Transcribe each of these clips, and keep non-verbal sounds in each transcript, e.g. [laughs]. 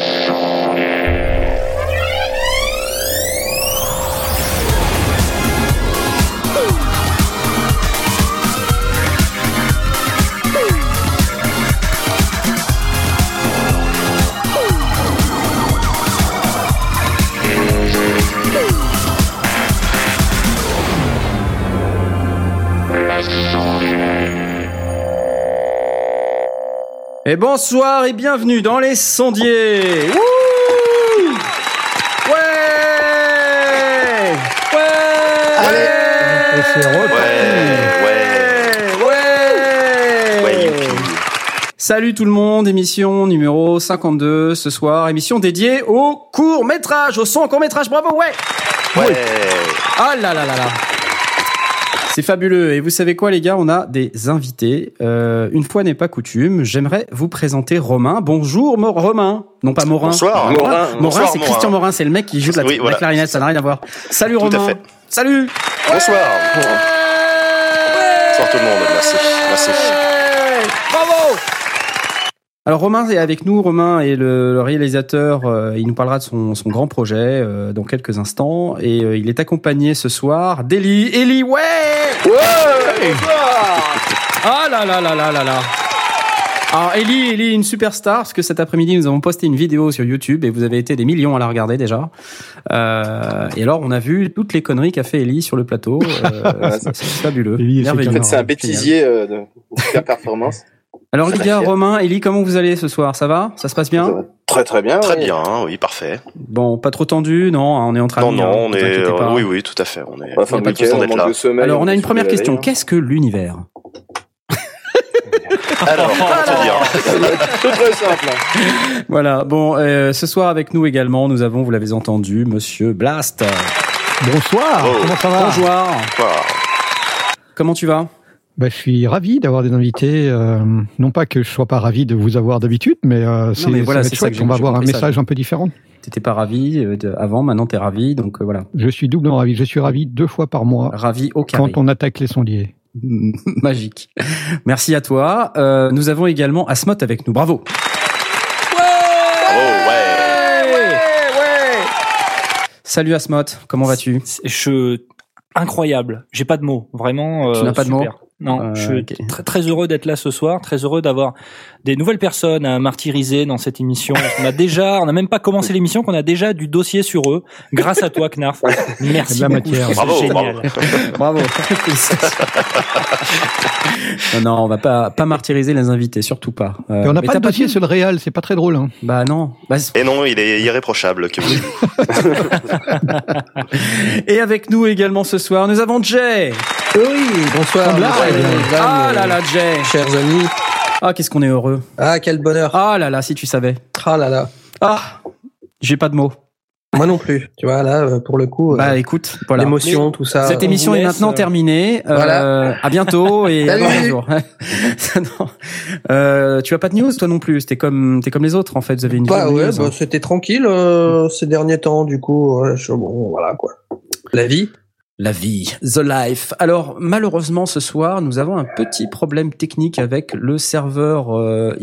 Et bonsoir et bienvenue dans les sondiers. Wouh ouais Ouais c'est. Ouais, ouais. Salut tout le monde, émission numéro 52 ce soir, émission dédiée au court métrage, au son court métrage, bravo, ouais Ouais. Ah là là là là c'est fabuleux. Et vous savez quoi, les gars? On a des invités. Euh, une fois n'est pas coutume, j'aimerais vous présenter Romain. Bonjour, Mo- Romain. Non pas Morin. Bonsoir. Morin, Morin. C'est. Christian Morin. C'est le mec qui joue de la, Oui, la voilà. clarinette. Ça n'a rien à voir. Salut Tout à Romain. fait. Salut. Bonsoir. Bonsoir tout le monde. Merci. Merci. Alors Romain est avec nous. Romain est le, le réalisateur. euh, il nous parlera de son, son grand projet euh, dans quelques instants. Et euh, il est accompagné ce soir d'Eli. Eli, ouais. Ouais. Ah là là là là là là. Alors Ellie, Ellie est une superstar parce que cet après-midi nous avons posté une vidéo sur YouTube et vous avez été des millions à la regarder déjà. Euh, et alors on a vu toutes les conneries qu'a fait Ellie sur le plateau. Euh, c'est fabuleux. Ellie Merveilleux. camarades. C'est un bêtisier euh, de super performance. Alors fier. Romain, Ellie, comment vous allez ce soir? Ça va? Ça se passe bien? Très très bien. Très oui. bien. Oui, parfait. Bon, pas trop tendu, non hein, On est entre Non, amis. non, hein, on est. pas. euh, oui, oui, tout à fait. On est. Enfin, on est pas week-end, d'être on là. de sommeil, Alors on a une première question. Qu'est-ce que l'univers? Alors, comment te dire hein. [laughs] C'est très simple. hein. Voilà. Bon, euh, ce soir avec nous également, nous avons, vous l'avez entendu, Monsieur Blast. Bonsoir, Oh. comment ça va? Bonjour. Voilà. Comment tu vas? Bah, Je suis ravi d'avoir des invités. euh, non pas que je sois pas ravi de vous avoir d'habitude, mais euh, c'est voilà, ça va ça que On avoir un ça. message un peu différent. T'étais pas ravi euh, de- avant, maintenant t'es ravi, donc euh, voilà. Je suis doublement ravi. Je suis ravi deux fois par mois Ravi au carré. quand on attaque les sondiers. [laughs] Magique. Merci à toi. Euh, nous avons également Asmot avec nous. Bravo. Ouais. Salut Asmot, comment vas-tu? Je incroyable. J'ai pas de mots. Vraiment. Tu euh, n'as pas de super. Non, Euh, je suis très, très heureux d'être là ce soir, très heureux d'avoir des nouvelles personnes à martyriser dans cette émission. On a déjà, on n'a même pas commencé l'émission, qu'on a déjà du dossier sur eux, grâce à toi, Knarf. Merci De la beaucoup. matière. c'est Bravo, génial. Bravo. non, non, on va pas pas martyriser les invités, surtout pas. Euh, Et on n'a pas de dossier sur le réel, c'est pas très drôle. Hein. Bah non. Bah, Et non, il est irréprochable. Que vous... [laughs] Et avec nous également ce soir, nous avons Jay. Oui, bonsoir, Ah mesdames, là là, Jay. Chers amis. Ah, qu'est-ce qu'on est heureux. Ah, quel bonheur. Ah là là, si tu savais. Ah là là. Ah, j'ai pas de mots. Moi non plus. Tu vois, là, euh, pour le coup, euh, Bah écoute, voilà. l'émotion, tout ça. Cette on émission est maintenant euh, terminée. Euh, voilà. À bientôt et [laughs] à Salut. dans jour. [laughs] Euh, tu as pas de news toi non plus. T'es comme t'es comme les autres en fait. Vous avez une Bah ouais, news, bah, hein. c'était tranquille euh, ces derniers temps, du coup. ouais, je- bon, voilà quoi. La vie. La vie, the life. Alors malheureusement ce soir nous avons un petit problème technique avec le serveur euh,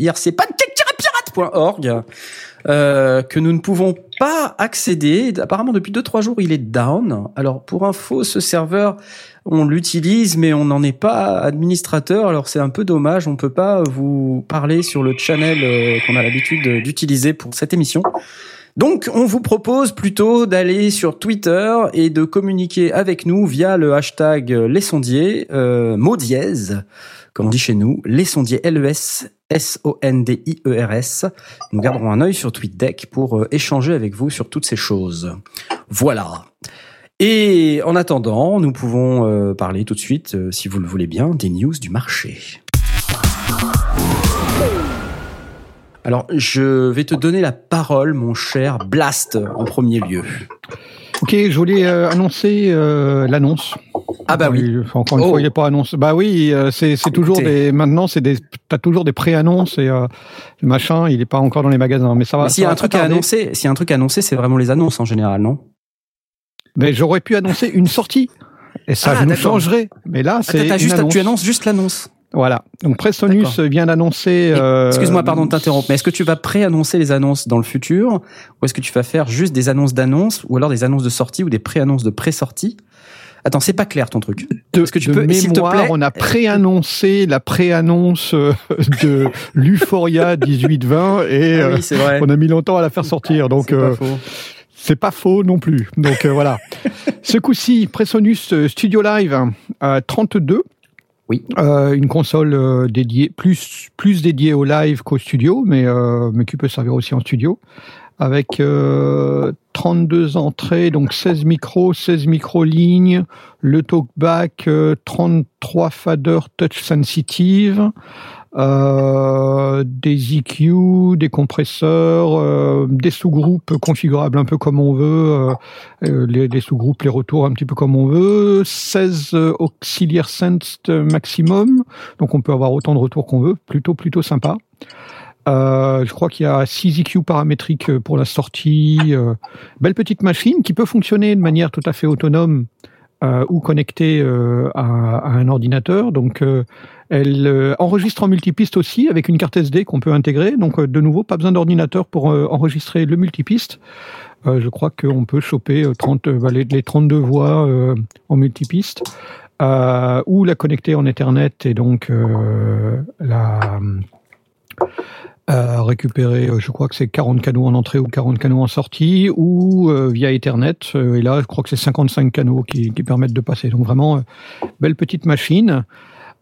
euh, que nous ne pouvons pas accéder. Apparemment depuis 2-3 jours il est down. Alors pour info ce serveur on l'utilise mais on n'en est pas administrateur. Alors c'est un peu dommage. On peut pas vous parler sur le channel euh, qu'on a l'habitude d'utiliser pour cette émission. Donc, on vous propose plutôt d'aller sur Twitter et de communiquer avec nous via le hashtag les sondiers, euh, mot dièse, comme on dit chez nous, les sondiers LES, S-O-N-D-I-E-R-S. Nous garderons un œil sur TweetDeck pour euh, échanger avec vous sur toutes ces choses. Voilà. Et en attendant, nous pouvons euh, parler tout de suite, si vous le voulez bien, des news du marché. Alors, je vais te donner la parole, mon cher Blast, en premier lieu. Ok, je voulais euh, annoncer euh, l'annonce. Ah bah oui. Enfin, Encore une Oh. fois, il n'est pas annoncé. Bah oui, euh, c'est toujours des. Maintenant, c'est des. T'as toujours des pré-annonces et le machin, il est pas encore dans les magasins, mais ça va. S'il y a un truc à annoncer, s'il y a un truc à annoncer, c'est vraiment les annonces en général, non? Mais j'aurais pu annoncer une sortie. Et ça, Ah, je nous d'accord. changerais. Mais là, c'est juste, annonce. tu annonces juste l'annonce. Voilà. Donc Presonus vient d'annoncer. Euh, Excuse-moi, pardon de t'interrompre, mais est-ce que tu vas pré-annoncer les annonces dans le futur ou est-ce que tu vas faire juste des annonces d'annonces ou alors des annonces de sortie ou des pré-annonces de pré-sortie? Attends, c'est pas clair ton truc. De, Est-ce que tu de peux, s'il te mémoire, plaît- on a pré-annoncé la pré-annonce euh, de [laughs] l'Euphoria 18-20 et Ah euh, oui, vrai. on a mis longtemps à la faire sortir. Donc C'est pas euh, faux. c'est pas faux non plus. Donc euh, voilà. [laughs] Ce coup-ci, Presonus euh, Studio Live euh, 32. Oui. Euh, une console euh, dédiée plus plus dédiée au live qu'au studio, mais euh, mais qui peut servir aussi en studio, avec euh, 32 entrées, donc 16 micros, 16 micro lignes, le talkback, euh, 33 faders touch sensitive, euh, des EQ, des compresseurs, euh, des sous-groupes configurables un peu comme on veut, euh, euh, les, sous-groupes, les retours un petit peu comme on veut, 16 euh, auxiliaires sensed maximum, donc on peut avoir autant de retours qu'on veut, plutôt plutôt sympa. Euh, je crois qu'il y a 6 EQ paramétriques pour la sortie. euh, belle petite machine qui peut fonctionner de manière tout à fait autonome euh, ou connectée euh, à, un ordinateur. Donc, euh, elle enregistre en multipiste aussi avec une carte SD qu'on peut intégrer. Donc, de nouveau, pas besoin d'ordinateur pour enregistrer le multipiste. Je crois qu'on peut choper 30, bah, les, les 32 voix en multipiste. Ou la connecter en Ethernet et donc la euh, récupérer, je crois que c'est 40 canaux en entrée ou 40 canaux en sortie, ou euh, via Ethernet. euh, et là, je crois que c'est 55 canaux qui, qui permettent de passer. Donc vraiment, euh, belle petite machine.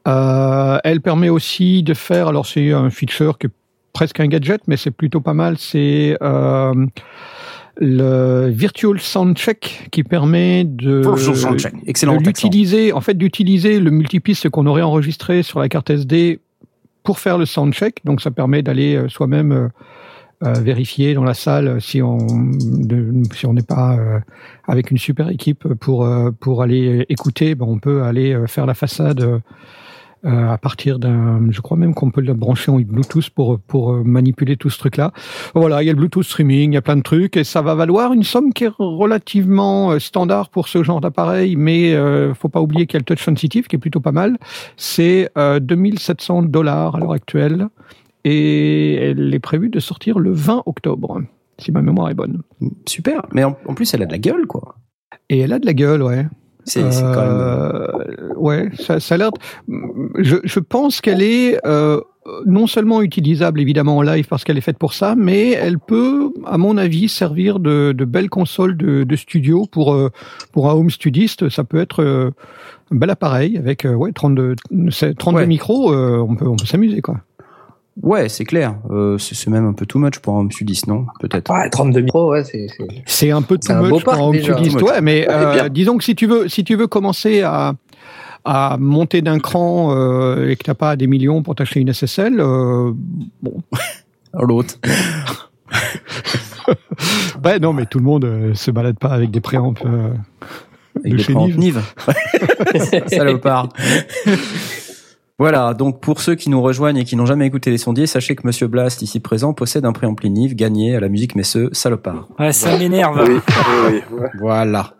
Euh, elle permet aussi de faire, alors c'est un feature qui est presque un gadget, mais c'est plutôt pas mal, c'est euh, le Virtual Soundcheck qui permet de, de l'utiliser, en fait, d'utiliser le multipiste qu'on aurait enregistré sur la carte SD pour faire le soundcheck. Donc, ça permet d'aller euh, soi-même euh, euh, vérifier dans la salle si on si on n'est pas avec une super équipe pour pour aller écouter. Ben, on peut aller faire la façade. Euh, à partir d'un, je crois même qu'on peut le brancher en Bluetooth pour pour euh, manipuler tout ce truc-là. Voilà, il y a le Bluetooth streaming, il y a plein de trucs et ça va valoir une somme qui est relativement euh, standard pour ce genre d'appareil, mais euh, faut pas oublier qu'il y a le touch sensitive qui est plutôt pas mal. C'est euh, 2700 dollars à l'heure actuelle et elle est prévue de sortir le 20 octobre, si ma mémoire est bonne. Super. Mais en, en plus, elle a de la gueule, quoi. Et elle a de la gueule, ouais. C'est quand même. Euh, ouais, ça, ça a l'air. Je, je pense qu'elle est euh, non seulement utilisable évidemment en live parce qu'elle est faite pour ça, mais elle peut, à mon avis, servir de, de belle console de, de studio pour euh, pour un home studiste. Ça peut être euh, un bel appareil avec euh, ouais 32 c'est 32 Ouais. micros. euh, on peut on peut s'amuser quoi. Ouais, c'est clair. Euh, c'est c'est même un peu too much pour un M10, non? Peut-être. Ouais, 32 micros, ouais, c'est. c'est- C'est un peu too un much pour parc, un much. ouais, mais Ouais, euh, disons que si tu veux, si tu veux commencer à à monter d'un cran euh, et que t'as pas des millions pour t'acheter une SSL, euh, bon, [laughs] L'autre. [laughs] ouais, non, mais tout le monde euh, se balade pas avec des préamps. euh, Avec de des chez préampes Nive. Nive. [laughs] Salopard. Voilà, donc pour ceux qui nous rejoignent et qui n'ont jamais écouté les sondiers, sachez que Monsieur Blast, ici présent, possède un préampli Nive gagné à la musique Messeux, salopard. Ouais, ça m'énerve. Oui, oui, oui. ouais. Voilà.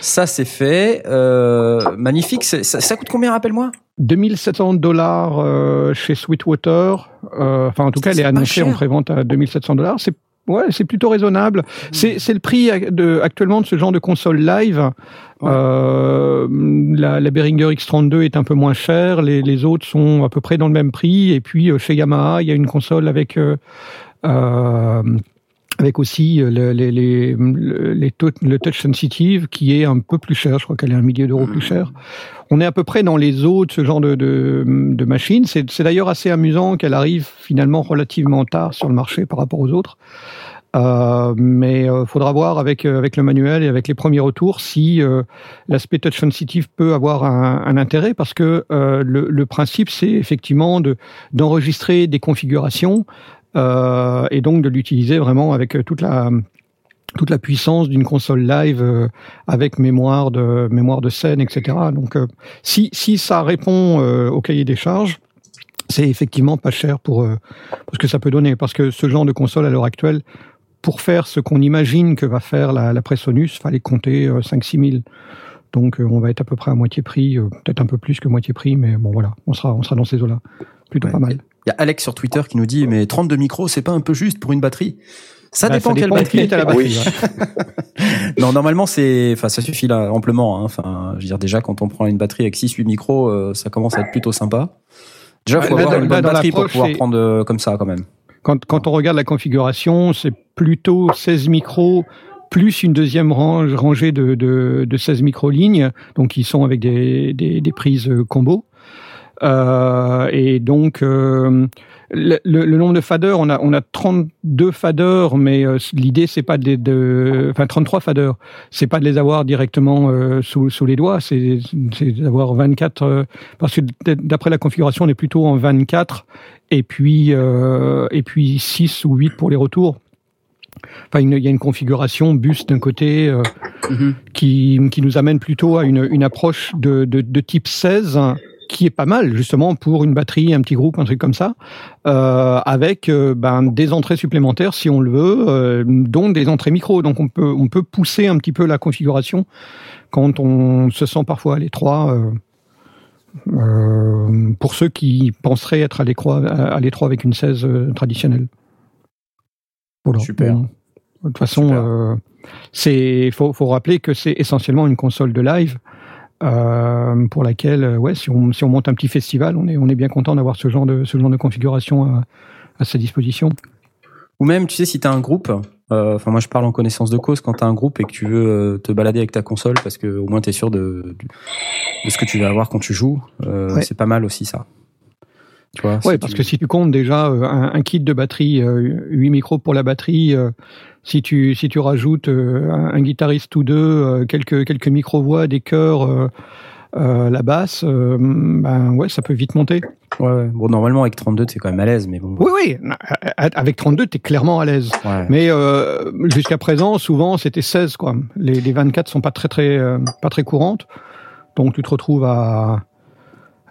Ça c'est fait. Euh, magnifique. Ça, ça coûte combien, rappelle-moi? 2700 dollars euh, chez Sweetwater. Euh, enfin, en tout cas, elle est annoncée en prévente à 2700 dollars. C'est ouais, c'est plutôt raisonnable. C'est c'est le prix de, actuellement de ce genre de console live. Euh, la, la Behringer X32 est un peu moins chère. Les, les autres sont à peu près dans le même prix. Et puis euh, chez Yamaha, il y a une console avec euh, euh, avec aussi euh, le, les, les, le, les tou- le touch sensitive qui est un peu plus cher. Je crois qu'elle est un millier d'euros plus cher. On est à peu près dans les autres, ce genre de, de, de machines. C'est d'ailleurs assez amusant qu'elle arrive finalement relativement tard sur le marché par rapport aux autres. Euh, mais euh, faudra voir avec euh, avec le manuel et avec les premiers retours si euh, l'aspect touch sensitive peut avoir un, un intérêt parce que le, le principe c'est effectivement de d'enregistrer des configurations euh, et donc de l'utiliser vraiment avec toute la toute la puissance d'une console live euh, avec mémoire de mémoire de scène, etc. Donc, euh, si si ça répond euh, au cahier des charges, c'est effectivement pas cher pour euh, pour ce que ça peut donner, parce que ce genre de console à l'heure actuelle, pour faire ce qu'on imagine que va faire la, la Presonus, fallait compter 5-6 000 Donc euh, on va être à peu près à moitié prix, euh, peut-être un peu plus que moitié prix, mais bon voilà, on sera, on sera dans ces eaux-là. Plutôt Ouais. pas mal. Il y a Alex sur Twitter qui nous dit mais 32 micros, c'est pas un peu juste pour une batterie? Ça Bah, dépend quelle batterie. est à la batterie. Oui. [laughs] Non, normalement c'est enfin ça suffit là amplement hein. Enfin, je veux dire déjà quand on prend une batterie avec 6 8 micros, euh, ça commence à être plutôt sympa. Déjà, faut là, avoir dans- une là, bonne batterie pour pouvoir prendre euh, comme ça quand même. Quand, quand on regarde la configuration, c'est plutôt 16 micros plus une deuxième range, rangée de, de, de 16 micro-lignes, donc qui sont avec des, des, des prises euh, combo. Euh, et donc, euh, le, le- le nombre de faders, on a, on a 32 faders, mais euh, l'idée, c'est pas de, les- de, enfin 33 faders, c'est pas de les avoir directement euh, sous, sous les doigts, c'est c'est d'avoir 24, euh, parce que d'après la configuration, on est plutôt en 24 et puis euh, et puis 6 ou 8 pour les retours. Enfin, il y a une configuration bus d'un côté euh, qui, qui nous amène plutôt à une, une approche de, de, de type 16 qui est pas mal justement pour une batterie, un petit groupe, un truc comme ça, euh, avec euh, ben, des entrées supplémentaires si on le veut, euh, dont des entrées micro. Donc on peut on peut pousser un petit peu la configuration quand on se sent parfois à l'étroit. pour ceux qui penseraient être à l'étroit, à l'étroit avec une 16 euh, traditionnelle. Voilà. Super. De toute façon, c'est faut, faut rappeler que c'est essentiellement une console de live euh, pour laquelle, euh, ouais, si on, si on monte un petit festival, on est, on est bien content d'avoir ce genre de, ce genre de configuration à, à sa disposition. Ou même, tu sais, si tu as un groupe, euh, enfin moi je parle en connaissance de cause, quand tu as un groupe et que tu veux euh, te balader avec ta console parce que au moins tu es sûr de, de ce que tu vas avoir quand tu joues, euh, Ouais. c'est pas mal aussi ça. Tu vois, Ouais, si parce tu- que si tu comptes déjà euh, un, un kit de batterie, euh, 8 micros pour la batterie, euh, si tu si tu rajoutes euh, un, un guitariste ou deux, euh, quelques quelques micro voix, des chœurs, euh, euh, la basse, euh, ben ouais, ça peut vite monter. Ouais, ouais. Bon, normalement avec 32 t'es quand même à l'aise, mais bon. Oui, oui, avec 32, tu es clairement à l'aise. Ouais. Mais euh, jusqu'à présent, souvent, c'était 16 quoi. Les, les 24 sont pas très très euh, pas très courantes, donc tu te retrouves à-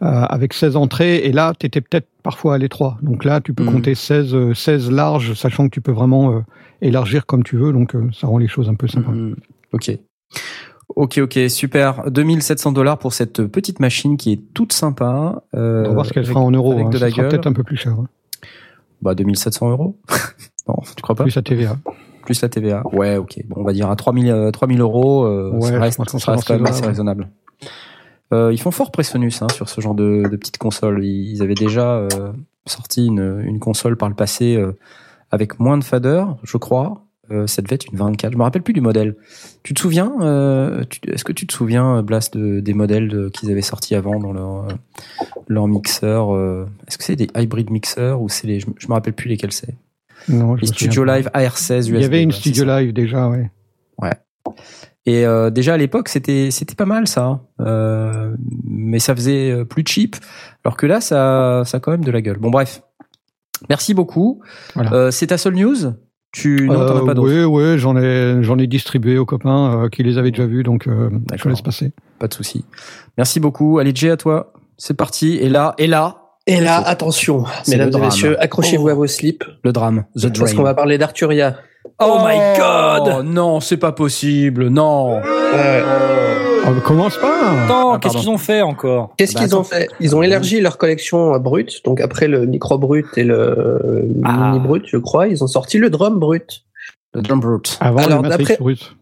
avec 16 entrées et là, tu étais peut-être parfois à l'étroit. Donc là, tu peux Mhm. compter 16 euh, 16 larges, sachant que tu peux vraiment euh, élargir comme tu veux, donc euh, ça rend les choses un peu sympas. Mhm. Ok. Ok, ok, super. 2700 dollars pour cette petite machine qui est toute sympa. Euh, On va voir ce qu'elle fera en euros. avec hein. de Ça la sera peut-être un peu plus cher. hein. Bah 2700 euros. [laughs] non, tu crois pas? Plus à TVA. Plus la TVA. Ouais, ok. Bon, on va dire à 3000, euh, 3000 euros, euh, Ouais, ça reste, ça reste quand même assez raisonnable. Euh, ils font fort Presonus hein, sur ce genre de, de petites consoles. Ils, ils avaient déjà euh, sorti une, une console par le passé euh, avec moins de faders, je crois. Euh, ça devait être une 24. Je me rappelle plus du modèle. Tu te souviens euh, Est-ce que tu te souviens, Blast, de- des modèles de- qu'ils avaient sortis avant dans leur euh, leur mixeur Est-ce que c'est des hybrid mixeurs ou c'est les Je, je me rappelle plus lesquels c'est. Non, je Les Studio. Live AR16 USB. Il y avait une ouais, Studio. Live déjà, ouais. Et euh, déjà à l'époque, c'était c'était pas mal ça, euh, mais ça faisait euh, plus cheap. Alors que là, ça ça a quand même de la gueule. Bon bref, merci beaucoup. Voilà. Euh, c'est ta seule news? Tu non, t'en as Euh, pas d'autres? Oui, oui, j'en ai, j'en ai distribué aux copains euh, qui les avaient déjà vus, donc euh, je D'accord. laisse passer. Pas de souci. Merci beaucoup. Allez Jay, à toi. C'est parti. Et là, et là, Et là, attention, mesdames et messieurs, accrochez-vous Oh. à vos slips, le drame, the parce qu'on va parler d'Arturia. Oh my God Non, c'est pas possible. Non. Ouais. Ah, bah, commence pas Attends, Ah, qu'est-ce qu'ils ont fait encore? Qu'est-ce Bah, qu'ils ont fait? Ils ont élargi leur collection euh, brute, donc après le micro brut et le euh, Ah. mini brut, je crois, ils ont sorti le drum brut. Le drum brute. Avant Alors, le Matrix d'après- brut.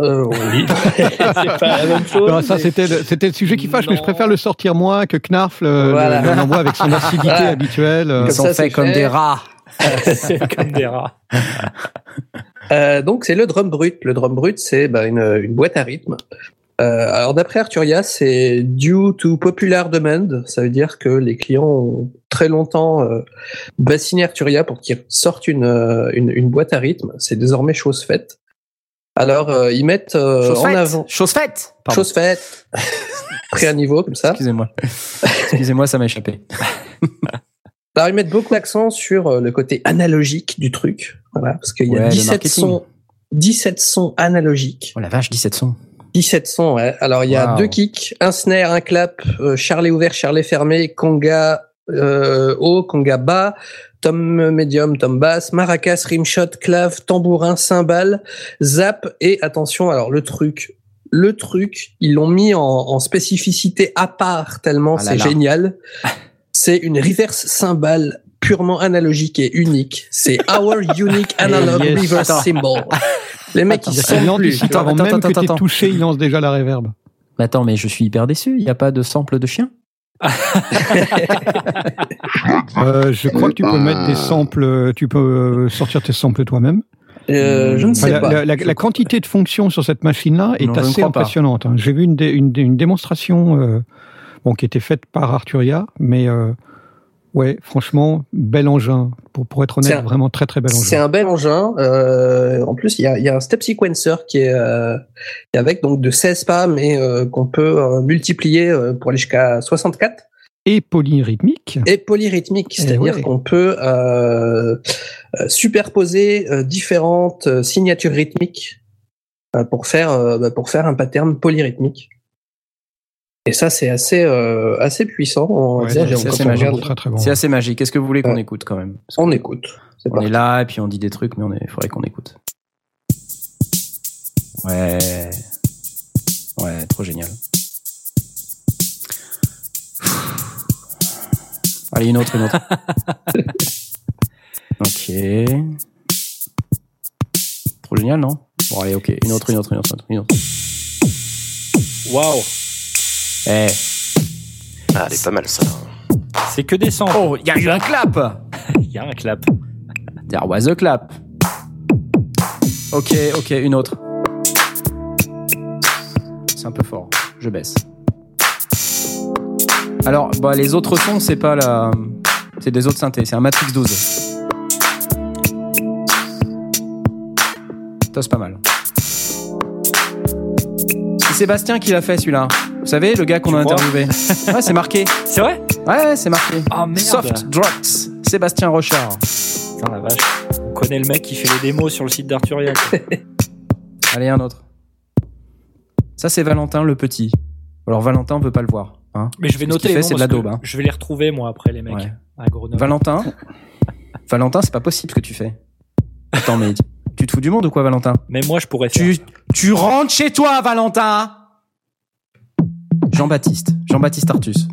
Euh, oui. [laughs] c'est pas la même chose. Non, ça, mais- c'était le, c'était le sujet qui fâche, mais je préfère le sortir moi que Knarf le, Voilà. le- l'envoie avec son acidité Voilà. [laughs] habituelle. euh. Ils Comme ça, c'est faits comme fait. des rats. [laughs] Comme des rats. [laughs] Euh, donc c'est le drum brut. Le drum brut, c'est bah, une, une boîte à rythme. Euh, alors d'après Arturia, c'est due to popular demand. Ça veut dire que les clients ont très longtemps euh, bassiné Arturia pour qu'ils sortent une, euh, une, une boîte à rythme. C'est désormais chose faite. Alors euh, ils mettent euh, Chose en faite. avant Chose faite. Pardon. chose faite, [laughs] pris à niveau comme ça. Excusez-moi. Excusez-moi, ça m'a échappé. Alors ils mettent beaucoup d'accent sur euh, le côté analogique du truc, voilà, parce qu'il y a Ouais, le 17 marketing. sons, 17 sons analogiques. Oh la vache, 17 sons. 17 sons, ouais. Alors, il y a Wow. deux kicks, un snare, un clap, euh, charlet ouvert, charlet fermé, conga euh, haut, conga bas, tom médium, tom basse, maracas, rimshot, clave, tambourin, cymbale, zap et attention, alors le truc le truc, ils l'ont mis en, en spécificité à part tellement Ah c'est génial. [laughs] C'est une reverse cymbale purement analogique et unique. C'est Our [laughs] Unique Analog Yes. Reverse Attends. Cymbal. Les mecs, ils Il sont plus. anticipe Attends, avant attends, même attends, que t'aies touché, il lance déjà la réverb. Mais attends, mais je suis hyper déçu. Il n'y a pas de sample de chien [laughs] Euh, je crois que tu peux mettre des samples, tu peux euh, sortir tes samples toi-même. Euh, je ne sais la, pas. la- la- la quantité de fonctions sur cette machine-là est Non, assez impressionnante. hein. J'ai vu une, dé- une, dé- une démonstration euh, bon, qui était faite par Arturia, mais euh, ouais, franchement, bel engin. Pour, pour être honnête, C'est un- vraiment très très bel C'est engin. un bel engin. Euh, en plus, il y a, y a un step sequencer qui est, euh, avec donc de 16 pas, mais qu'on peut multiplier pour aller jusqu'à 64. Et polyrythmique. Et polyrythmique, Eh c'est-à-dire ouais. qu'on peut euh, superposer euh, différentes signatures rythmiques euh, pour faire bah, pour faire un pattern polyrythmique. Et ça, c'est assez euh, assez puissant. On, Ouais, c'est assez magique. regarde, Très très bon. C'est assez magique. Est-ce que vous voulez qu'on Ouais. écoute quand même? Parce on écoute. On parti. est là et puis on dit des trucs, mais on est... faudrait qu'on écoute. Ouais. Ouais, trop génial. Allez, une autre, une autre. [laughs] ok. Trop génial, non? Bon, allez, ok. Une autre, une autre, une autre, une autre. Waouh, Eh. Ah, elle est pas mal ça. c'est que des samples. Oh, il y a eu un clap [laughs] Il y a un clap. There was a clap. Ok, ok, une autre. C'est un peu fort. Je baisse. Alors, bah, les autres sons, c'est pas la. C'est des autres synthés, c'est un Matrix 12. Ça, c'est pas mal. C'est Sébastien qui l'a fait celui-là. Vous savez, le gars qu'on a interviewé. [laughs] Ouais, c'est marqué. C'est vrai? Ouais, c'est marqué. Oh merde. Soft Drugs. Sébastien Rochard. Putain la vache. On connaît le mec qui fait les démos sur le site d'Arturia. [laughs] quoi. Allez, un autre. Ça, c'est Valentin le petit. Alors, Valentin, on veut pas le voir. Hein Mais je vais Ce noter c'est de la daube, hein. Je vais les retrouver moi après les mecs Ouais. à Grenoble. Valentin? [laughs] Valentin, c'est pas possible ce que tu fais. Attends, mais tu te fous du monde ou quoi, Valentin? Mais moi je pourrais faire. tu, tu rentres chez toi, Valentin Jean-Baptiste. Jean-Baptiste Artus.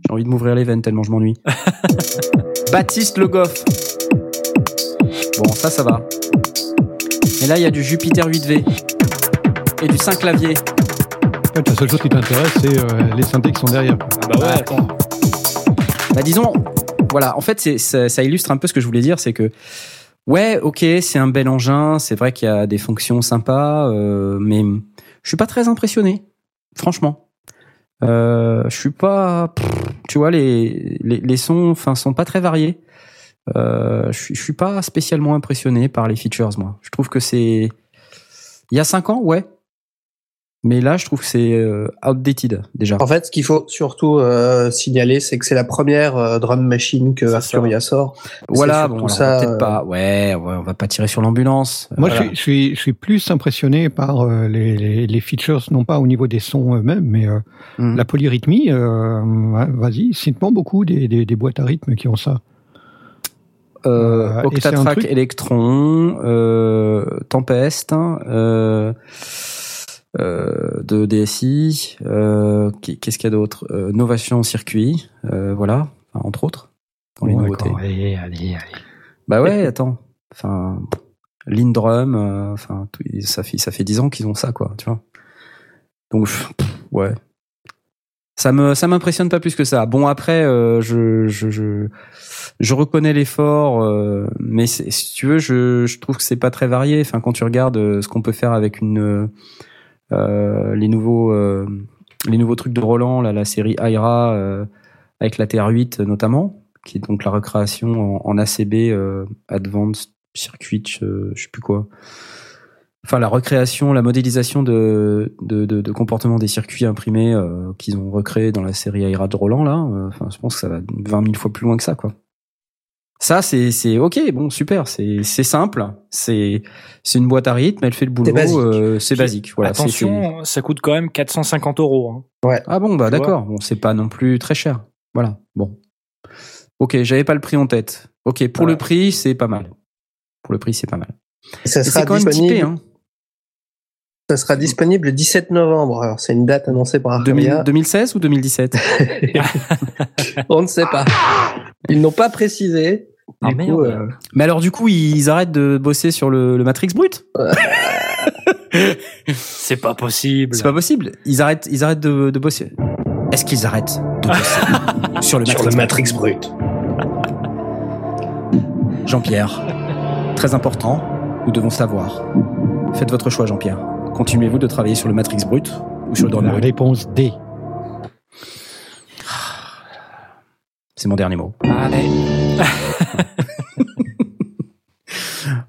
J'ai envie de m'ouvrir les veines tellement je m'ennuie. [laughs] Baptiste Le Goff. Bon, ça, ça va. Et là, il y a du Jupiter 8V. Et du 5 clavier. En fait, la seule chose qui t'intéresse, c'est euh, les synthés qui sont derrière. Ah bah ouais, attends. Bah disons, voilà, en fait, c'est, ça, ça illustre un peu ce que je voulais dire, c'est que, ouais, ok, c'est un bel engin, c'est vrai qu'il y a des fonctions sympas, euh, mais je suis pas très impressionné, franchement. Euh, je suis pas, tu vois, les, les, les sons, enfin, sont pas très variés. Euh, je suis pas spécialement impressionné par les features, moi. Je trouve que c'est, il y a cinq ans, ouais. Mais là, je trouve que c'est euh, outdated déjà. En fait, ce qu'il faut surtout euh, signaler, c'est que c'est la première euh, drum machine que C'est Arturia sort. Voilà, C'est bon, alors, ça, peut-être euh, pas. Ouais, ouais, on va pas tirer sur l'ambulance. Moi, Voilà. je, suis, je, suis, je suis plus impressionné par euh, les, les, les features, non pas au niveau des sons eux-mêmes, mais euh, Mhm. la polyrythmie. Euh, ouais, Vas-y, cite-moi beaucoup des, des, des boîtes à rythme qui ont ça. Euh, Euh, c'est Octatrack Electron, euh, Tempest, euh, euh, de DSI, euh, qu'est-ce qu'il y a d'autre? Euh, Novation Circuit, euh, voilà, entre autres, dans les Bon, nouveautés. Allez, allez, allez. Bah ouais, [laughs] attends, enfin, Lindrum, euh, enfin, ça fait ça fait dix ans qu'ils ont ça, quoi, tu vois. Donc, ouais. Ça me ça m'impressionne pas plus que ça. Bon après, euh, je, je je je reconnais l'effort, euh, mais si tu veux, je je trouve que c'est pas très varié. Enfin, quand tu regardes euh, ce qu'on peut faire avec une euh, les nouveaux euh, les nouveaux trucs de Roland, là, la série Aira euh, avec la TR8 notamment, qui est donc la recréation en, ACB euh, Advanced Circuit, euh, je sais plus quoi. Enfin, la recréation, la modélisation de, de, de, de comportement des circuits imprimés euh, qu'ils ont recréés dans la série Aira de Roland, là. euh, Enfin, je pense que ça va 20 000 fois plus loin que ça, quoi. Ça, c'est, c'est ok, bon, super, c'est, c'est simple, c'est, c'est une boîte à rythme, elle fait le boulot, C'est basique. euh, c'est basique, voilà. c'est- c'est- Attention, ça coûte quand même 450 euros. hein. ah bon, bah Tu d'accord. Bon, c'est pas non plus très cher. Voilà. Bon. Ok, j'avais pas le prix en tête. Ok, pour Voilà. le prix, c'est pas mal. Pour le prix, c'est pas mal. Ça Et sera C'est quand même disponible. typé, hein. Ça sera disponible le 17 novembre. Alors c'est une date annoncée par 2000 Arturia. 2016 ou 2017 [laughs] On ne sait pas. Ils n'ont pas précisé. Ah, Du merde. coup, euh, Mais alors du coup, ils arrêtent de bosser sur le, le Matrix brut [laughs] C'est pas possible. C'est pas possible. Ils arrêtent, ils arrêtent de, de bosser. Est-ce qu'ils arrêtent de bosser [laughs] sur le Matrix, Matrix brut. Jean-Pierre, très important, nous devons savoir. Faites votre choix, Jean-Pierre. Continuez-vous de travailler sur le Matrix brut ou sur le La brut réponse D. C'est mon dernier mot. Allez. [laughs]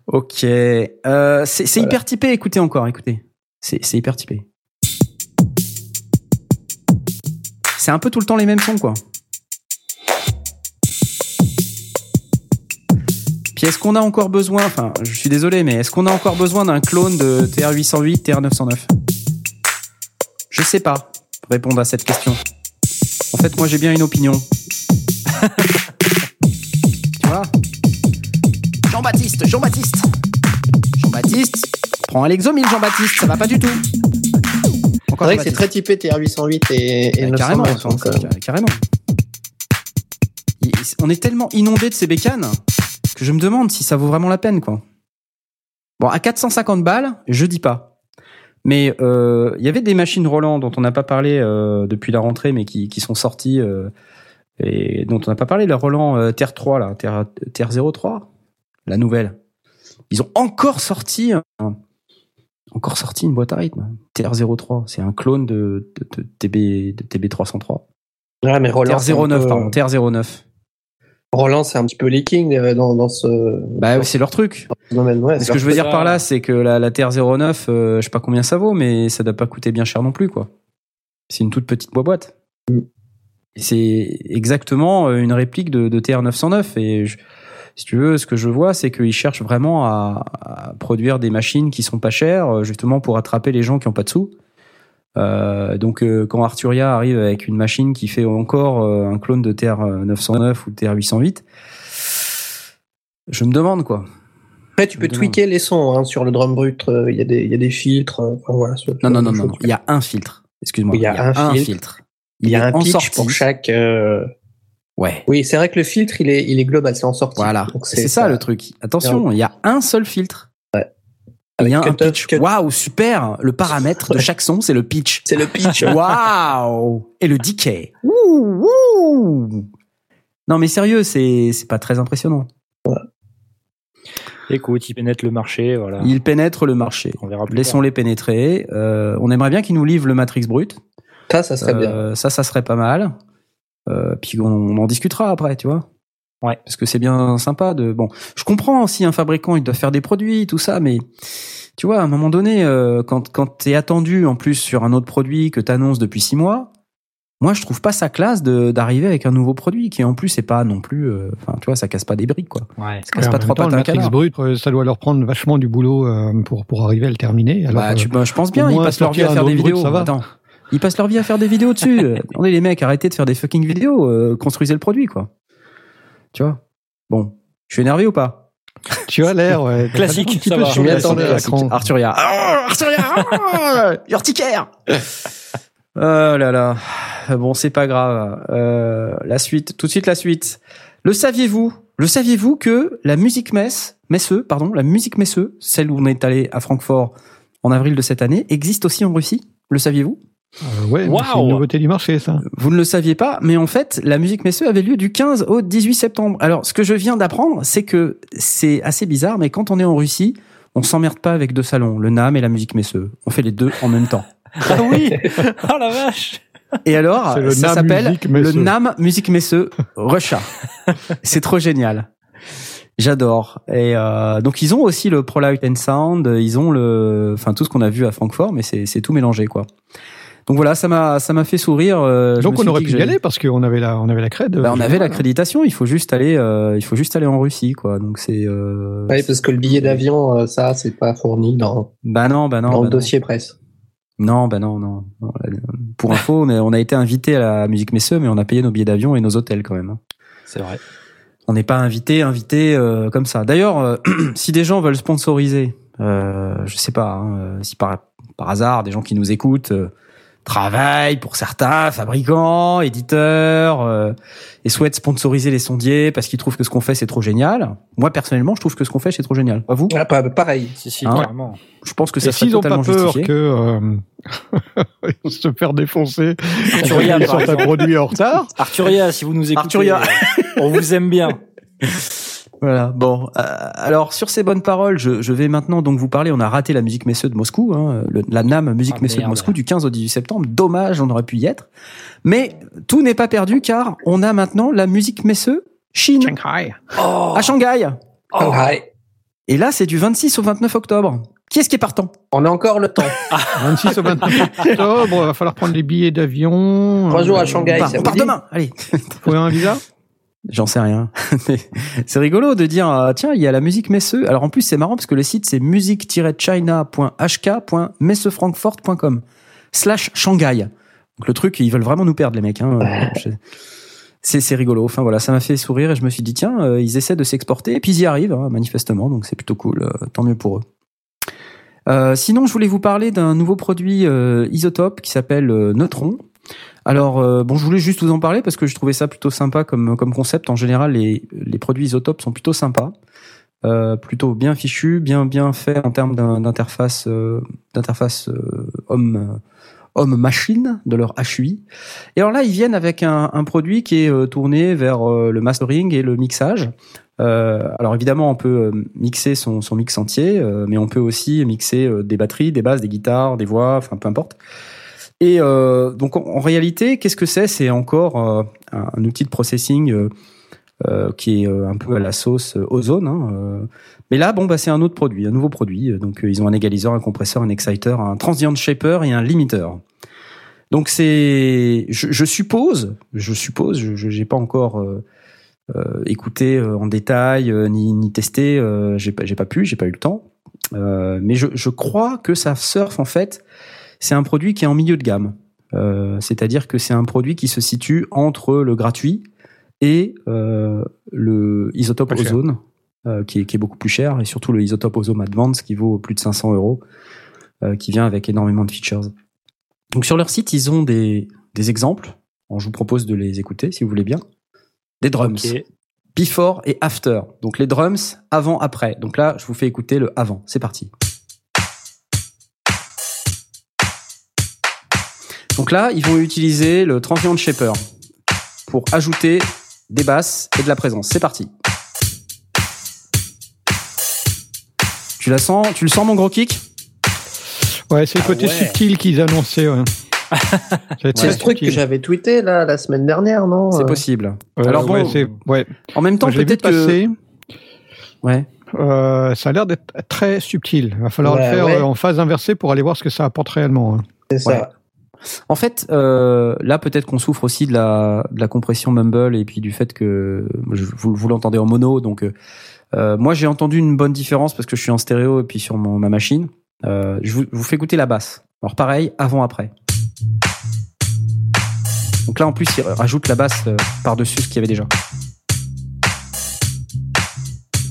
Ok. Euh, c'est Voilà. hyper typé. Écoutez encore, écoutez. C'est c'est hyper typé. C'est un peu tout le temps les mêmes sons, quoi. Puis est-ce qu'on a encore besoin, enfin, je suis désolé, mais est-ce qu'on a encore besoin d'un clone de TR-808, TR-909 Je sais pas répondre à cette question. En fait, moi, j'ai bien une opinion. [laughs] Jean-Baptiste, Jean-Baptiste Jean-Baptiste Prends un Lexomil, Jean-Baptiste, ça va pas du tout. C'est vrai que c'est très typé TR-808 et, et Ouais, 909. carrément, donc, euh, car- carrément. On est tellement inondé de ces bécanes que je me demande si ça vaut vraiment la peine, quoi. Bon, à 450 balles, je dis pas. Mais euh, il y avait des machines Roland dont on n'a pas parlé euh, depuis la rentrée, mais qui, qui sont sorties et dont on n'a pas parlé. La Roland Terre 3, là, Terre, Terre 03, la nouvelle. Ils ont encore sorti un- encore sorti une boîte à rythme. TR03, c'est un clone de, de, de TB, de TB303. Ouais, mais Roland, c'est un TR09, peu- pardon, TR09. Roland, c'est un petit peu leaking euh, dans, dans ce Bah, c'est leur truc. domaine. Ouais, Ce c'est que je veux ça. dire par là, c'est que la, la TR09, euh, je sais pas combien ça vaut, mais ça doit pas coûter bien cher non plus, quoi. C'est une toute petite boîte. Mm. C'est exactement euh, une réplique de, de TR909. Et je- si tu veux, ce que je vois, c'est qu'ils cherchent vraiment à, à produire des machines qui sont pas chères, euh, justement pour attraper les gens qui ont pas de sous. Euh, donc, euh, quand Arturia arrive avec une machine qui fait encore euh, un clone de TR909 ou TR808, je me demande quoi. Après, tu peux Je tweaker les sons hein, sur le drum brut. Il y a des, il y a des filtres. enfin, voilà, ce- Non, ce non, genre non, de non, choses. non. Il y a un filtre. Excuse-moi. Il y a un filtre. Il y a un pitch pour chaque. Ouais. Oui, c'est vrai que le filtre, il est, il est global, c'est en sortie. Voilà. C'est ça le truc. Attention, il y a un seul filtre. Ouais. Il y a un pitch. Waouh, super. Le paramètre de chaque son, c'est le pitch. C'est le pitch. [laughs] Waouh. Et le decay. Ouh, ouh. Non, mais sérieux, c'est c'est pas très impressionnant. Écoute, il pénètre le marché, voilà. Il pénètre le marché. On verra plus tard. Laissons-les pénétrer. Euh, on aimerait bien qu'ils nous livrent le Matrix brut. Ça, ça serait bien. Euh, Ça, ça serait pas mal. Euh, puis on, on en discutera après, tu vois. Ouais. Parce que c'est bien sympa de. Bon, je comprends si un fabricant il doit faire des produits, tout ça, mais tu vois, à un moment donné, euh, quand quand t'es attendu en plus sur un autre produit que t'annonces depuis six mois, moi je trouve pas ça classe de d'arriver avec un nouveau produit qui en plus est pas non plus. euh, Enfin, tu vois, ça casse pas des briques, quoi. Ouais. Ça casse Ouais, pas trois temps, pattes le brut, euh, ça doit leur prendre vachement du boulot euh, pour, pour arriver à le terminer. Alors, bah, tu, bah, je pense bien, ils passent leur vie à faire des brut, vidéos. ça va. Attends, ils passent leur vie à faire des vidéos dessus. [laughs] Attendez les mecs, arrêtez de faire des fucking vidéos, euh, construisez le produit, quoi. Tu vois? Bon, je suis énervé ou pas? Tu as l'air, ouais. [laughs] Classique, ça va. Je m'y attendais. Arturia. Ah, Arturia Urticaire [laughs] Oh là là. Bon, c'est pas grave. Euh, la suite, tout de suite la suite. Le saviez-vous Le saviez-vous que la musique messe, messeux, pardon, la musique messeux, celle où on est allé à Francfort en avril de cette année, existe aussi en Russie? Le saviez-vous? Euh, ouais, mais c'est une nouveauté du marché, ça. Vous ne le saviez pas, mais en fait, la musique messeux avait lieu du 15 au 18 septembre. Alors, ce que je viens d'apprendre, c'est que c'est assez bizarre, mais quand on est en Russie, on s'emmerde pas avec deux salons, le NAM et la musique messeux. On fait les deux en même temps. [laughs] Ah oui [laughs] Oh la vache Et alors, le ça NAM s'appelle le. NAM Musique Messeux Russia. [laughs] c'est trop génial. J'adore. Et euh, donc ils ont aussi le Pro Light and Sound, ils ont le, enfin tout ce qu'on a vu à Francfort, mais c'est tout mélangé quoi. Donc voilà, ça m'a ça m'a fait sourire. euh, je Donc on aurait pu y aller parce qu'on avait la, on avait la crède. Bah, on avait l'accréditation, il faut juste aller, euh, il faut juste aller en Russie, quoi. Donc c'est. Euh... Oui, parce que le billet d'avion, euh, ça, c'est pas fourni dans, Bah non, bah non. dans bah le dossier presse. Non. bah non, non. Pour info, on a, on a été invité à la musique Messeux, mais on a payé nos billets d'avion et nos hôtels quand même. hein. C'est vrai. On n'est pas invité, invité euh, comme ça. D'ailleurs, euh, [clears throat] si des gens veulent sponsoriser, euh, je sais pas, hein, si par, par hasard des gens qui nous écoutent euh, travaillent pour certains fabricants, éditeurs euh, et souhaitent sponsoriser les sondiers parce qu'ils trouvent que ce qu'on fait c'est trop génial. Moi personnellement, je trouve que ce qu'on fait c'est trop génial. Pas vous? Ah, pas- pareil. Si, si, Hein? clairement. Je pense que Et ça serait ont pas totalement peur justifié. que euh, [laughs] ils se faire défoncer Arturia, ils par sortent un produit en retard, Arturia, si vous nous écoutez, Arturia. euh, on vous aime bien. [laughs] Voilà. Bon, euh, alors sur ces bonnes paroles, je, je vais maintenant donc vous parler. On a raté la musique Messeux de Moscou, hein, le- la NAM Musique Ah, Messeux de. Moscou du 15 au 18 septembre. Dommage, on aurait pu y être. Mais tout n'est pas perdu car on a maintenant la musique Messeux Chine Shanghai. Oh, à Shanghai. Shanghai. Et là, c'est du 26 au 29 octobre. Qui est-ce qui est partant? On a encore le temps. [laughs] 26 au 29 octobre, il va falloir prendre les billets d'avion. Trois jours à Shanghai. On part, ça on vous part demain. Allez. Faut un visa? J'en sais rien. [laughs] C'est rigolo de dire ah, tiens, il y a la musique Messeux. Alors en plus, c'est marrant parce que le site c'est musique-china.hk.messefrankfurt.com slash Shanghai. Donc le truc, ils veulent vraiment nous perdre les mecs. Hein. [laughs] C'est rigolo. Enfin voilà, ça m'a fait sourire et je me suis dit tiens, euh, ils essaient de s'exporter et puis ils y arrivent hein, manifestement. Donc c'est plutôt cool. Euh, tant mieux pour eux. Euh, sinon, je voulais vous parler d'un nouveau produit euh, isotope qui s'appelle euh, Neutron. Alors euh, bon, je voulais juste vous en parler parce que je trouvais ça plutôt sympa comme comme concept. En général, les les produits isotopes sont plutôt sympas, euh, plutôt bien fichus, bien bien faits en termes d'interface euh, d'interface homme homme machine de leur HUI. Et alors là, ils viennent avec un, produit qui est tourné vers le mastering et le mixage. Alors évidemment, on peut mixer son, son mix entier, mais on peut aussi mixer des batteries, des basses, des guitares, des voix, enfin peu importe. Et euh, donc en, réalité, qu'est-ce que c'est? C'est encore euh, un, outil de processing euh, euh, qui est un peu à la sauce Ozone. Hein. Mais là, bon, bah, c'est un autre produit, un nouveau produit. Donc ils ont un égaliseur, un compresseur, un exciter, un transient shaper et un limiter. Donc c'est, je, suppose, je suppose, je j'ai pas encore euh, écouté en détail ni, ni testé, euh, j'ai pas pas pu, j'ai pas eu le temps. Mais je, je crois que ça surfe en fait, c'est un produit qui est en milieu de gamme. Euh, C'est-à-dire que c'est un produit qui se situe entre le gratuit et euh, le isotope Pas ozone, euh, qui, est, qui est beaucoup plus cher, et surtout le isotope ozone advance qui vaut plus de 500 euros, qui vient avec énormément de features. Donc sur leur site, ils ont des, des exemples. Alors, je vous propose de les écouter si vous voulez bien. Des drums. Before et after. Donc les drums avant après. Donc là, je vous fais écouter le avant. C'est parti. Donc là, ils vont utiliser le transient shaper pour ajouter des basses et de la présence. C'est parti. Tu la sens Tu le sens mon gros kick? Ouais, c'est le Ah côté ouais. subtil qu'ils annonçaient. Ouais. [laughs] C'est très ce truc que j'avais tweeté là la semaine dernière, non? C'est possible. Euh, Alors bon, ouais. En même temps, peut-être que passer. ouais. Euh, ça a l'air d'être très subtil. Il va falloir Ouais, le faire ouais. euh, en phase inversée pour aller voir ce que ça apporte réellement. hein. C'est ça. En fait, euh, là peut-être qu'on souffre aussi de la, de la compression mumble et puis du fait que vous, vous l'entendez en mono. Donc euh, euh, moi j'ai entendu une bonne différence parce que je suis en stéréo et puis sur mon, ma machine. Euh, je vous, vous fais écouter la basse. Alors pareil, avant après. Donc là en plus il rajoute la basse euh, par-dessus ce qu'il y avait déjà.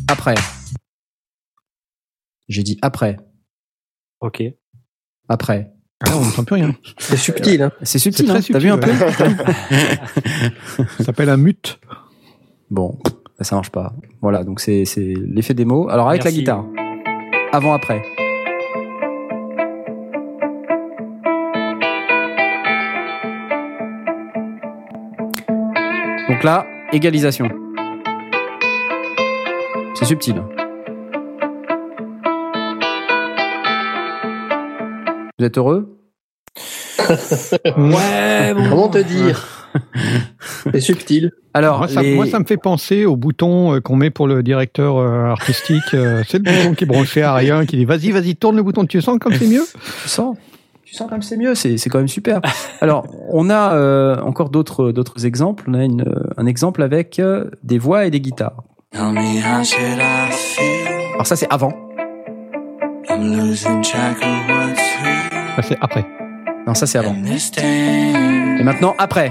Après. J'ai dit après. Ok. Après. Ah, on n'entend plus rien. C'est subtil. Hein. C'est subtil, hein T'as vu un peu [laughs] Ça s'appelle un mute. Bon, bah, ça marche pas. Voilà, donc c'est c'est l'effet démo. Alors avec Merci. la guitare. Avant après. Donc là, égalisation. C'est subtil. Vous êtes heureux [laughs] Ouais, bon. Comment te dire [laughs] C'est subtil. Alors, Moi ça, les- moi, ça me fait penser au bouton euh, qu'on met pour le directeur euh, artistique. euh, [laughs] c'est le bouton qui est branché à rien, qui dit vas-y, vas-y, tourne le bouton. Tu sens comme c'est mieux? Tu sens Tu sens quand même c'est mieux, c'est c'est quand même super. Alors, on a euh, encore d'autres d'autres exemples. On a une, un exemple avec euh, des voix et des guitares. Alors ça c'est avant. I'm Ça, C'est après. Non, ça c'est avant. Et maintenant après.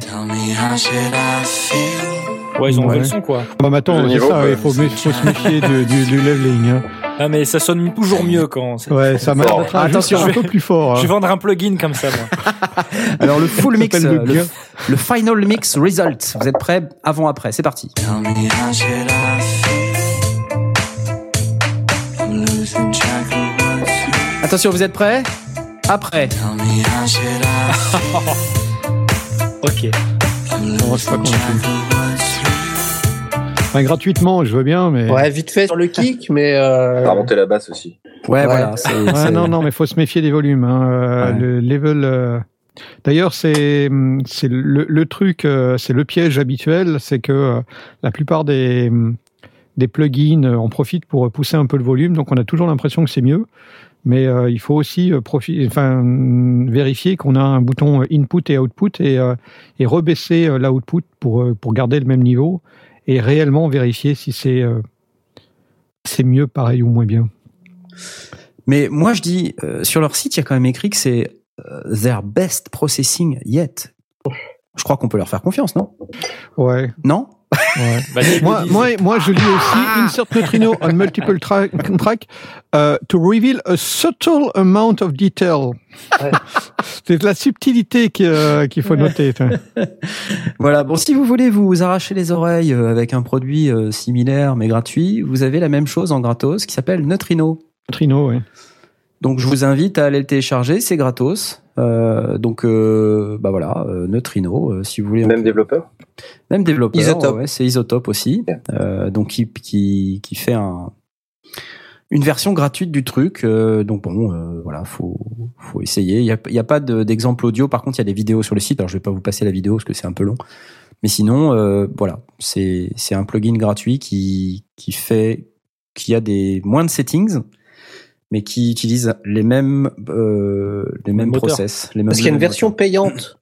Ouais, ils ont Ouais. le son, quoi. Bah, mais attends, c'est ça, il faut, faut se méfier du, du, du leveling. Hein. Ah, mais ça sonne toujours mieux quand. Ouais, ça m'a d'être un, Attention, un je vais- peu plus fort. Je vais hein. vendre un plugin comme ça, moi. [laughs] Alors le full mix, le euh, le, final mix result. Vous êtes prêts? Avant après, c'est parti. Attention, vous êtes prêts? Après. [laughs] Ok. Oh, c'est pas Enfin, gratuitement, je veux bien, mais. Ouais, vite fait sur le kick, mais euh, T'as remonté la basse aussi. Ouais, Ouais. voilà. c'est- Ouais, c'est- non, non, mais faut se méfier des volumes. Hein. Euh, Ouais. Le level. euh, D'ailleurs, c'est c'est le, le truc, euh, c'est le piège habituel, c'est que euh, la plupart des des plugins en profitent pour pousser un peu le volume, donc on a toujours l'impression que c'est mieux. Mais euh, il faut aussi euh, profi- enfin, hum, vérifier qu'on a un bouton euh, input et output et, euh, et rebaisser l'output pour, pour garder le même niveau et réellement vérifier si c'est euh, c'est mieux, pareil ou moins bien. Mais moi, je dis, sur leur site, il y a quand même écrit que c'est their best processing yet. Je crois qu'on peut leur faire confiance, non? Ouais, Non? Ouais. Bah, Moi, moi, moi, je lis aussi insert neutrino on multiple tra- track uh, to reveal a subtle amount of detail. Ouais. [laughs] C'est de la subtilité qui, euh, qu'il faut noter. [laughs] Voilà, bon, si vous voulez vous arracher les oreilles euh, avec un produit euh, similaire mais gratuit, vous avez la même chose en gratos qui s'appelle Neutrino. Neutrino, oui. Donc je vous invite à aller le télécharger, c'est gratos. Euh, donc euh, bah voilà, euh, Neutrino, euh, si vous voulez. Même développeur? Même développeur. Isotope. ouais, c'est Isotope aussi. Euh, donc qui, qui qui fait un une version gratuite du truc. euh, donc bon, euh, voilà, faut faut essayer. Il y a, il y a pas de- d'exemple audio. Par contre, il y a des vidéos sur le site. Alors je vais pas vous passer la vidéo parce que c'est un peu long. Mais sinon, euh, voilà, c'est c'est un plugin gratuit qui qui fait qui a des moins de settings, mais qui utilise les mêmes euh, les mêmes Moteur. process. Les mêmes parce qu'il y a une version payante.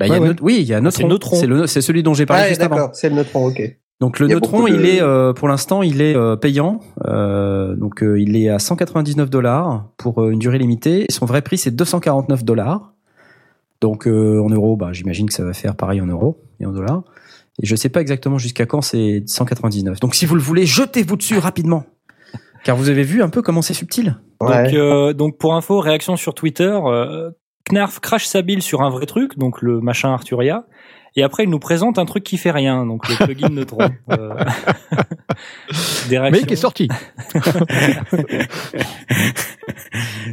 Bah, il y a Ouais. Neut- oui, il y a Neutron. C'est Neutron. C'est le- c'est celui dont j'ai parlé Ah, juste avant. d'accord, c'est le neutron, ok. Donc le Il Neutron, de- il est euh, pour l'instant, il est euh, payant. Euh, donc euh, il est à 199 dollars pour euh, une durée limitée. Et son vrai prix c'est 249 dollars. Donc euh, en euros, bah j'imagine que ça va faire pareil en euros et en dollars. Et je sais pas exactement jusqu'à quand c'est 199. Donc si vous le voulez, jetez-vous dessus rapidement. Car vous avez vu un peu comment c'est subtil. Donc, euh, donc pour info, réaction sur Twitter, euh, Knarf crache sa bile sur un vrai truc, donc le machin Arturia, et après il nous présente un truc qui fait rien, donc le plugin Neutron. [laughs] Euh, [laughs] des Mais qui est sorti. [laughs]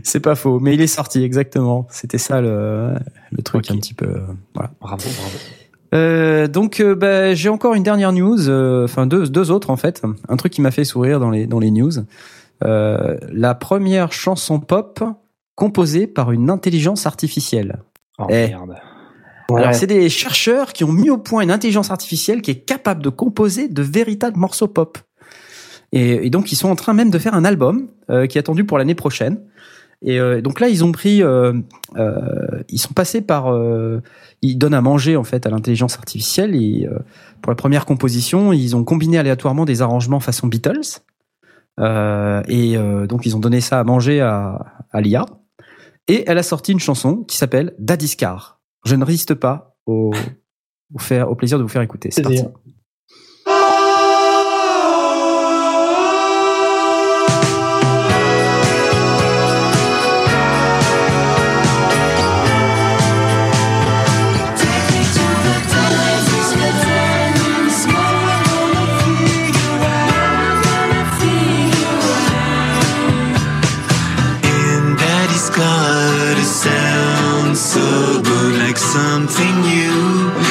C'est pas faux, mais il est sorti exactement. C'était ça le, le truc Ok. un petit peu. voilà. Bravo, bravo. Euh, donc euh, bah, j'ai encore une dernière news, euh, enfin deux, deux autres en fait. Un truc qui m'a fait sourire dans les dans les news. Euh, la première chanson pop composée par une intelligence artificielle. Oh Eh. merde. Ouais. Alors c'est des chercheurs qui ont mis au point une intelligence artificielle qui est capable de composer de véritables morceaux pop. Et, et donc ils sont en train même de faire un album euh, qui est attendu pour l'année prochaine. Et euh, donc là ils ont pris, euh, ils sont passés par, ils donnent à manger en fait à l'intelligence artificielle. Et pour la première composition, ils ont combiné aléatoirement des arrangements façon Beatles. Et donc ils ont donné ça à manger à, à l'IA. Et elle a sorti une chanson qui s'appelle Daddy's Car. Je ne résiste pas au, au, faire, au plaisir de vous faire écouter. C'est parti.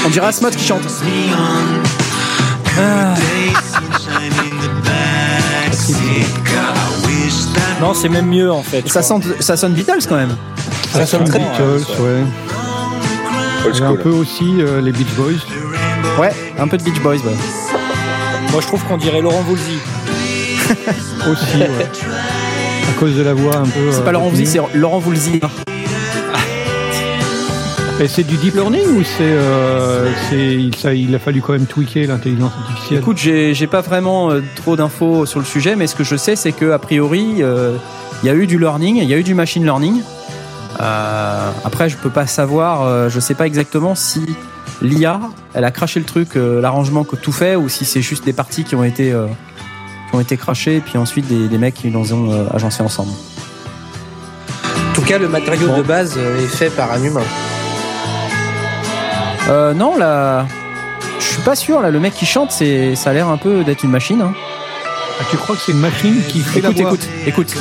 On dirait Asmod qui chante. That Non, c'est même mieux en fait. Ça, sent, ça sonne Beatles quand même. Ça sonne très bien. Beatles, ouais. Il y a un peu aussi euh, les Beach Boys. Ouais, un peu de Beach Boys. Ouais. Moi je trouve qu'on dirait Laurent Voulzy. [laughs] Aussi, ouais. À cause de la voix un peu. C'est euh, pas Laurent Voulzy, c'est Laurent Voulzy. Et c'est du deep learning ou c'est, euh, c'est, il, ça, il a fallu quand même tweaker l'intelligence artificielle? Écoute, j'ai j'ai pas vraiment euh, trop d'infos sur le sujet, mais ce que je sais, c'est que a priori, euh, il y a eu du learning, il y a eu du machine learning. Euh, après, je peux pas savoir, euh, je sais pas exactement si l'IA, elle a craché le truc, euh, l'arrangement que tout fait, ou si c'est juste des parties qui ont été euh, qui ont été crachées, et puis ensuite des, des mecs qui les ont euh, agencés ensemble. En tout cas, le matériau de base est fait par un humain. Euh, non, là, je suis pas sûr. Là, le mec qui chante, c'est, ça a l'air un peu d'être une machine. Hein. Ah, tu crois que c'est une machine qui fait Écoute, la voix écoute, écoute.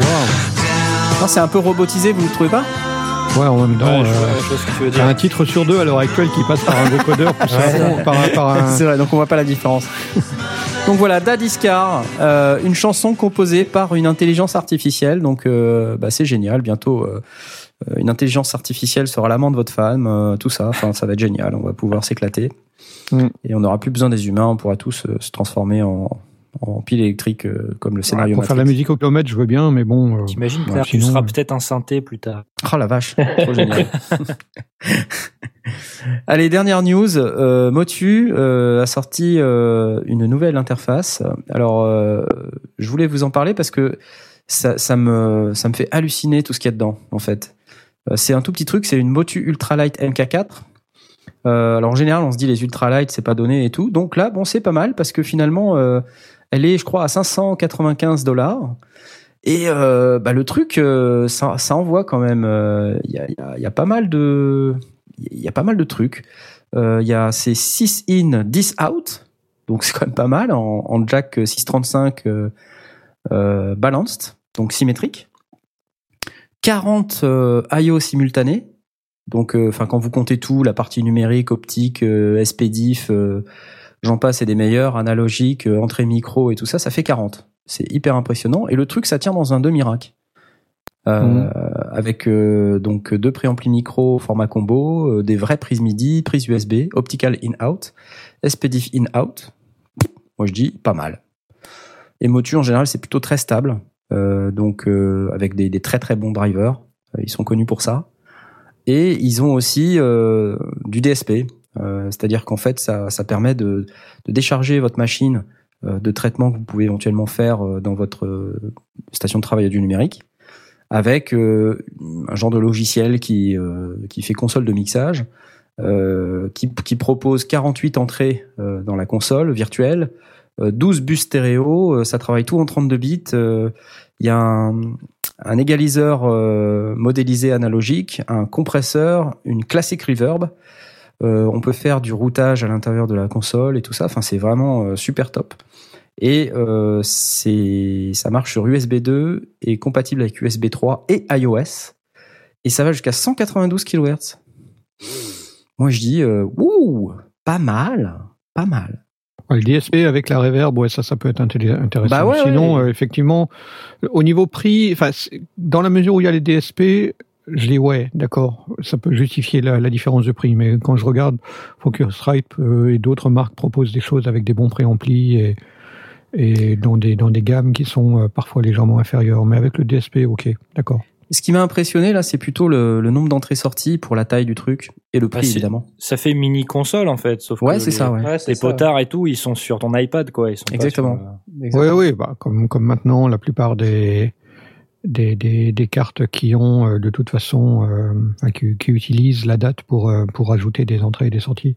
Wow. Non, c'est un peu robotisé, vous ne trouvez pas? Ouais, en même temps, Ouais, je, euh, vois, je vois ce que tu veux t'as dire. un titre sur deux à l'heure actuelle qui passe par un vocodeur par, un- par un. [laughs] C'est vrai, donc on voit pas la différence. [laughs] donc voilà, Dadiscar, euh, une chanson composée par une intelligence artificielle. Donc euh, bah, c'est génial. Bientôt, euh, une intelligence artificielle sera l'amant de votre femme, euh, tout ça. Enfin, ça va être génial. On va pouvoir s'éclater Mm. et on n'aura plus besoin des humains. On pourra tous euh, se transformer en, en pile électrique euh, comme le scénario. pour faire la Matrix. musique au kilomètre, je veux bien, mais bon. euh, T'imagines, ouais, tu sinon, seras euh, peut-être un synthé plus tard. Oh la vache, trop [laughs] génial. [laughs] Allez, dernière news. Euh, Motu euh, a sorti euh, une nouvelle interface. Alors, euh, je voulais vous en parler parce que ça, ça me ça me fait halluciner tout ce qu'il y a dedans, en fait. C'est un tout petit truc. C'est une Motu Ultralight MK4. Euh, alors en général, on se dit les ultralight, c'est pas donné et tout. Donc là, bon, c'est pas mal parce que finalement, euh, elle est, je crois, à 595 dollars. Et euh, bah, le truc, euh, ça, envoie quand même. euh, Il y, a, il y a- pas mal de, trucs. Euh, Il y a ces 6 in, 10 out. Donc c'est quand même pas mal en, jack 635 euh, euh, balanced, donc symétrique. 40 euh, I.O. simultanés. Donc, euh, quand vous comptez tout, la partie numérique, optique, euh, SPDIF, euh, j'en passe et des meilleurs, analogique, euh, entrée micro et tout ça, ça fait 40. C'est hyper impressionnant. Et le truc, ça tient dans un demi-rack. Euh, Mhm. Avec euh, donc deux préamplis micro format combo, euh, des vraies prises MIDI, prises USB, optical in-out, SPDIF in-out. Moi, je dis pas mal. Et Motu, en général, c'est plutôt très stable. Euh, donc, euh, avec des, des très très bons drivers. Ils sont connus pour ça. Et ils ont aussi euh, du DSP. Euh, C'est-à-dire qu'en fait, ça, permet de, décharger votre machine euh, de traitement que vous pouvez éventuellement faire euh, dans votre station de travail du numérique avec un genre de logiciel qui, fait console de mixage, qui, propose 48 entrées dans la console virtuelle, euh, 12 bus stéréo, ça travaille tout en 32 bits. Il y a un, un égaliseur modélisé analogique, un compresseur, une classic reverb. Euh, on peut faire du routage à l'intérieur de la console et tout ça. Enfin, c'est vraiment euh, super top. Et euh, c'est, ça marche sur USB 2 et compatible avec USB 3 et iOS. Et ça va jusqu'à 192 kHz. Moi, je dis, euh, ouh, pas mal, pas mal. Ouais, le DSP avec la reverb, ouais, ça, ça peut être intéressant. Bah ouais, Sinon, ouais. euh, effectivement, au niveau prix, dans la mesure où il y a les DSP, je dis ouais, d'accord, ça peut justifier la, la différence de prix. Mais quand je regarde, Focusrite euh, et d'autres marques proposent des choses avec des bons préamplis et, et dans des dans des gammes qui sont euh, parfois légèrement inférieures. Mais avec le DSP, ok, d'accord. Ce qui m'a impressionné là, c'est plutôt le, le nombre d'entrées-sorties pour la taille du truc et le prix Ah, c'est- évidemment. Ça fait mini console en fait, sauf Ouais, que c'est les- ça, ouais. Ouais, c'est Les ça. potards et tout, ils sont sur ton iPad quoi. Ils sont pas Exactement. sur, euh, Oui, oui, bah, comme, comme maintenant, la plupart des, des, des, des cartes qui ont euh, de toute façon, euh, qui, qui utilisent la date pour, euh, pour ajouter des entrées et des sorties.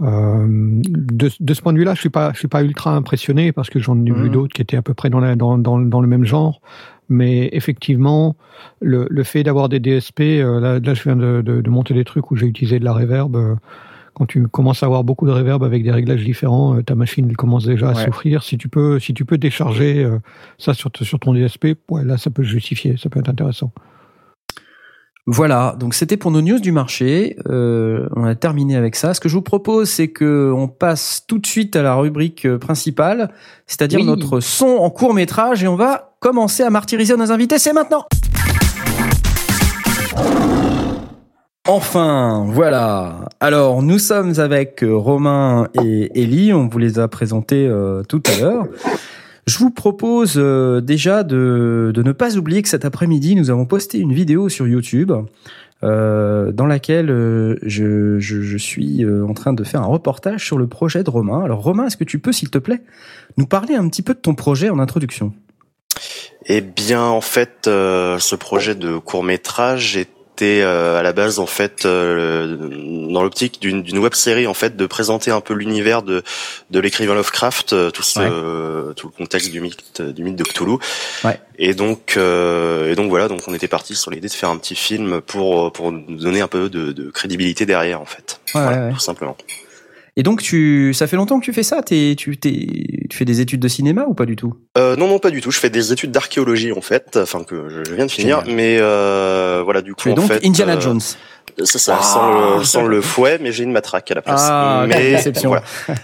De, de ce point de vue-là, je suis pas, je suis pas ultra impressionné parce que j'en ai vu Mhm. d'autres qui étaient à peu près dans, la, dans, dans, dans le même genre. Mais effectivement, le, le fait d'avoir des DSP, là, là, je viens de, de, de monter des trucs où j'ai utilisé de la reverb. Quand tu commences à avoir beaucoup de reverb avec des réglages différents, euh, ta machine elle commence déjà à souffrir. Si tu peux, si tu peux décharger euh, ça sur, ton DSP, ouais, là ça peut justifier, ça peut être intéressant. Voilà, donc c'était pour nos news du marché. Euh, on a terminé avec ça. Ce que je vous propose, c'est que on passe tout de suite à la rubrique principale, c'est-à-dire Oui. notre son en court métrage, et on va commencer à martyriser nos invités. C'est maintenant. Enfin, voilà. Alors, nous sommes avec euh, Romain et Ellie. On vous les a présentés euh, tout à l'heure. Je vous propose euh, déjà de, de ne pas oublier que cet après-midi, nous avons posté une vidéo sur YouTube euh, dans laquelle euh, je, je, je suis euh, en train de faire un reportage sur le projet de Romain. Alors Romain, est-ce que tu peux, s'il te plaît, nous parler un petit peu de ton projet en introduction? Eh bien, en fait, euh, ce projet de court métrage était euh, à la base en fait euh, dans l'optique d'une d'une web série en fait de présenter un peu l'univers de de l'écrivain Lovecraft, euh, tout ce euh, tout le contexte du mythe du mythe de Cthulhu. Ouais. Et donc euh, et donc voilà, donc on était parti sur l'idée de faire un petit film pour pour nous donner un peu de, de crédibilité derrière en fait. Ouais, Voilà, ouais, ouais. tout simplement. Et donc, tu, ça fait longtemps que tu fais ça? T'es, tu, t'es, tu fais des études de cinéma ou pas du tout? Euh, non, non, pas du tout. Je fais des études d'archéologie en fait, enfin que je, viens de finir, Génial. mais euh, voilà, du coup Tu es en donc fait, Indiana euh, Jones. C'est ça, Ah. sans, le, sans le fouet, mais j'ai une matraque à la place. Ah, mais déception. voilà. [laughs]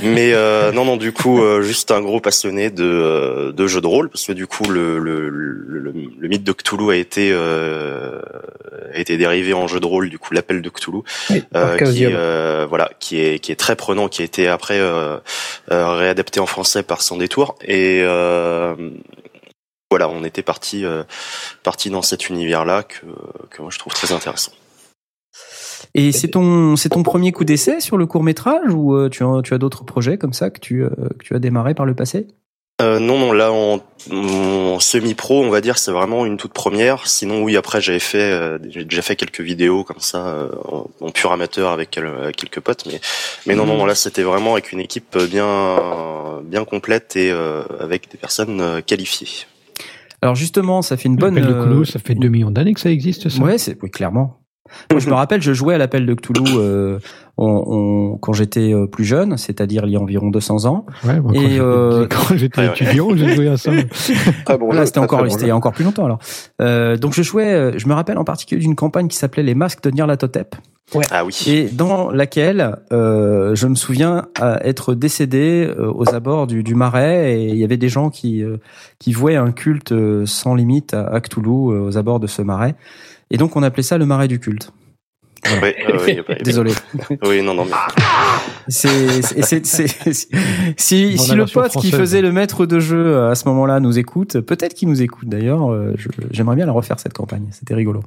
Mais euh, non, non, du coup, euh, juste un gros passionné de, euh, de jeux de rôle, parce que du coup, le, le, le, mythe de Cthulhu a été euh, a été dérivé en jeu de rôle, du coup, l'appel de Cthulhu, Oui, euh, qui euh, voilà, qui est qui est très prenant, qui a été après euh, euh, réadapté en français par Sans détour et euh, voilà, on était parti euh, parti dans cet univers-là que que moi je trouve très intéressant. Et c'est ton, c'est ton premier coup d'essai sur le court métrage ou euh, tu as, tu as d'autres projets comme ça que tu, euh, que tu as démarré par le passé? Euh, non, non, là en, en semi-pro, on va dire, c'est vraiment une toute première. Sinon, oui, après j'avais fait, euh, j'ai déjà fait quelques vidéos comme ça euh, en, en pur amateur avec, quel- avec quelques potes, mais mais non, non, là c'était vraiment avec une équipe bien bien complète et euh, avec des personnes qualifiées. Alors justement, ça fait une bonne. Euh, Cthulhu, ça fait 2 millions d'années que ça existe, ça Ouais, c'est oui, clairement. Moi, je me rappelle, je jouais à l'appel de Cthulhu euh, on, on- quand j'étais euh, plus jeune, c'est-à-dire il y a environ 200 ans. Ouais, moi, quand Et, j'étais- euh, quand j'étais Ouais, ouais. étudiant, j'ai joué à ça. [laughs] Très bon jeu, c'était très, encore, c'était jeu. il y a encore plus longtemps alors. Euh, donc je jouais, je me rappelle en particulier d'une campagne qui s'appelait les masques de Nyarlathotep Ah oui. et dans laquelle euh, je me souviens à être décédé euh, aux abords du, du marais et il y avait des gens qui euh, qui vouaient un culte sans limite à, à Cthulhu aux abords de ce marais et donc on appelait ça le marais du culte. Oui, [laughs] euh, oui, bah, Désolé. Oui, non, non, mais C'est, c'est, c'est- c'est- si, si, le pote qui faisait le maître de jeu euh, à ce moment-là nous écoute, peut-être qu'il nous écoute d'ailleurs, euh, je- j'aimerais bien la refaire cette campagne, c'était rigolo.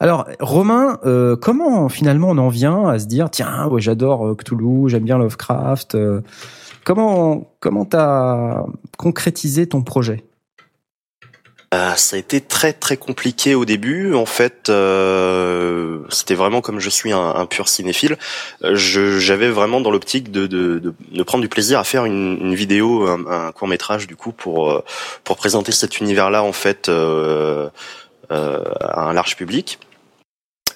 Alors, Romain, euh, comment finalement on en vient à se dire, tiens, ouais, j'adore euh, Cthulhu, j'aime bien Lovecraft, euh, comment comment t'as concrétisé ton projet? Ça a été très très compliqué au début. En fait, euh, c'était vraiment comme je suis un, pur cinéphile. euh, J'avais vraiment dans l'optique de, de, de, de prendre du plaisir à faire une, une vidéo, un, un court métrage du coup pour euh, pour présenter cet univers-là en fait euh, euh, à un large public.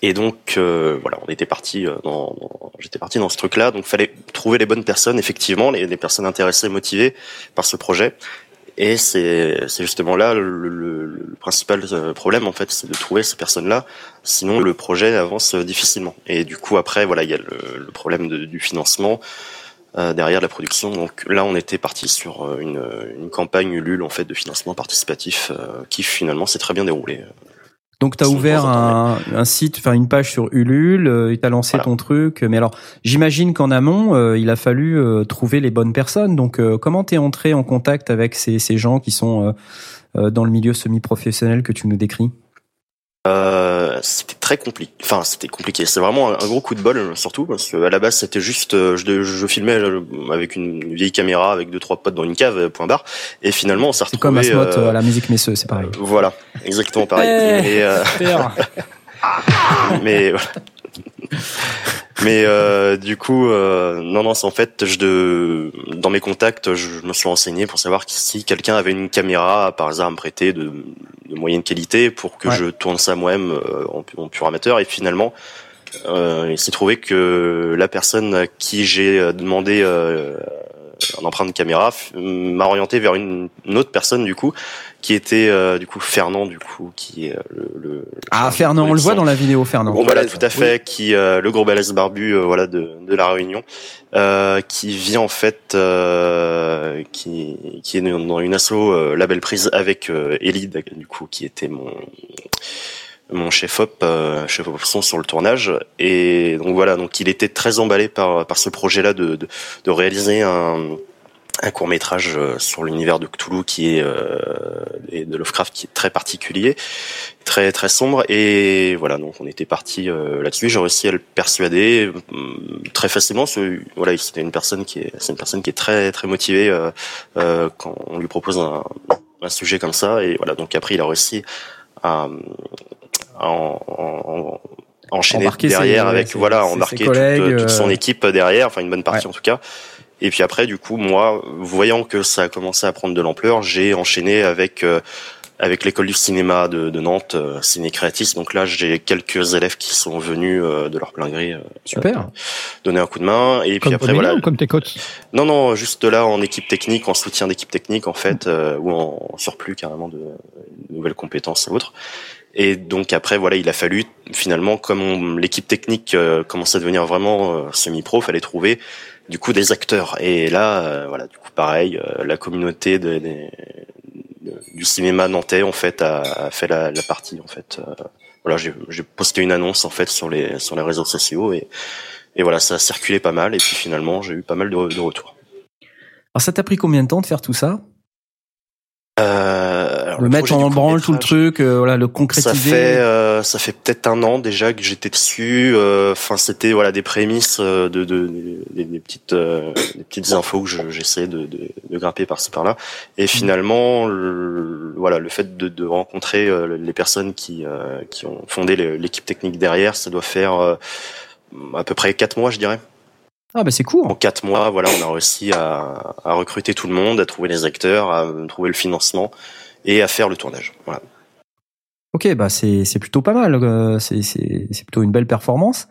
Et donc euh, voilà, on était parti euh, dans, dans- j'étais parti dans ce truc-là. Donc fallait trouver les bonnes personnes, effectivement, les, les personnes intéressées, motivées par ce projet. Et c'est justement là le, le- le principal euh, problème en fait, c'est de trouver ces personnes-là. Sinon, le projet avance difficilement. Et du coup, après, voilà, il y a le, le problème de- du financement euh, derrière la production. Donc là, on était parti sur euh, une, une campagne Ulule en fait de financement participatif euh, qui finalement s'est très bien déroulée. Donc tu as ouvert un, un site, enfin une page sur Ulule, euh, et t'as lancé Voilà. ton truc. Mais alors, j'imagine qu'en amont, euh, il a fallu euh, trouver les bonnes personnes. Donc, euh, comment t'es entré en contact avec ces, ces gens qui sont euh, euh, dans le milieu semi-professionnel que tu nous décris? Euh, c'était très compliqué. Enfin, c'était compliqué. C'est vraiment un, gros coup de bol, euh, surtout parce que à la base, c'était juste, euh, je, je filmais avec une vieille caméra, avec deux trois potes dans une cave, point barre. Et finalement, on s'est C'est retrouvé. comme euh, à la musique Messeux, c'est pareil. Voilà, exactement pareil. Eh. Et, euh, Super. [laughs] mais voilà. Mais euh, du coup, euh, non, non, c'est en fait, je de, dans mes contacts, je me suis renseigné pour savoir si quelqu'un avait une caméra par hasard à me prêter de, de moyenne qualité pour que Ouais. je tourne ça moi-même euh, en, pu- en pur amateur. Et finalement, il s'est trouvé que la personne à qui j'ai demandé un emprunt de caméra m'a orienté vers une, une autre personne du coup qui était euh, du coup Fernand du coup qui est euh, le, le Ah, Fernand, on le voit dans la vidéo, Fernand. Bon, voilà, tout à fait, qui euh, le gros balèze barbu, euh, voilà, de, de la Réunion, euh, qui vient en fait, euh, qui qui est dans une asso euh, label prise avec euh, Elide, du coup, qui était mon mon chef op, euh, chef op son sur le tournage, et donc voilà, donc il était très emballé par par ce projet-là de, de de réaliser un un court métrage sur l'univers de Cthulhu qui est euh, et de Lovecraft qui est très particulier, très très sombre et voilà donc on était parti euh, là-dessus. J'ai réussi à le persuader euh, très facilement. Ce, voilà c'était une personne qui est c'est une personne qui est très très motivée euh, euh, quand on lui propose un un sujet comme ça. Et voilà, donc après, il a réussi à, à en- en- en- enchaîner derrière ses- avec ses- voilà, embarquer toute, toute son euh, équipe derrière, enfin une bonne partie Ouais. en tout cas. Et puis après, du coup, moi, voyant que ça a commencé à prendre de l'ampleur, j'ai enchaîné avec euh, avec l'école du cinéma de, de Nantes, euh, Ciné Créatis. Donc là, j'ai quelques élèves qui sont venus euh, de leur plein gré euh, Super. donner un coup de main. Et puis après, voilà. ou comme tes coachs Non, non, juste là en équipe technique, en soutien d'équipe technique en fait, euh, ou en surplus carrément de nouvelles compétences et autres. Et donc après, voilà, il a fallu finalement, comme l'équipe technique euh, commençait à devenir vraiment euh, semi-pro, fallait trouver du coup des acteurs. Et là, euh, voilà, du coup pareil, euh, la communauté du cinéma nantais en fait a, a fait la, la partie en fait. Euh, voilà, j'ai j'ai posté une annonce en fait sur les sur les réseaux sociaux et et voilà, ça a circulé pas mal. Et puis finalement, j'ai eu pas mal de, de retours. Alors ça t'a pris combien de temps de faire tout ça? Euh, Le mettre en branle tout le truc, euh, voilà, le Ça concrétiser. fait euh, ça fait peut-être un an déjà que j'étais dessus. euh, Enfin, c'était voilà des prémices euh, de, de, des, des petites euh, des petites infos que je- j'essaie de, de, de grimper par-ci par-là. Et finalement, le, voilà, le fait de, de rencontrer les personnes qui euh, qui ont fondé l'équipe technique derrière, ça doit faire euh, à peu près quatre mois, je dirais. Ah bah c'est En court. quatre mois, voilà, on a réussi à, à recruter tout le monde, à trouver les acteurs, à trouver le financement et à faire le tournage. Voilà. Ok, bah c'est c'est plutôt pas mal. euh, c'est c'est c'est plutôt une belle performance.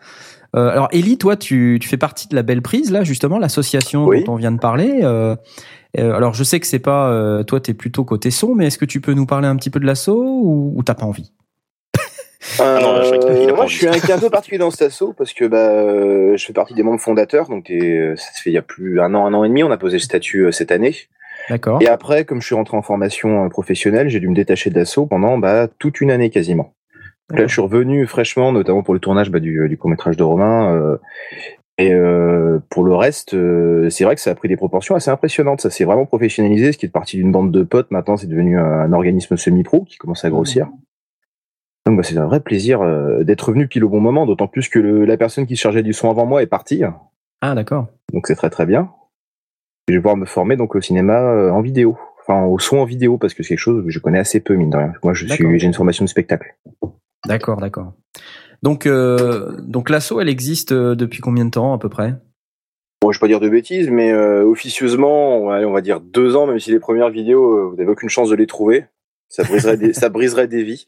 Euh, alors Ellie, toi, tu tu fais partie de la belle prise là, justement, l'association Oui. dont on vient de parler. Euh, euh, alors je sais que c'est pas euh, toi, t'es plutôt côté son, mais est-ce que tu peux nous parler un petit peu de l'asso ou, ou t'as pas envie? Euh, non, là, je crois qu'il a pas moi, je suis un cas un peu particulier dans cet assaut parce que bah, euh, je fais partie des membres fondateurs. Donc, t'es- ça se fait il y a plus un an, un an et demi. On a posé le statut euh, cette année. D'accord. Et après, comme je suis rentré en formation euh, professionnelle, j'ai dû me détacher de l'assaut pendant bah, toute une année quasiment. Là, je suis revenu fraîchement, notamment pour le tournage bah, du, du court métrage de Romain. euh, et euh, pour le reste, euh, c'est vrai que ça a pris des proportions assez impressionnantes. Ça s'est vraiment professionnalisé. Ce qui est parti d'une bande de potes, maintenant, c'est devenu un, un organisme semi-pro qui commence à grossir. Donc, bah, c'est un vrai plaisir euh, d'être revenu pile au bon moment, d'autant plus que le- la personne qui se chargeait du son avant moi est partie. Ah d'accord. Donc c'est très très bien. Et je vais pouvoir me former donc au cinéma euh, en vidéo, enfin au son en vidéo parce que c'est quelque chose que je connais assez peu mine de rien. Moi je D'accord. suis j'ai une formation de spectacle. D'accord, d'accord. Donc euh, donc l'asso, elle existe euh, depuis combien de temps à peu près? Bon, je vais pas dire de bêtises, mais euh, officieusement, on va, on va dire deux ans, même si les premières vidéos, vous n'avez aucune chance de les trouver. Ça briserait des, ça briserait des vies.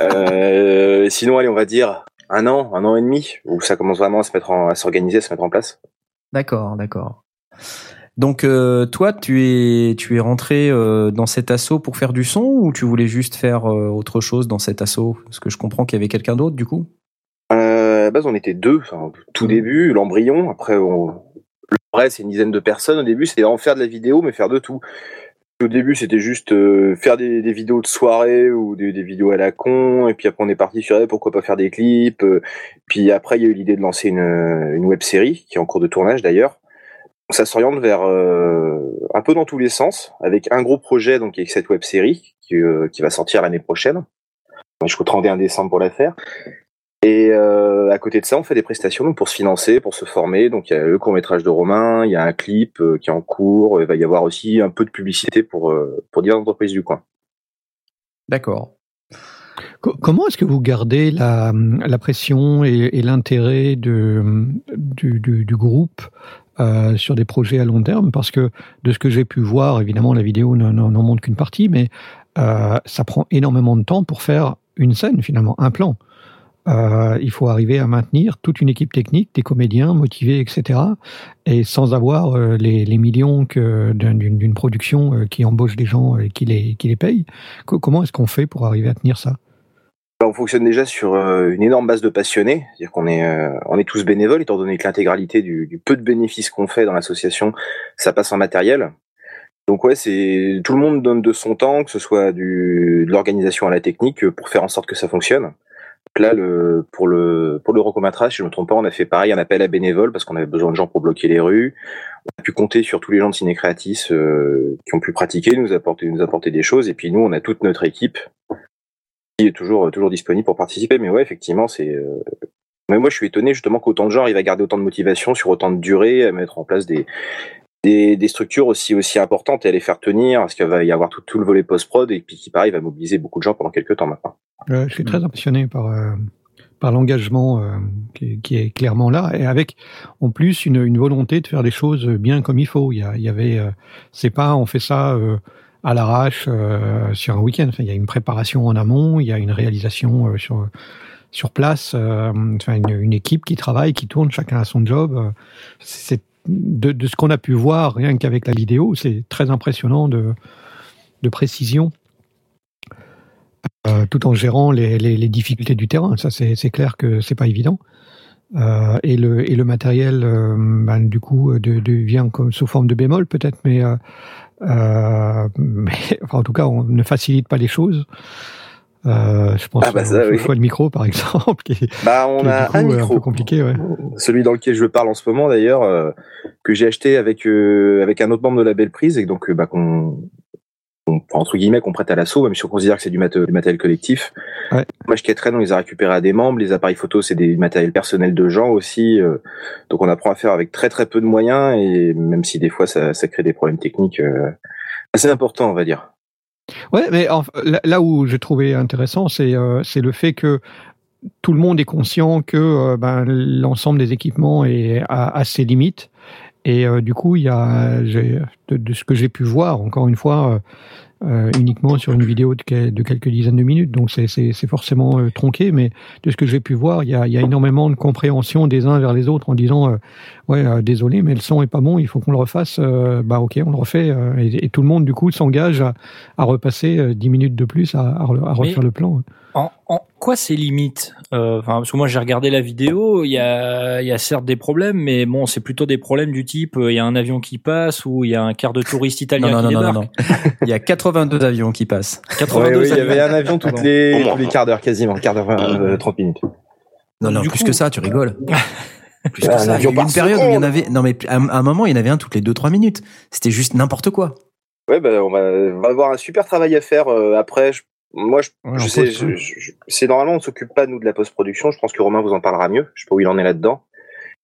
Euh, sinon, allez, on va dire un an, un an et demi, où ça commence vraiment à se mettre en, à s'organiser, à se mettre en place. D'accord, d'accord. Donc euh, toi, tu es tu es rentré euh, dans cet assaut pour faire du son ou tu voulais juste faire euh, autre chose dans cet assaut? Parce que je comprends qu'il y avait quelqu'un d'autre du coup. À la base, on était deux, enfin, tout début, l'embryon. Après, on... le vrai, c'est une dizaine de personnes. Au début, c'était en faire de la vidéo, mais faire de tout. Au début, c'était juste euh, faire des, vidéos de soirée ou des, vidéos à la con. Et puis après, on est parti sur eh, pourquoi pas faire des clips. euh. Puis après, il y a eu l'idée de lancer une, web série qui est en cours de tournage d'ailleurs. Ça s'oriente vers euh, un peu dans tous les sens, avec un gros projet donc avec cette web série qui, qui va sortir l'année prochaine, jusqu'au 31 décembre pour la faire. Et euh, à côté de ça, on fait des prestations pour se financer, pour se former. Donc il y a le court métrage de Romain, il y a un clip euh, qui est en cours. Il va y avoir aussi un peu de publicité pour euh, pour diverses entreprises du coin. D'accord. Co- Comment est-ce que vous gardez la, la pression et, l'intérêt du, du, groupe sur des projets à long terme? Parce que de ce que j'ai pu voir, évidemment, la vidéo n'en montre qu'une partie, mais ça prend énormément de temps pour faire une scène, finalement, un plan. Euh, il faut arriver à maintenir toute une équipe technique, des comédiens motivés, etc. Et sans avoir euh, les, millions d'une production euh, qui embauche des gens et qui les, paye. Co- comment est-ce qu'on fait pour arriver à tenir ça? On fonctionne déjà sur une énorme base de passionnés, c'est-à-dire qu'on est on est tous bénévoles, étant donné que l'intégralité du, peu de bénéfices qu'on fait dans l'association, ça passe en matériel. Donc ouais, c'est tout le monde donne de son temps, que ce soit de l'organisation à la technique, pour faire en sorte que ça fonctionne. Là, le, pour le pour le si je ne me trompe pas, on a fait pareil, un appel à bénévoles parce qu'on avait besoin de gens pour bloquer les rues. On a pu compter sur tous les gens de Ciné Créatis euh, qui ont pu pratiquer, nous apporter nous apporter des choses, et puis nous, on a toute notre équipe qui est toujours toujours disponible pour participer. Mais ouais, effectivement, c'est. euh, Mais moi, je suis étonné justement qu'autant de gens arrivent à garder autant de motivation sur autant de durée, à mettre en place des des, des structures aussi aussi importantes et à les faire tenir, parce qu'il va y avoir tout, tout le volet post-prod et puis qui pareil va mobiliser beaucoup de gens pendant quelques temps maintenant. Euh, je suis très impressionné par euh, par l'engagement euh, qui, qui est clairement là et avec en plus une, une volonté de faire des choses bien comme il faut. Il y, a, il y avait, euh, c'est pas on fait ça euh, à l'arrache euh, sur un week-end. Enfin, il y a une préparation en amont, il y a une réalisation euh, sur sur place, euh, enfin une, une équipe qui travaille, qui tourne, chacun a son job. C'est de, ce qu'on a pu voir rien qu'avec la vidéo, c'est très impressionnant de de précision euh, tout en gérant les, les, difficultés du terrain. Ça, c'est clair que c'est pas évident. Euh, et le et le matériel, euh, ben, du coup, de, vient sous forme de bémol peut-être, mais [laughs] mais en tout cas, on ne facilite pas les choses. Euh, je pense Ah bah au ça, oui. choix de micro, par [laughs] exemple, qui Bah on qui a coup, un euh, micro. peu compliqué. Ouais. celui dans lequel je parle en ce moment d'ailleurs, euh, que j'ai acheté avec euh, avec un autre membre de la belle prise et donc bah, qu'on entre guillemets qu'on prête à l'assaut, même si on considère que c'est du, maté- du matériel collectif. Ouais. Moi, je Train, on les a récupérés à des membres. Les appareils photo, c'est des matériels personnels de gens aussi. donc, on apprend à faire avec très très peu de moyens et même si des fois ça, ça crée des problèmes techniques assez importants, on va dire. Ouais, mais là, où j'ai trouvé intéressant, c'est euh, le fait que tout le monde est conscient que euh, ben, l'ensemble des équipements est à, ses limites. Et euh, du coup, il y a, de, de ce que j'ai pu voir, encore une fois, euh, uniquement sur une vidéo de, que- de quelques dizaines de minutes, donc c'est forcément euh, tronqué, mais de ce que j'ai pu voir, il y a, il y a énormément de compréhension des uns vers les autres en disant euh, ouais désolé mais le son est pas bon, il faut qu'on le refasse, bah ok on le refait et, et tout le monde du coup s'engage à, à repasser euh, 10 minutes de plus à, à re- à refaire Mais- le plan. En, en quoi c'est limite euh, enfin, Parce que moi j'ai regardé la vidéo, il y a, il y a certes des problèmes, mais bon, c'est plutôt des problèmes du type euh, il y a un avion qui passe ou il y a un quart de touriste italien Non, non, qui non, non, débarque. non. Il y a 82 avions qui passent. [laughs] 82 Ouais, oui, il y avions. avait un avion toutes les, tous les quarts d'heure quasiment, quart d'heure, euh, 30 minutes. Non, non, Du plus coup- que ça, tu rigoles. [laughs] Plus Un que ça. Il y a eu une période où il y en avait. Non, mais à un à un moment, il y en avait un toutes les 2-3 minutes. C'était juste n'importe quoi. Ouais, bah, on, va, on va avoir un super travail à faire euh, après. Je- moi, je, Ouais, je en sais, je- je- je- c'est normalement on s'occupe pas nous de la post-production. Je pense que Romain vous en parlera mieux. Je sais pas où il en est là-dedans.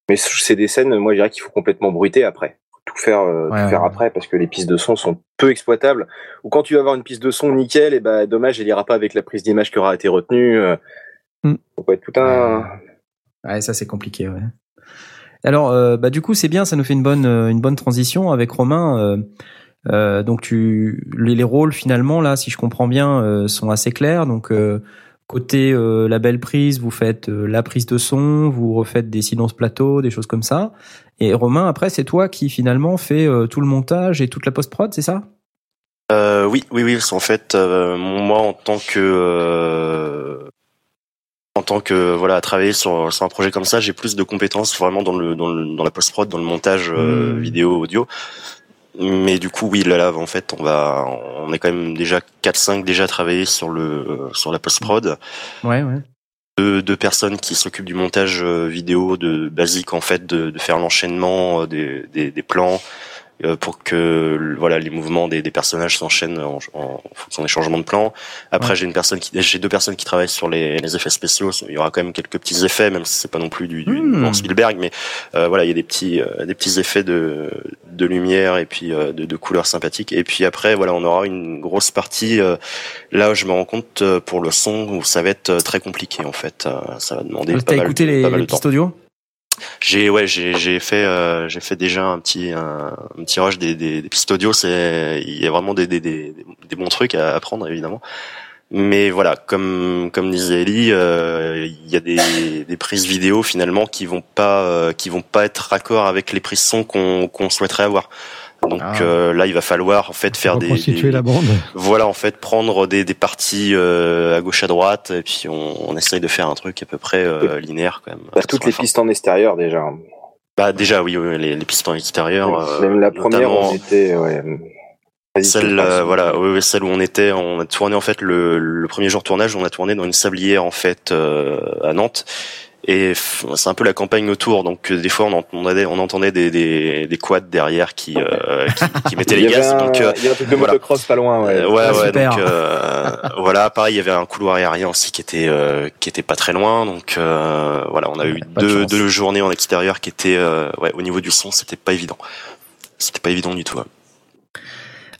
Mais c'est des scènes, moi, je dirais qu'il faut complètement bruiter après. Faut tout faire, euh, Ouais, tout faire après parce que les pistes de son sont peu exploitables. Ou quand tu vas avoir une piste de son nickel, et ben dommage, elle ira pas avec la prise d'image qui aura été retenue. Euh. Ça peut être tout un. Ouais, ça c'est compliqué, ouais. Alors, euh, bah du coup, c'est bien, ça nous fait une bonne euh, une bonne transition avec Romain. Euh, donc tu les, les rôles finalement là, si je comprends bien, euh, sont assez clairs. Donc euh, côté la belle prise, vous faites la prise de son, vous refaites des silences plateaux, des choses comme ça. Et Romain, après, c'est toi qui finalement fait tout le montage et toute la post prod, c'est ça? Oui, oui, oui. parce qu'en fait, moi, en tant que en tant que voilà, à travailler sur, sur un projet comme ça, j'ai plus de compétences vraiment dans le dans, le, dans la post prod, dans le montage euh, Hmm. vidéo, audio. Mais du coup, oui, là, là, en fait, on va, on est quand même déjà 4-5 déjà travaillé sur le sur la post prod. Ouais, ouais. Deux, deux personnes qui s'occupent du montage euh, vidéo de basique en fait, de, de faire l'enchaînement euh, des, des, des plans pour que voilà les mouvements des, des personnages s'enchaînent en, en fonction des changements de plan. Après, Ouais. j'ai une personne qui, j'ai deux personnes qui travaillent sur les, les effets spéciaux. Il y aura quand même quelques petits effets, même si c'est pas non plus du, du grand Spielberg, mais euh, voilà, il y a des petits euh, des petits effets de de lumière et puis euh, de, de couleurs sympathiques. Et puis après, voilà, on aura une grosse partie. euh, là, je me rends compte euh, pour le son où ça va être euh, très compliqué en fait. Euh, ça va demander pas T'as écouté les, les pistes audio J'ai ouais, j'ai fait euh, j'ai fait déjà un petit un, un petit rush des, des, des pistes audio. C'est il y a vraiment des des, des, des bons trucs à apprendre évidemment. Mais voilà, comme comme disait Ellie, euh, il y a des, des prises vidéo finalement qui vont pas euh, qui vont pas être raccord avec les prises son qu'on qu'on souhaiterait avoir. Donc Ah. euh, là, il va falloir en fait faire des, Reconstituer des- la bande. voilà en fait prendre des, des parties euh, à gauche à droite et puis on, on essaye de faire un truc à peu près euh, linéaire quand même. Bah, toutes les pistes en extérieur déjà. Bah déjà oui, oui, les, les pistes en extérieur. euh, Même la première, on était. Ouais, Celle, euh, voilà, oui, oui, celle où on était, on a tourné en fait le, le premier jour de tournage, on a tourné dans une sablière en fait euh, à Nantes. Et c'est un peu la campagne autour, donc euh, des fois on entendait, on entendait des, des, des quads derrière qui, euh, [laughs] qui, qui mettaient les gaz. un- Donc euh, il y a un truc de voilà. motocross pas loin, ouais. euh, ouais, Ah, ouais, donc euh, voilà, pareil, il y avait un couloir aérien aussi qui était euh, qui était pas très loin, donc euh, voilà, on a eu Pas deux, deux journées en extérieur qui étaient euh, ouais, au niveau du son, c'était pas évident. c'était pas évident du tout. ouais.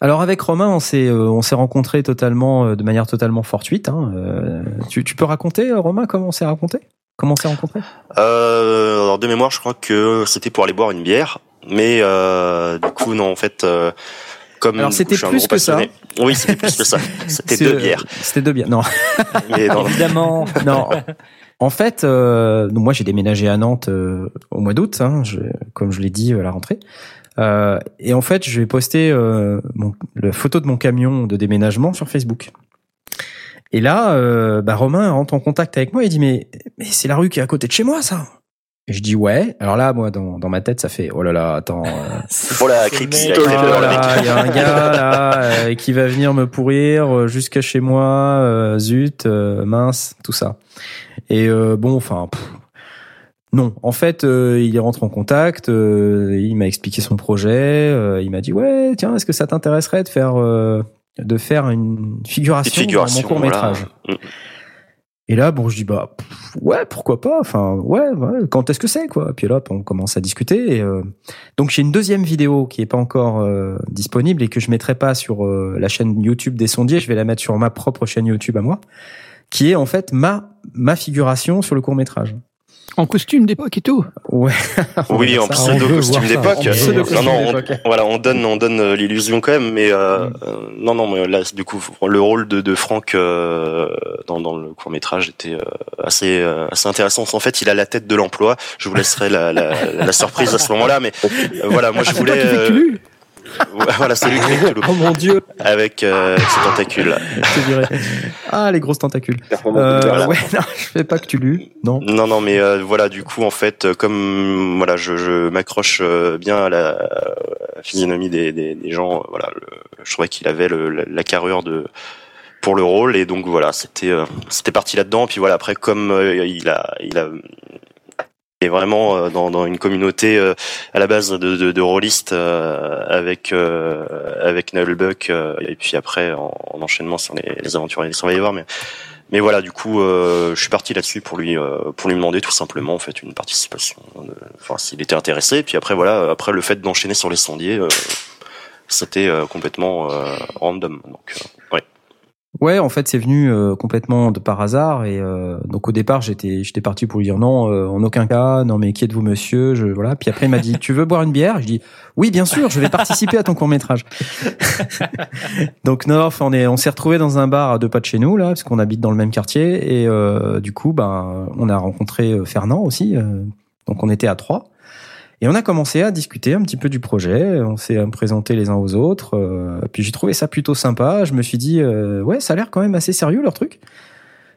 Alors avec Romain, on s'est euh, on s'est rencontrés totalement euh, de manière totalement fortuite. Hein. Euh, tu, tu peux raconter, euh, Romain, comment on s'est raconté? Comment on s'est rencontrés Euh, alors de mémoire, je crois que c'était pour aller boire une bière, mais euh, du coup non, en fait, euh, comme Alors, c'était plus que ça. Oui, c'était plus que ça. [laughs] C'était deux euh, bières. C'était deux bières. Non, [laughs] Mais non, Évidemment. non. En fait, euh, donc moi j'ai déménagé à Nantes euh, au mois d'août, hein, comme je l'ai dit à la rentrée. Euh, et en fait, je vais poster euh, mon, la photo de mon camion de déménagement sur Facebook. Et là, euh, bah, Romain rentre en contact avec moi et dit mais mais c'est la rue qui est à côté de chez moi, ça. Et je dis ouais. Alors là, moi dans, dans ma tête, ça fait oh là là, attends. euh, oh il a Oh là [laughs] il y a un gars là euh, qui va venir me pourrir euh, jusqu'à chez moi, euh, zut, euh, mince, tout ça. Et euh, bon, enfin, non. En fait, euh, il rentre en contact, euh, il m'a expliqué son projet, euh, il m'a dit ouais, tiens, est-ce que ça t'intéresserait de faire euh, de faire une figuration, figuration, dans mon court métrage voilà. Et là, bon, je dis bah pff, ouais, pourquoi pas. Enfin, ouais, ouais, quand est-ce que c'est quoi? Puis là, on commence à discuter. Et, euh, donc j'ai une deuxième vidéo qui est pas encore euh, disponible et que je mettrai pas sur euh, la chaîne YouTube des sondiers. Je vais la mettre sur ma propre chaîne YouTube à moi, qui est en fait ma ma figuration sur le court métrage. En costume d'époque et tout. Ouais. [laughs] Oui, en pseudo costume d'époque. Non, non, on, voilà, on donne, on donne euh, l'illusion quand même, mais euh, Mm. euh, non, non, mais là, du coup, le rôle de, de Franck euh, dans, dans le court métrage était euh, assez, euh, assez intéressant. En fait, il a la tête de l'emploi. Je vous laisserai la, la, la surprise à ce moment-là, mais euh, voilà, moi je Ah, voulais. Voilà, c'est lui qui Oh mon dieu avec euh, ses tentacules. [laughs] Ah, les grosses tentacules. Euh, ouais, non, je fais pas que tu lu. Non. Non, non, mais euh, voilà, du coup, en fait, euh, comme voilà, je, je m'accroche euh, bien à la, à la physionomie des, des, des gens. Voilà, le- je trouvais qu'il avait le, la, la carrure de pour le rôle, et donc voilà, c'était euh, c'était parti là-dedans. Puis voilà, après, comme euh, il a il a est vraiment euh, dans, dans une communauté euh, à la base de, de, de rôlistes euh, avec avec Nullbuck et puis après en, en enchaînement sur les, aventures des Survivors mais mais voilà du coup je suis parti là-dessus pour lui pour lui demander tout simplement en fait une participation de- enfin s'il était intéressé puis après voilà après le fait d'enchaîner sur les sondiers c'était complètement random donc ouais Ouais, en fait, c'est venu euh, complètement de par hasard et euh, donc au départ, j'étais j'étais parti pour lui dire non, euh, en aucun cas, non mais qui êtes-vous monsieur, je voilà. Puis après il m'a dit tu veux boire une bière? Je dis oui, bien sûr, je vais participer à ton court-métrage. [laughs] donc non, enfin, on est on s'est retrouvé dans un bar à deux pas de chez nous là parce qu'on habite dans le même quartier et euh, du coup, ben on a rencontré euh, Fernand aussi. euh, donc on était à trois. Et on a commencé à discuter un petit peu du projet, on s'est présenté les uns aux autres, euh, puis j'ai trouvé ça plutôt sympa, je me suis dit, euh, ouais, ça a l'air quand même assez sérieux leur truc.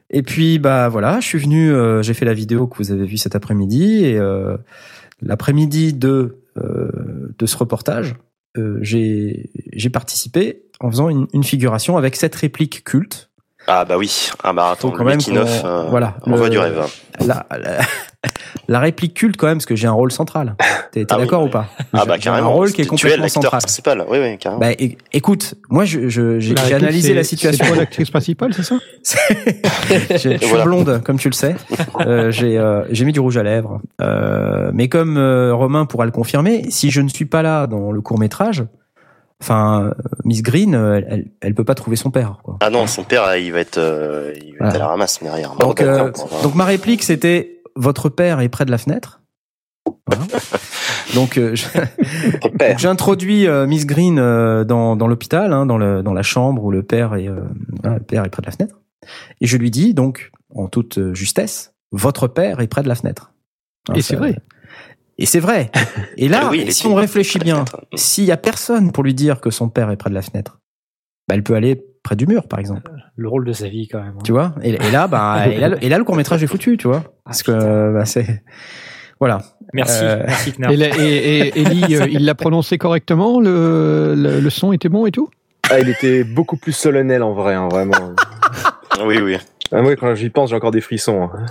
Et puis, bah voilà, je suis venu, euh, j'ai fait la vidéo que vous avez vue cet après-midi, et euh, l'après-midi de, euh, de ce reportage, euh, j'ai participé en faisant une, une figuration avec cette réplique culte. Ah bah oui attends Faut quand le même qu'on- euh, voilà, on voit du rêve La, la, [laughs] la réplique culte quand même, parce que j'ai un rôle central. T'es t'es Ah d'accord oui. ou pas? Ah bah J'ai un carrément rôle qui est tu es complètement central. principal oui oui carrément Bah, écoute, moi, je, je- j'ai j'ai réplique, analysé la situation. C'est l'actrice principale, c'est ça? [laughs] Je je suis Voilà. blonde, comme tu le sais. Euh, j'ai euh, j'ai mis du rouge à lèvres. Euh, mais comme euh, Romain pourra le confirmer, si je ne suis pas là dans le court métrage, enfin, Miss Green, euh, elle, elle, peut pas trouver son père. Quoi. Ah non, son père, il va être, euh, il va être à la ramasse derrière. Donc, Bon, euh, bon, donc ma réplique, c'était votre père est près de la fenêtre. Voilà. [laughs] Donc euh, je- Ton père. Donc, J'introduis euh, Miss Green euh, dans, dans l'hôpital, hein, dans, le, dans la chambre où le père est, euh, voilà, le père est près de la fenêtre. Et je lui dis donc, en toute justesse, votre père est près de la fenêtre. Hein, Et c'est vrai. Et c'est vrai. Et là, [laughs] Ah oui, si on réfléchit bien, s'il y a personne pour lui dire que son père est près de la fenêtre, bah, elle peut aller près du mur, par exemple. Le rôle de sa vie, quand même. hein. Tu vois? Et, et là, bah, [laughs] et là, le- et là, le court métrage est foutu, tu vois, parce que bah, c'est voilà. Merci, Euh, merci. Et, la- et, et [laughs] Ellie, euh, il l'a prononcé correctement le, le, le son était bon et tout? Ah, il était beaucoup plus solennel en vrai, hein, vraiment. Oui, oui. Ah, moi, quand j'y pense, j'ai encore des frissons. hein.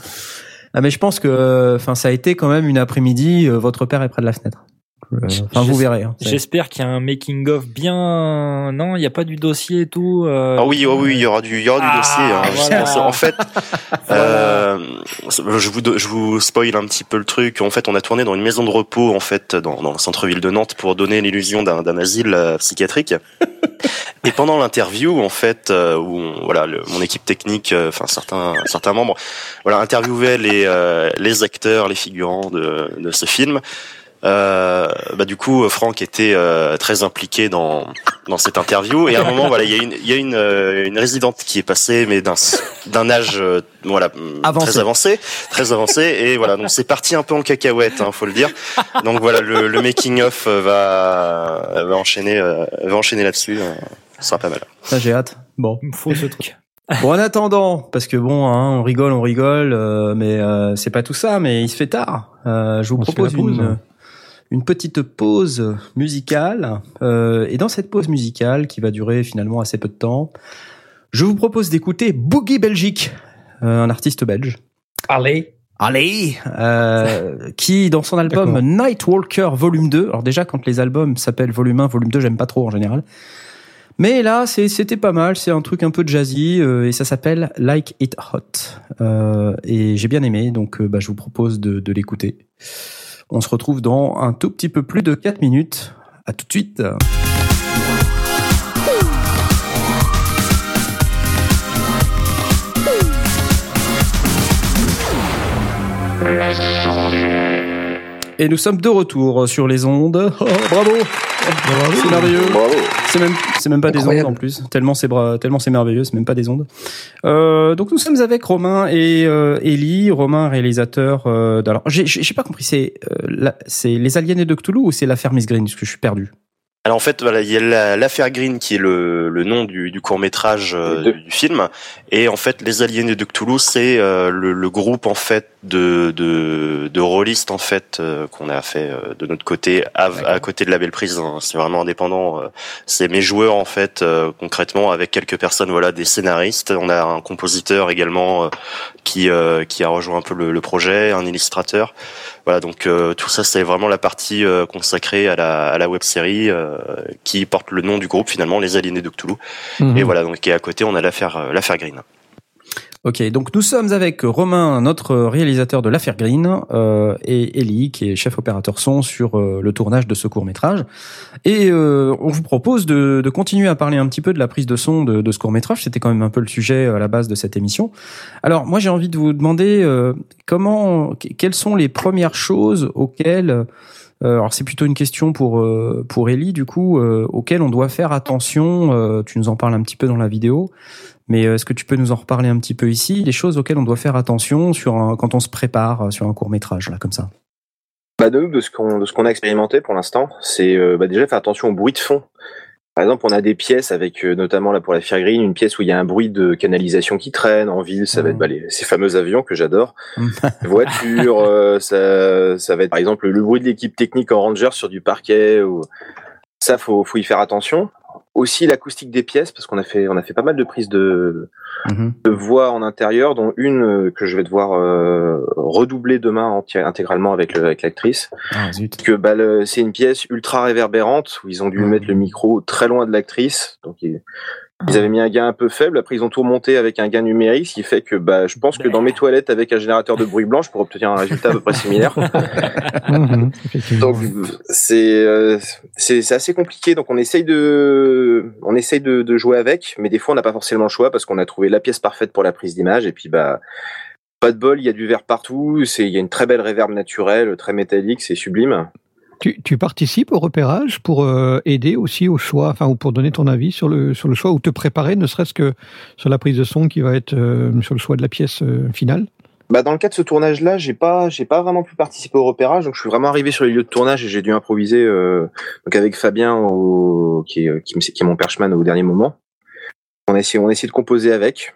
Ah mais je pense que, enfin, ça a été quand même une après-midi. euh, votre père est près de la fenêtre. Euh, Enfin, vous verrez. hein. J'espère qu'il y a un making of bien. Non, il n'y a pas du dossier et tout. euh, Ah oui, oh oui, il y aura du, il y aura du Ah, dossier. hein. Voilà. en fait, [laughs] euh, je vous, je vous spoil un petit peu le truc. En fait, on a tourné dans une maison de repos, en fait, dans, dans le centre-ville de Nantes, pour donner l'illusion d'un d'un asile euh, psychiatrique. [laughs] Et pendant l'interview, en fait, euh, où on- voilà, le- mon équipe technique, euh, enfin certains certains membres, voilà, interviewaient les euh, les acteurs, les figurants de de ce film. Euh, bah du coup, Franck était euh, très impliqué dans dans cette interview et à un moment, voilà, il y a une il y a une euh, une résidente qui est passée, mais d'un d'un âge euh, voilà Avancé. très avancé, très avancé et voilà, donc c'est parti un peu en cacahuète, hein, faut le dire. Donc voilà, le, le making of euh, va va enchaîner euh, va enchaîner là-dessus. euh, Ce sera pas mal. Ça, j'ai hâte. Bon. Il me faut ce truc. Bon, en attendant, parce que bon, hein, on rigole, on rigole, euh, mais euh, c'est pas tout ça, mais il se fait tard. Euh, je vous On propose une, une petite pause musicale. Euh, et dans cette pause musicale, qui va durer finalement assez peu de temps, je vous propose d'écouter Boogie Belgique, euh, un artiste belge. Allez. Allez, euh, [laughs] qui dans son album. Nightwalker Volume 2, alors déjà quand les albums s'appellent Volume 1, Volume 2, j'aime pas trop en général. Mais là, c'était pas mal, c'est un truc un peu jazzy euh, et ça s'appelle Like It Hot. Euh, et j'ai bien aimé, donc bah, je vous propose de, de l'écouter. On se retrouve dans un tout petit peu plus de 4 minutes. À tout de suite. Et nous sommes de retour sur les ondes. Oh, bravo C'est merveilleux c'est même c'est même pas des ondes en plus. Tellement c'est bra- tellement c'est merveilleux c'est même pas des ondes. Euh, donc nous sommes avec Romain et euh, Ellie Romain réalisateur euh, alors j'ai j'ai j'ai pas compris c'est euh, la- c'est les aliénés de Cthulhu ou c'est l'affaire Miss Green? Parce que je suis perdu. Alors en fait, voilà, il y a la- l'affaire Green qui est le, le nom du, du court métrage deux. du film, et en fait, les Aliénés de Cthulhu, c'est euh, le, le groupe en fait de de, de rôlistes en fait euh, qu'on a fait euh, de notre côté à, à côté de la belle prise. hein. C'est vraiment indépendant. euh. C'est mes joueurs en fait euh, concrètement avec quelques personnes, voilà, des scénaristes. On a un compositeur également euh, qui euh, qui a rejoint un peu le, le projet, un illustrateur. Voilà, donc euh, tout ça, c'est vraiment la partie euh, consacrée à la, à la web série qui porte le nom du groupe finalement, les Aliénés de Cthulhu. Mhm. Et voilà, donc et à côté, on a l'affaire l'affaire Green. Ok donc nous sommes avec Romain notre réalisateur de l'affaire Green euh, et Ellie qui est chef opérateur son sur euh, le tournage de ce court métrage et euh, on vous propose de, continuer à parler un petit peu de la prise de son de, de ce court métrage c'était quand même un peu le sujet à la base de cette émission. Alors moi j'ai envie de vous demander comment, que- quelles sont les premières choses auxquelles, alors c'est plutôt une question pour euh, Ellie du coup, euh, auxquelles on doit faire attention. euh, tu nous en parles un petit peu dans la vidéo, mais euh, est-ce que tu peux nous en reparler un petit peu ici, les choses auxquelles on doit faire attention quand on se prépare euh, sur un court métrage là comme ça? Bah de ce qu'on a expérimenté pour l'instant, c'est euh, bah, déjà faire attention au bruit de fond. Par exemple, on a des pièces avec euh, notamment là pour la Green, une pièce où il y a un bruit de canalisation qui traîne en ville. Ça va être bah, les- ces fameux avions que j'adore, [laughs] voitures. euh, ça, ça va être par exemple le bruit de l'équipe technique en ranger sur du parquet. Ou... Ça, faut faut y faire attention. Aussi l'acoustique des pièces parce qu'on a fait on a fait pas mal de prises de Mhm. de voix en intérieur, dont une euh, que je vais devoir euh, redoubler demain intégralement avec le- avec l'actrice Ah que bah, c'est une pièce ultra réverbérante où ils ont dû Mhm. mettre le micro très loin de l'actrice. Donc ils avaient mis un gain un peu faible. Après ils ont tout remonté avec un gain numérique, ce qui fait que bah, je pense que dans mes toilettes avec un générateur de bruit blanc, je pourrais obtenir un résultat à peu près similaire. [laughs] Mhm. Donc c'est euh, c'est c'est assez compliqué. Donc on essaye de on essaye de, de jouer avec, mais des fois on n'a pas forcément le choix parce qu'on a trouvé la pièce parfaite pour la prise d'image et puis bah pas de bol, il y a du verre partout. C'est il y a une très belle réverb naturelle, très métallique, c'est sublime. Tu, participes au repérage pour euh, aider aussi au choix, enfin, ou pour donner ton avis sur le, sur le choix, ou te préparer, ne serait-ce que sur la prise de son qui va être euh, sur le choix de la pièce euh, finale? Bah dans le cas de ce tournage-là, j'ai pas, j'ai pas vraiment pu participer au repérage, donc je suis vraiment arrivé sur les lieux de tournage et j'ai dû improviser donc avec Fabien qui, est, qui, mon perchman au dernier moment. On a essayé, on a de composer avec.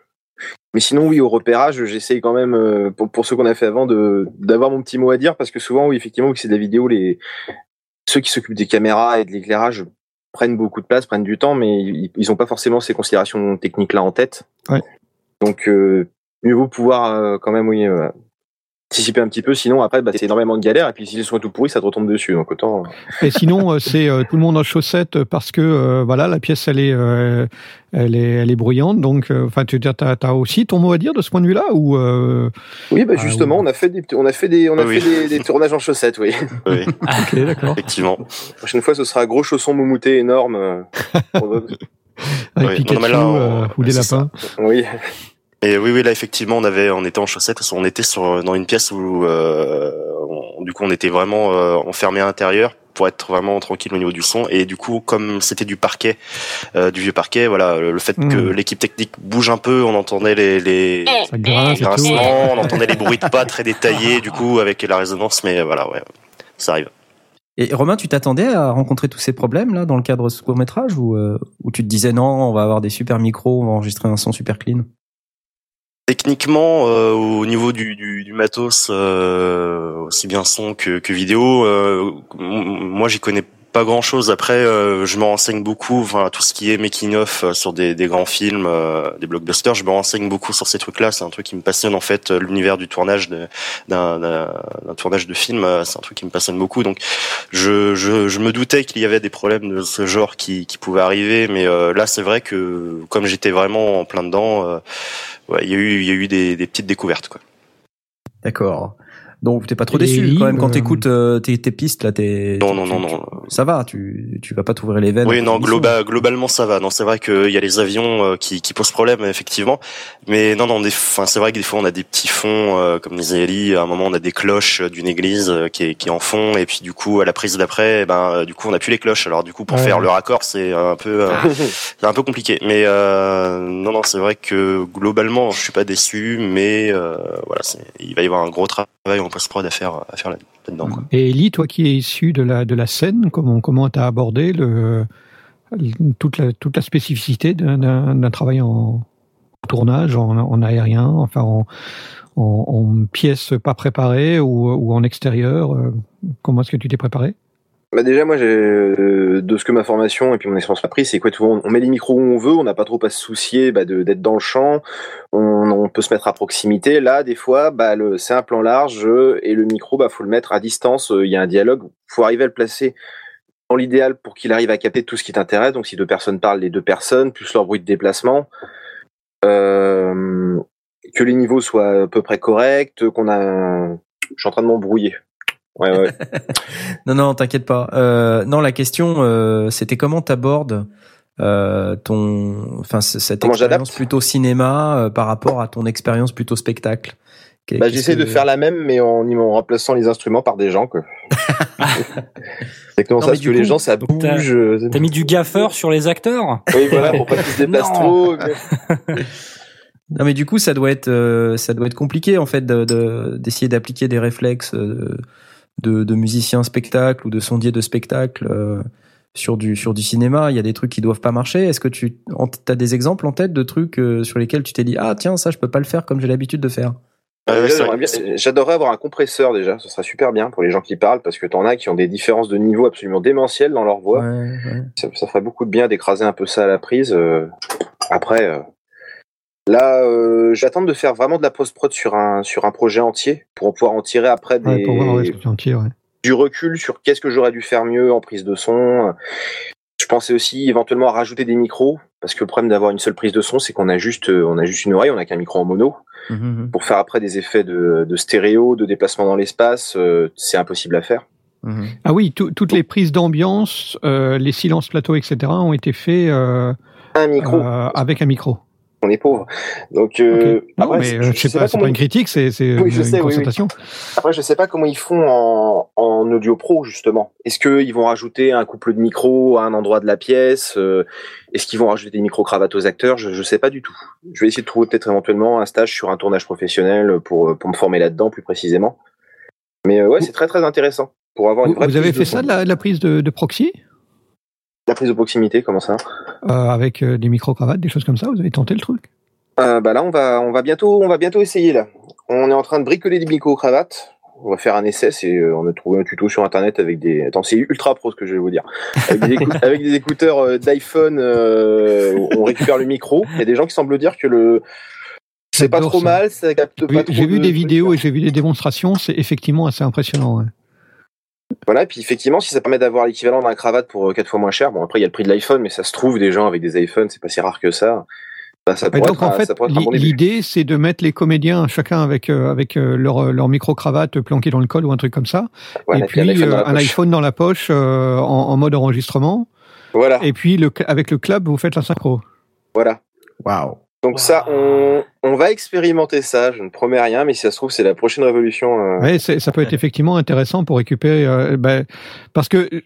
Mais sinon, oui, au repérage, j'essaye quand même, euh, pour, pour ceux qu'on a fait avant, de d'avoir mon petit mot à dire, parce que souvent, oui, effectivement, que c'est de la vidéo, les ceux qui s'occupent des caméras et de l'éclairage prennent beaucoup de place, prennent du temps, mais ils, ils ont pas forcément ces considérations techniques-là en tête. Ouais. Donc, euh, mieux vaut pouvoir euh, quand même, oui, euh, anticiper un petit peu, sinon après bah, c'est énormément de galères et puis si les sont tout pourris, ça te retombe dessus. Donc autant. Et sinon, euh, c'est euh, tout le monde en chaussettes parce que euh, voilà, la pièce elle est, euh, elle est, elle est bruyante. Donc, euh, enfin, tu as, as aussi ton mot à dire de ce point de vue-là ou euh, Oui, bah Ah, justement, oui. on a fait des, on a fait des, on a Oui, fait des, des tournages en chaussettes, oui. Oui, [laughs] Ok, d'accord. effectivement. La prochaine fois, ce sera un gros chausson moumouté énorme. euh, pour- [laughs] Avec Oui, Pikachu non, là, on- euh, ou des ça. lapins. oui. Et oui, oui, là effectivement, on avait, on était en chaussettes, parce qu'on était sur dans une pièce où, euh, on- du coup, on était vraiment euh, enfermé à l'intérieur pour être vraiment tranquille au niveau du son. Et du coup, comme c'était du parquet, euh, du vieux parquet, voilà, le fait que Mhm. l'équipe technique bouge un peu, on entendait les les, grincements, on entendait les bruits de pas très détaillés, du coup, avec la résonance. Mais voilà, ouais, ça arrive. Et Romain, tu t'attendais à rencontrer tous ces problèmes là dans le cadre de ce court métrage ou euh, ou tu te disais non, on va avoir des super micros, on va enregistrer un son super clean? Techniquement, euh, au niveau du, matos, euh, aussi bien son que, vidéo, euh, moi j'y connais pas grand chose. Après, euh, je me renseigne beaucoup, enfin tout ce qui est making of euh, sur des, des grands films, euh, des blockbusters, je me renseigne beaucoup sur ces trucs-là. C'est un truc qui me passionne en fait, euh, l'univers du tournage d'un tournage de film, euh, c'est un truc qui me passionne beaucoup. Donc, je, je, je me doutais qu'il y avait des problèmes de ce genre qui, qui pouvaient arriver, mais euh, là c'est vrai que comme j'étais vraiment en plein dedans. euh, ouais, il y a eu, il y a eu des, des petites découvertes. D'accord. Donc t'es pas trop déçu quand même quand t'écoutes euh, tes, tes pistes là. T'es, Non, non, non, non. Ça va, tu tu vas pas t'ouvrir les veines. Oui, non, globalement ça va. Non, c'est vrai qu'il y a les avions euh, qui, qui posent problème effectivement, mais non, non, enfin, c'est vrai que des fois on a des petits fonds, euh, comme disait Ellie. À un moment, on a des cloches euh, d'une église euh, qui est, qui est en fond, et puis du coup, à la prise d'après, eh ben, du coup, on n'a plus les cloches. Alors du coup, pour Ouais. faire le raccord, c'est un peu, euh, [laughs] c'est un peu compliqué. Mais euh, non, non, c'est vrai que globalement, je suis pas déçu, mais euh, voilà, c'est, il va y avoir un gros travail en post prod à faire, faire là- là-dedans. Et Ellie, toi qui es issu de la de la scène, comment comment t'as abordé le toute la toute la spécificité d'un travail en tournage, en, en aérien, enfin en, en, en pièces pas préparées ou, ou en extérieur. euh, Comment est-ce que tu t'es préparé? Bah déjà, moi, euh, de ce que ma formation et puis mon expérience m'a appris, c'est quoi on, on met les micros où on veut, on n'a pas trop à se soucier bah, d'être dans le champ, on, peut se mettre à proximité. Là, des fois, bah, c'est un plan large euh, et le micro, bah, faut le mettre à distance. euh, Il y a un dialogue, faut arriver à le placer dans l'idéal pour qu'il arrive à capter tout ce qui t'intéresse. Donc, si deux personnes parlent, les deux personnes, plus leur bruit de déplacement. Que les niveaux soient à peu près corrects, qu'on a. Je suis en train de m'embrouiller. Ouais, ouais. [laughs] Non, non, t'inquiète pas. Euh, non, la question, euh, c'était comment t'abordes euh, ton, enfin, cette Comment expérience plutôt cinéma euh, par rapport à ton expérience plutôt spectacle? Bah, j'essaie que- de faire la même, mais en, en remplaçant les instruments par des gens. Quoi. C'est [laughs] exactement Non, ça, parce que les gens, ça bouge. euh, T'as mis du gaffeur sur les acteurs? Oui, voilà, pour pas qu'ils se déplacent Non. trop. [laughs] Non, mais du coup, ça doit être, euh, ça doit être compliqué en fait de- de- d'essayer d'appliquer des réflexes euh, de, de musicien spectacle ou de sondier de spectacle euh, sur du sur du cinéma. Il y a des trucs qui doivent pas marcher. Est-ce que tu as des exemples en tête de trucs euh, sur lesquels tu t'es dit ah tiens ça je peux pas le faire comme j'ai l'habitude de faire? Bien- J'adorerais avoir un compresseur déjà, ce serait super bien pour les gens qui parlent, parce que t'en as qui ont des différences de niveau absolument démentielles dans leur voix. Ouais, ouais. Ça, ça ferait beaucoup de bien d'écraser un peu ça à la prise. euh. Après, euh, là, euh, j'attends de faire vraiment de la post-prod sur un, sur un projet entier, pour pouvoir en tirer après des, Ouais, Pour voir ouais, ce que tu en tires, ouais. du recul sur qu'est-ce que j'aurais dû faire mieux en prise de son. Je pensais aussi éventuellement à rajouter des micros, parce que le problème d'avoir une seule prise de son, c'est qu'on a juste, euh, on a juste une oreille, on a qu'un micro en mono. Mhm, Pour faire après des effets de, de stéréo, de déplacement dans l'espace, euh, c'est impossible à faire. Ah oui, tout- toutes les prises d'ambiance, euh, les silences plateaux, etc., ont été faits euh, Un micro, euh, avec un micro. On est pauvre. Donc euh. Non, après, mais je- euh, je sais pas, c'est pas une critique, c'est Oui, une, sais, oui, oui. Après, je sais pas comment ils font en, en audio pro justement. Est-ce qu'ils vont rajouter un couple de micros à un endroit de la pièce euh, Est-ce qu'ils vont rajouter des micros cravates aux acteurs? Je, je sais pas du tout. Je vais essayer de trouver peut-être éventuellement un stage sur un tournage professionnel pour pour me former là-dedans plus précisément. Mais euh, ouais, c'est très très intéressant pour avoir une Vous, vraie vous avez de fait ça, de la, de la prise de, de proxy? La prise de proximité, comment ça euh, avec euh, des micro-cravates, des choses comme ça Vous avez tenté le truc Euh, bah là, on va, on va bientôt, on va bientôt essayer là. On est en train de bricoler des micro cravates. On va faire un essai. C'est, euh, on a trouvé un tuto sur internet avec des. Attends, c'est ultra pro ce que je vais vous dire. Avec des, écou- avec des écouteurs euh, d'iPhone, on récupère le micro. Il y a des gens qui semblent dire que le C'est pas trop ça. mal, ça capte Oui, pas trop. J'ai vu de des vidéos et j'ai vu des démonstrations, c'est effectivement assez impressionnant. ouais. Voilà, et puis effectivement, si ça permet d'avoir l'équivalent d'un cravate pour 4 fois moins cher, bon après il y a le prix de l'iPhone, mais ça se trouve des gens avec des iPhones, c'est pas si rare que ça. Bah, ça Et pourrait donc être, en fait, bon l'idée c'est de mettre les comédiens chacun avec euh, avec euh, leur leur micro cravate planqué dans le col ou un truc comme ça, Voilà, et puis un iPhone dans euh, la un poche. iPhone dans la poche euh, en, en mode enregistrement, Voilà, et puis le, avec le club vous faites la synchro. voilà. Waouh. Donc ça, on, on va expérimenter ça. Je ne promets rien, mais si ça se trouve, c'est la prochaine révolution. euh, c'est- ça peut être effectivement intéressant pour récupérer, euh, ben, parce que euh,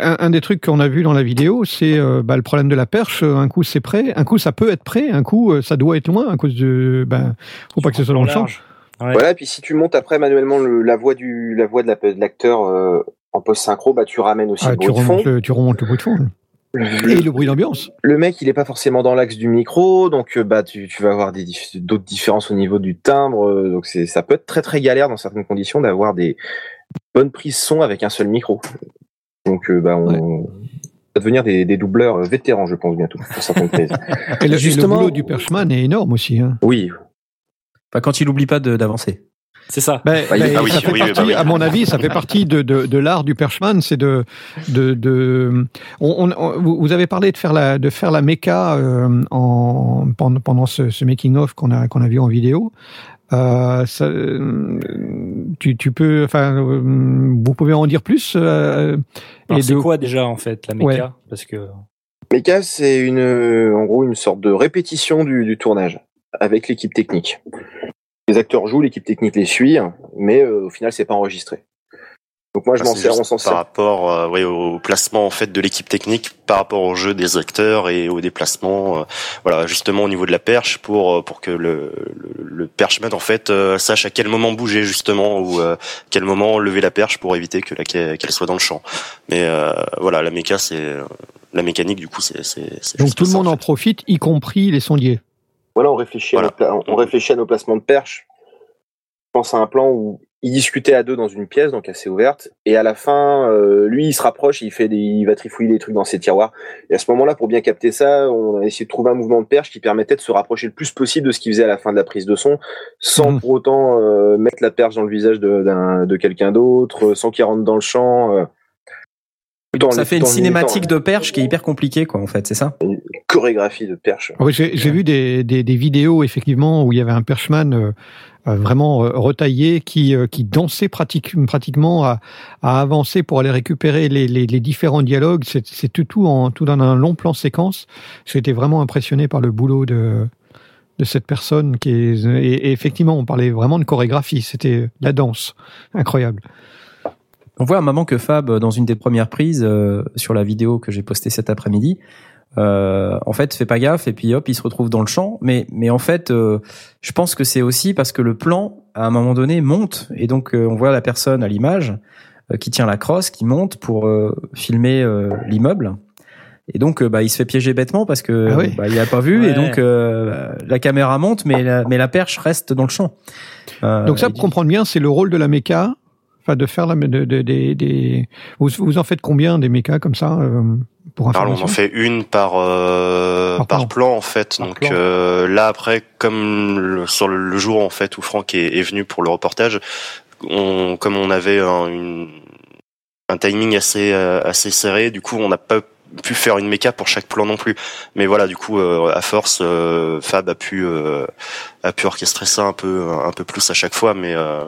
un, un des trucs qu'on a vu dans la vidéo, c'est euh, bah, le problème de la perche. Un coup c'est prêt, un coup ça peut être prêt, un coup ça doit être loin à cause de, ben, faut pas que ce soit dans le champ. Ouais. Voilà, et puis si tu montes après manuellement le- la voix du la voix de la- de l'acteur euh, en post synchro, bah tu ramènes aussi Ah, le tu bruit de fond. le, tu remontes le bruit de fond et le bruit d'ambiance. Le mec, il est pas forcément dans l'axe du micro, donc euh, bah tu, tu vas avoir d'autres différences au niveau du timbre. euh, donc c'est ça peut être très très galère dans certaines conditions d'avoir des bonnes prises son avec un seul micro. Donc euh, bah on Ouais. va devenir des, des doubleurs euh, vétérans, je pense bientôt pour certaines prises. [laughs] Et le, et le Justement- boulot du perchman est énorme aussi. Hein. Oui, Enfin, quand il oublie pas de- d'avancer. C'est ça. Ben, Bah, ben, ah oui, ça fait oui, oui, partie, bah à mon avis, ça fait partie de, de, de l'art du perchman, c'est de, de, de on, vous avez parlé de faire la, de faire la méca euh, en, pendant, pendant ce, ce making of qu'on a, qu'on a vu en vidéo. Euh, ça, euh, tu, tu peux, enfin, vous pouvez en dire plus. euh, c'est de- quoi déjà en fait la méca? Ouais. Parce que Mecha, c'est une, en gros, une sorte de répétition du, du tournage avec l'équipe technique. Les acteurs jouent, l'équipe technique les suit, mais euh, au final, c'est pas enregistré. Donc moi, je Ah, m'en sers, on s'en par sert. rapport euh, ouais, au placement en fait de l'équipe technique par rapport au jeu des acteurs et au déplacement euh, voilà justement au niveau de la perche pour euh, pour que le le, le perchman en fait euh, sache à quel moment bouger justement ou euh, quel moment lever la perche pour éviter que la qu'elle soit dans le champ mais euh, voilà la méca c'est euh, la mécanique du coup c'est c'est c'est donc tout le monde en en profite, y compris les sondiers. Voilà, on réfléchit, Voilà. À, nos on réfléchit à nos placements de perche. Je pense à un plan où ils discutaient à deux dans une pièce, donc assez ouverte, et à la fin, euh, lui, il se rapproche, il fait des, il va trifouiller des trucs dans ses tiroirs. Et à ce moment-là, pour bien capter ça, on a essayé de trouver un mouvement de perche qui permettait de se rapprocher le plus possible de ce qu'il faisait à la fin de la prise de son, sans Mhm. pour autant euh, mettre la perche dans le visage de, d'un- de quelqu'un d'autre, sans qu'il rentre dans le champ. euh, Ça fait une cinématique de perche qui est hyper compliquée, quoi, en fait, c'est ça une chorégraphie de perche. Ah Oui, j'ai vu des, des, des vidéos effectivement où il y avait un perchman euh, euh, vraiment euh, retaillé qui, euh, qui dansait pratique, pratiquement à, à avancer pour aller récupérer les, les, les différents dialogues. C'est c'est tout, tout, en, tout dans un long plan séquence. J'étais vraiment impressionné par le boulot de, de cette personne qui est, et, et effectivement on parlait vraiment de chorégraphie. C'était la danse, incroyable. On voit un moment que Fab, dans une des premières prises euh, sur la vidéo que j'ai postée cet après-midi, euh, en fait, fait pas gaffe et puis hop, il se retrouve dans le champ. Mais, mais en fait, euh, je pense que c'est aussi parce que le plan, à un moment donné, monte et donc euh, on voit la personne à l'image euh, qui tient la crosse, qui monte pour euh, filmer euh, l'immeuble. Et donc, euh, bah, il se fait piéger bêtement parce que Ah oui. bah, il a pas vu et donc euh, la caméra monte, mais la, mais la perche reste dans le champ. Euh, Donc ça, pour comprendre bien, c'est le rôle de la méca. Enfin, de faire la, de, de- des- vous, vous en faites combien des mécas comme ça euh, pour Alors, on information? en fait une par euh, Par par, plan. plan. en fait. Par Donc euh, là après, comme le- sur le, le jour en fait où Franck est, est venu pour le reportage, on, comme on avait un, une- un timing assez euh, assez serré, du coup on n'a pas pu faire une méca pour chaque plan non plus. Mais voilà, du coup euh, à force, euh, Fab a pu euh, a pu orchestrer ça un peu un peu plus à chaque fois, mais euh,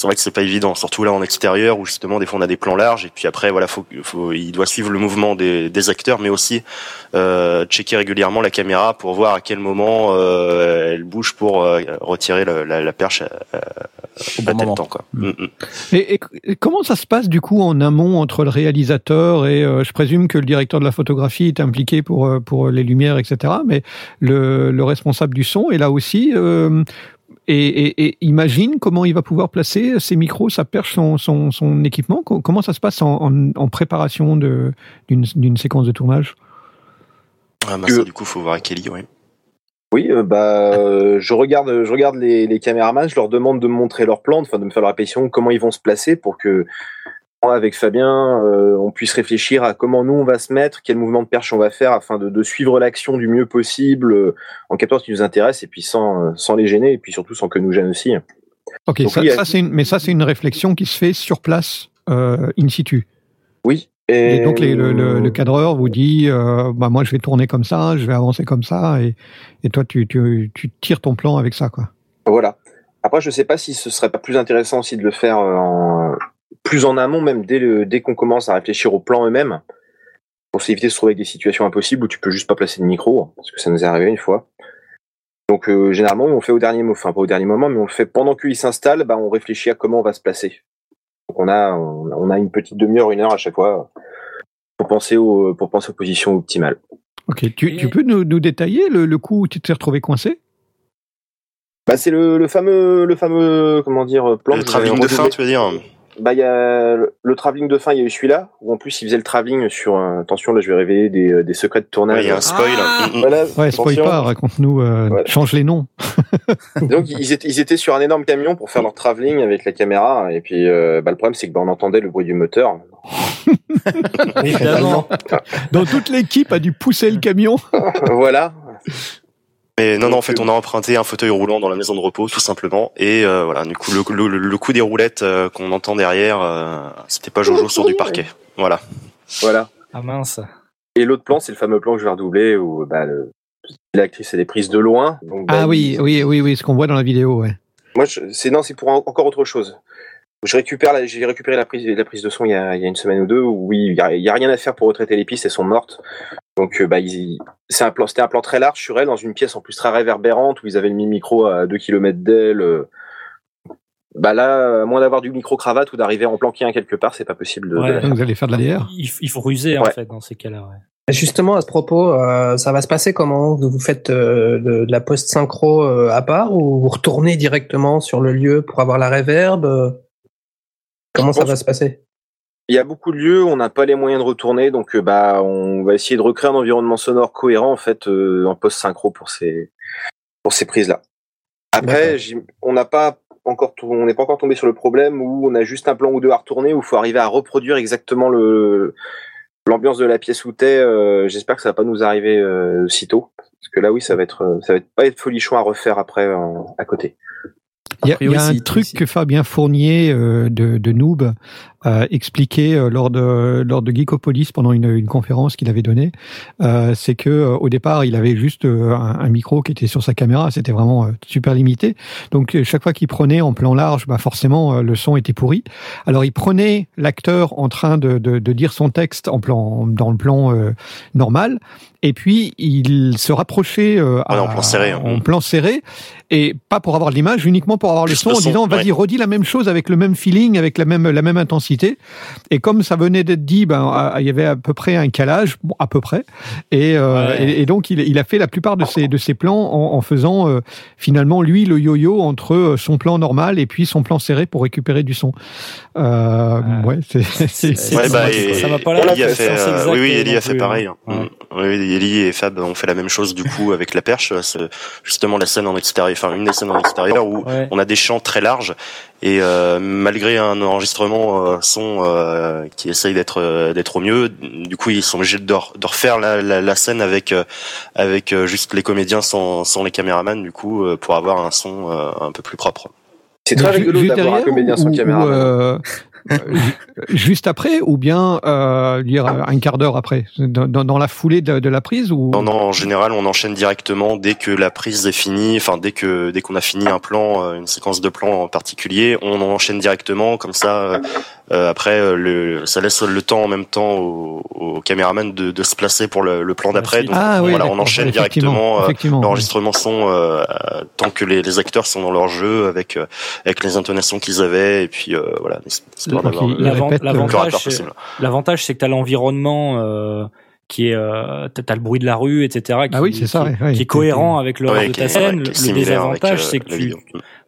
c'est vrai que c'est pas évident, surtout là en extérieur où justement des fois on a des plans larges et puis après voilà faut, faut il doit suivre le mouvement des, des acteurs mais aussi euh, checker régulièrement la caméra pour voir à quel moment euh, elle bouge pour euh, retirer la, la, la perche à, à, Au à bon tel temps quoi. Mm. Mm, mm. Et, et- et comment ça se passe du coup en amont entre le réalisateur et euh, je présume que le directeur de la photographie est impliqué pour euh, pour les lumières etc. Mais le, le responsable du son est là aussi euh, et, et- et imagine comment il va pouvoir placer ses micros, sa perche, son, son, son équipement. Co- Comment ça se passe en, en, en préparation d'une séquence de tournage? Ah, ça, du coup faut voir à Kelly oui. Oui, euh, bah, euh, je regarde, je regarde les, les caméramans, je leur demande de me montrer leur plan, enfin de me faire la répétition, comment ils vont se placer pour que avec Fabien, euh, on puisse réfléchir à comment nous on va se mettre, quel mouvement de perche on va faire afin de, de suivre l'action du mieux possible euh, en captant ce qui nous intéresse et puis sans, euh, sans les gêner et puis surtout sans que nous gêne aussi. Ok, Donc ça, oui, c'est une- mais ça c'est une réflexion qui se fait sur place, euh, in situ. Oui. Et, donc les- le, le- le cadreur vous dit, euh, bah moi je vais tourner comme ça, je vais avancer comme ça, et, et toi tu, tu, tu tires ton plan avec ça, quoi. Voilà. Après, je sais pas si ce serait pas plus intéressant aussi de le faire en, plus en amont, même dès, le, dès qu'on commence à réfléchir au plan eux-mêmes, pour s'éviter de se trouver avec des situations impossibles où tu peux juste pas placer de micro, parce que ça nous est arrivé une fois. Donc euh, généralement, on le fait au dernier moment, enfin pas au dernier moment, mais on le fait pendant qu'il s'installe, bah, on réfléchit à comment on va se placer. Donc on a, on, on a une petite demi-heure, une heure à chaque fois pour penser, au, pour penser aux positions optimales. Ok, tu, tu peux nous, nous détailler le, le coup où tu t'es retrouvé coincé? Bah, c'est le, le fameux, le fameux, comment dire, plan. Le travelling de fin, tu veux dire? Bah, il y a le, travelling de fin, il y a eu celui-là, où en plus il faisait le travelling sur, un- attention, là je vais révéler des, euh, des secrets de tournage. Ouais, il y a un spoil. Ah Mm, mm. Voilà, Ouais, spoil pas, raconte-nous, euh, Voilà. change les noms. [laughs] Donc ils étaient, ils étaient sur un énorme camion pour faire leur travelling avec la caméra, et puis euh, bah, le problème c'est que bah, on entendait le bruit du moteur. [laughs] Évidemment. Donc toute l'équipe a dû pousser le camion. [laughs] voilà. Mais non, non, en fait, on a emprunté un fauteuil roulant dans la maison de repos, tout simplement. Et euh, voilà, du coup, le, le, le coup des roulettes euh, qu'on entend derrière, euh, c'était pas Jojo sur du parquet. Voilà. Voilà. Ah mince. Et l'autre plan, c'est le fameux plan que je vais redoubler où bah, le- l'actrice elle est prise de loin. Donc, bah, Ah oui, oui, oui, oui, ce qu'on voit dans la vidéo, ouais. Moi, je- c'est non, c'est pour en- encore autre chose. Je récupère, la- j'ai récupéré la prise, la prise de son il y a, il y a une semaine ou deux. Où, oui, il y a, il y a rien à faire pour retraiter les pistes, elles sont mortes. Donc, euh, bah, c'est un plan, c'était un plan très large sur elle, dans une pièce en plus très réverbérante où ils avaient le micro à 2 km d'elle. euh. Bah là, à moins d'avoir du micro cravate ou d'arriver en planquer un quelque part, c'est pas possible de. de Ouais. la faire. Donc vous allez faire de la DR. Il, faut ruser en fait dans ces cas-là. Ouais. Justement, à ce propos, euh, ça va se passer comment? Vous faites euh, de, de la post-synchro euh, à part ou vous retournez directement sur le lieu pour avoir la réverb Comment ça va se passer? Il y a beaucoup de lieux, on n'a pas les moyens de retourner, donc euh, bah on va essayer de recréer un environnement sonore cohérent en fait euh, en post synchro pour ces pour ces prises là. Après, on n'a pas encore tout- on n'est pas encore tombé sur le problème où on a juste un plan ou deux à retourner où il faut arriver à reproduire exactement le l'ambiance de la pièce où t'es. euh, J'espère que ça va pas nous arriver euh, si tôt parce que là oui ça va être euh, ça va être pas être folichon à refaire après euh, à côté. Il y a, A priori, il y a un truc que Fabien Fournier euh, de, de Noob expliqué euh, lors de lors de Geekopolis pendant une, une conférence qu'il avait donnée. Euh, c'est que euh, au départ, il avait juste un, un micro qui était sur sa caméra, c'était vraiment super limité. Donc chaque fois qu'il prenait en plan large, bah forcément le son était pourri. Alors il prenait l'acteur en train de, de, de dire son texte en plan dans le plan euh, normal, et puis il se rapprochait euh, en plan serré, hein. en plan serré, et pas pour avoir de l'image, uniquement pour avoir le Juste son le en son, disant vas-y redis la même chose avec le même feeling, avec la même la même intensité. Et comme ça venait d'être dit, ben il y avait à peu près un calage, bon, à peu près. Et, euh, Ouais. et, et donc il, il a fait la plupart de ses de ses plans en, en faisant euh, finalement lui le yo-yo entre euh, son plan normal et puis son plan serré pour récupérer du son. Euh, ouais, c'est Ouais, ça bah, m'a pas d'être fait, euh, oui, oui, Eli a fait plus, pareil. hein. Oui, oui, Eli et Fab ont fait la même chose du coup avec la perche. C'est justement la scène en extérieur, enfin une des scènes en extérieur où Ouais. on a des champs très larges et euh, malgré un enregistrement euh, son euh, qui essaye d'être euh, d'être au mieux, du coup ils sont obligés de, re- de refaire la, la, la scène avec euh, avec juste les comédiens sans, sans les caméramans du coup pour avoir un son euh, un peu plus propre. C'est très rigolo d'avoir un comédien sans caméra. euh, juste après ou bien euh, dire un quart d'heure après? Dans, dans, la foulée de, de la prise ou? Non, non, en général, on enchaîne directement dès que la prise est finie, enfin dès que dès qu'on a fini un plan, euh, une séquence de plans en particulier, on enchaîne directement comme ça. euh, euh, après, euh, le, ça laisse le temps en même temps au, au caméraman de, de se placer pour le, le plan d'après. Donc ah oui voilà, on enchaîne directement euh, l'enregistrement son euh, euh, tant que les, les acteurs sont dans leur jeu avec euh, avec les intonations qu'ils avaient et puis euh, voilà, euh, L'avantage, c'est- possible. l'avantage, c'est que tu as l'environnement euh, qui est, euh, t'as le bruit de la rue, etc. Qui, Ah oui, c'est ça, qui, ouais, qui est cohérent avec le Ouais, reste de ta est- scène. le désavantage, euh, c'est que tu, vidéo.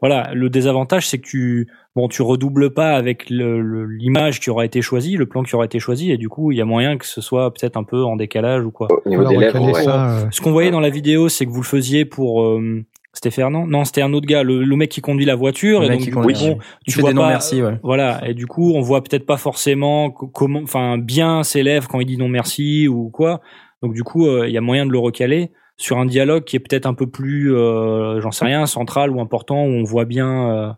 voilà, le désavantage, c'est que tu, bon, tu redoubles pas avec le- le- l'image qui aura été choisie, le plan qui aura été choisi, et du coup, il y a moyen que ce soit peut-être un peu en décalage ou quoi. Au niveau des lèvres, recaler ouais. ça, euh, Ce qu'on voyait dans la vidéo, c'est que vous le faisiez pour euh, C'était Fernand? Non, c'était un autre gars, le, le mec qui conduit la voiture. Le et mec donc, qui du conduit, coup, oui. bon, Il tu vois des non merci, ouais. Voilà, et du coup, on voit peut-être pas forcément co- comment, enfin, bien ses lèvres quand il dit non merci ou quoi. Donc du coup, euh, il y a moyen de le recaler sur un dialogue qui est peut-être un peu plus, euh, j'en sais rien, central ou important, où on voit bien euh,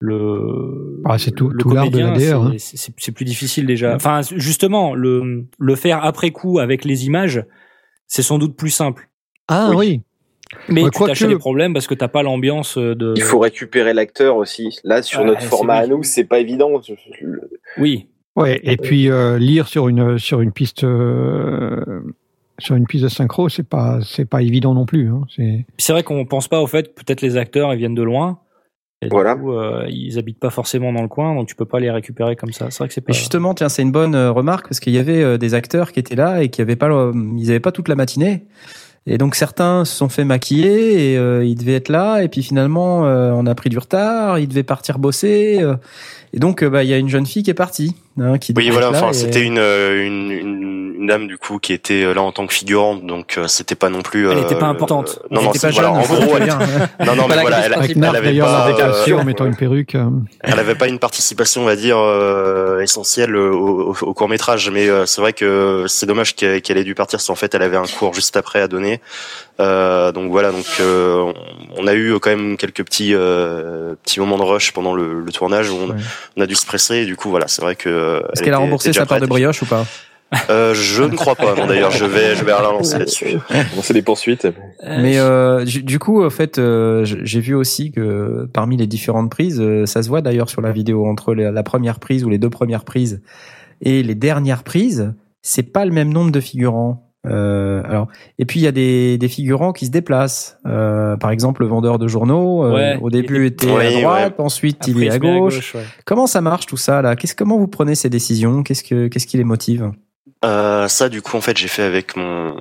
le. Ah, c'est tout- l'art de hein. c'est plus difficile déjà. Enfin, justement, le le faire après coup avec les images, c'est sans doute plus simple. Ah oui. Mais Ouais, tu t'achètes des problèmes parce que t'as pas l'ambiance de. Il faut récupérer l'acteur aussi. Là, sur notre format à nous, c'est pas évident. Oui. Ouais, et puis euh, lire sur une sur une piste euh, sur une piste de synchro, c'est pas c'est pas évident non plus. Hein. C'est C'est vrai qu'on pense pas au fait que peut-être les acteurs ils viennent de loin. Et du Voilà. coup, euh, ils habitent pas forcément dans le coin, donc tu peux pas les récupérer comme ça. C'est vrai que c'est pas. Justement, tiens, c'est une bonne euh, remarque parce qu'il y avait euh, des acteurs qui étaient là et qui avaient pas, ils avaient pas toute la matinée. Et donc certains se sont fait maquiller et euh, ils devaient être là et puis finalement euh, on a pris du retard, ils devaient partir bosser euh, et donc euh, bah il y a une jeune fille qui est partie. Hein, qui Oui, voilà. Enfin, et- c'était une, euh, une une une dame du coup qui était euh, là en tant que figurante, donc euh, c'était pas non plus. Elle euh, était pas importante. Non, Elle non, était pas voilà. jeune, En gros, le elle, [laughs] non, non, mais voilà, elle, elle avait pas, euh, en mettant une perruque. euh. elle avait pas une participation, on va dire, euh, essentielle au, au, court métrage. Mais euh, c'est vrai que c'est dommage qu'elle qu'elle ait dû partir, parce qu'en fait, elle avait un cours juste après à donner. Euh, donc voilà, donc euh, on a eu quand même quelques petits euh, petits moments de rush pendant le, le tournage où on, Ouais. on a dû se presser. Et du coup, voilà, c'est vrai que. euh, Est-ce elle qu'elle a remboursé sa part de brioche ou pas? Euh, je ne crois pas. Non, d'ailleurs, je vais je vais [laughs] la lancer là-dessus. Des poursuites. Mais euh, du du coup, en fait, euh, j'ai vu aussi que parmi les différentes prises, euh, ça se voit d'ailleurs sur la vidéo entre la, la première prise ou les deux premières prises et les dernières prises, c'est pas le même nombre de figurants. Euh, alors, et puis il y a des, des figurants qui se déplacent. Euh, par exemple, le vendeur de journaux, euh, Ouais, au début était- était à droite, ensuite Après, il est à gauche. ouais. Comment ça marche tout ça là? Qu'est-ce comment vous prenez ces décisions? Qu'est-ce que qu'est-ce qui les motive? Euh, ça, du coup, en fait, j'ai fait avec mon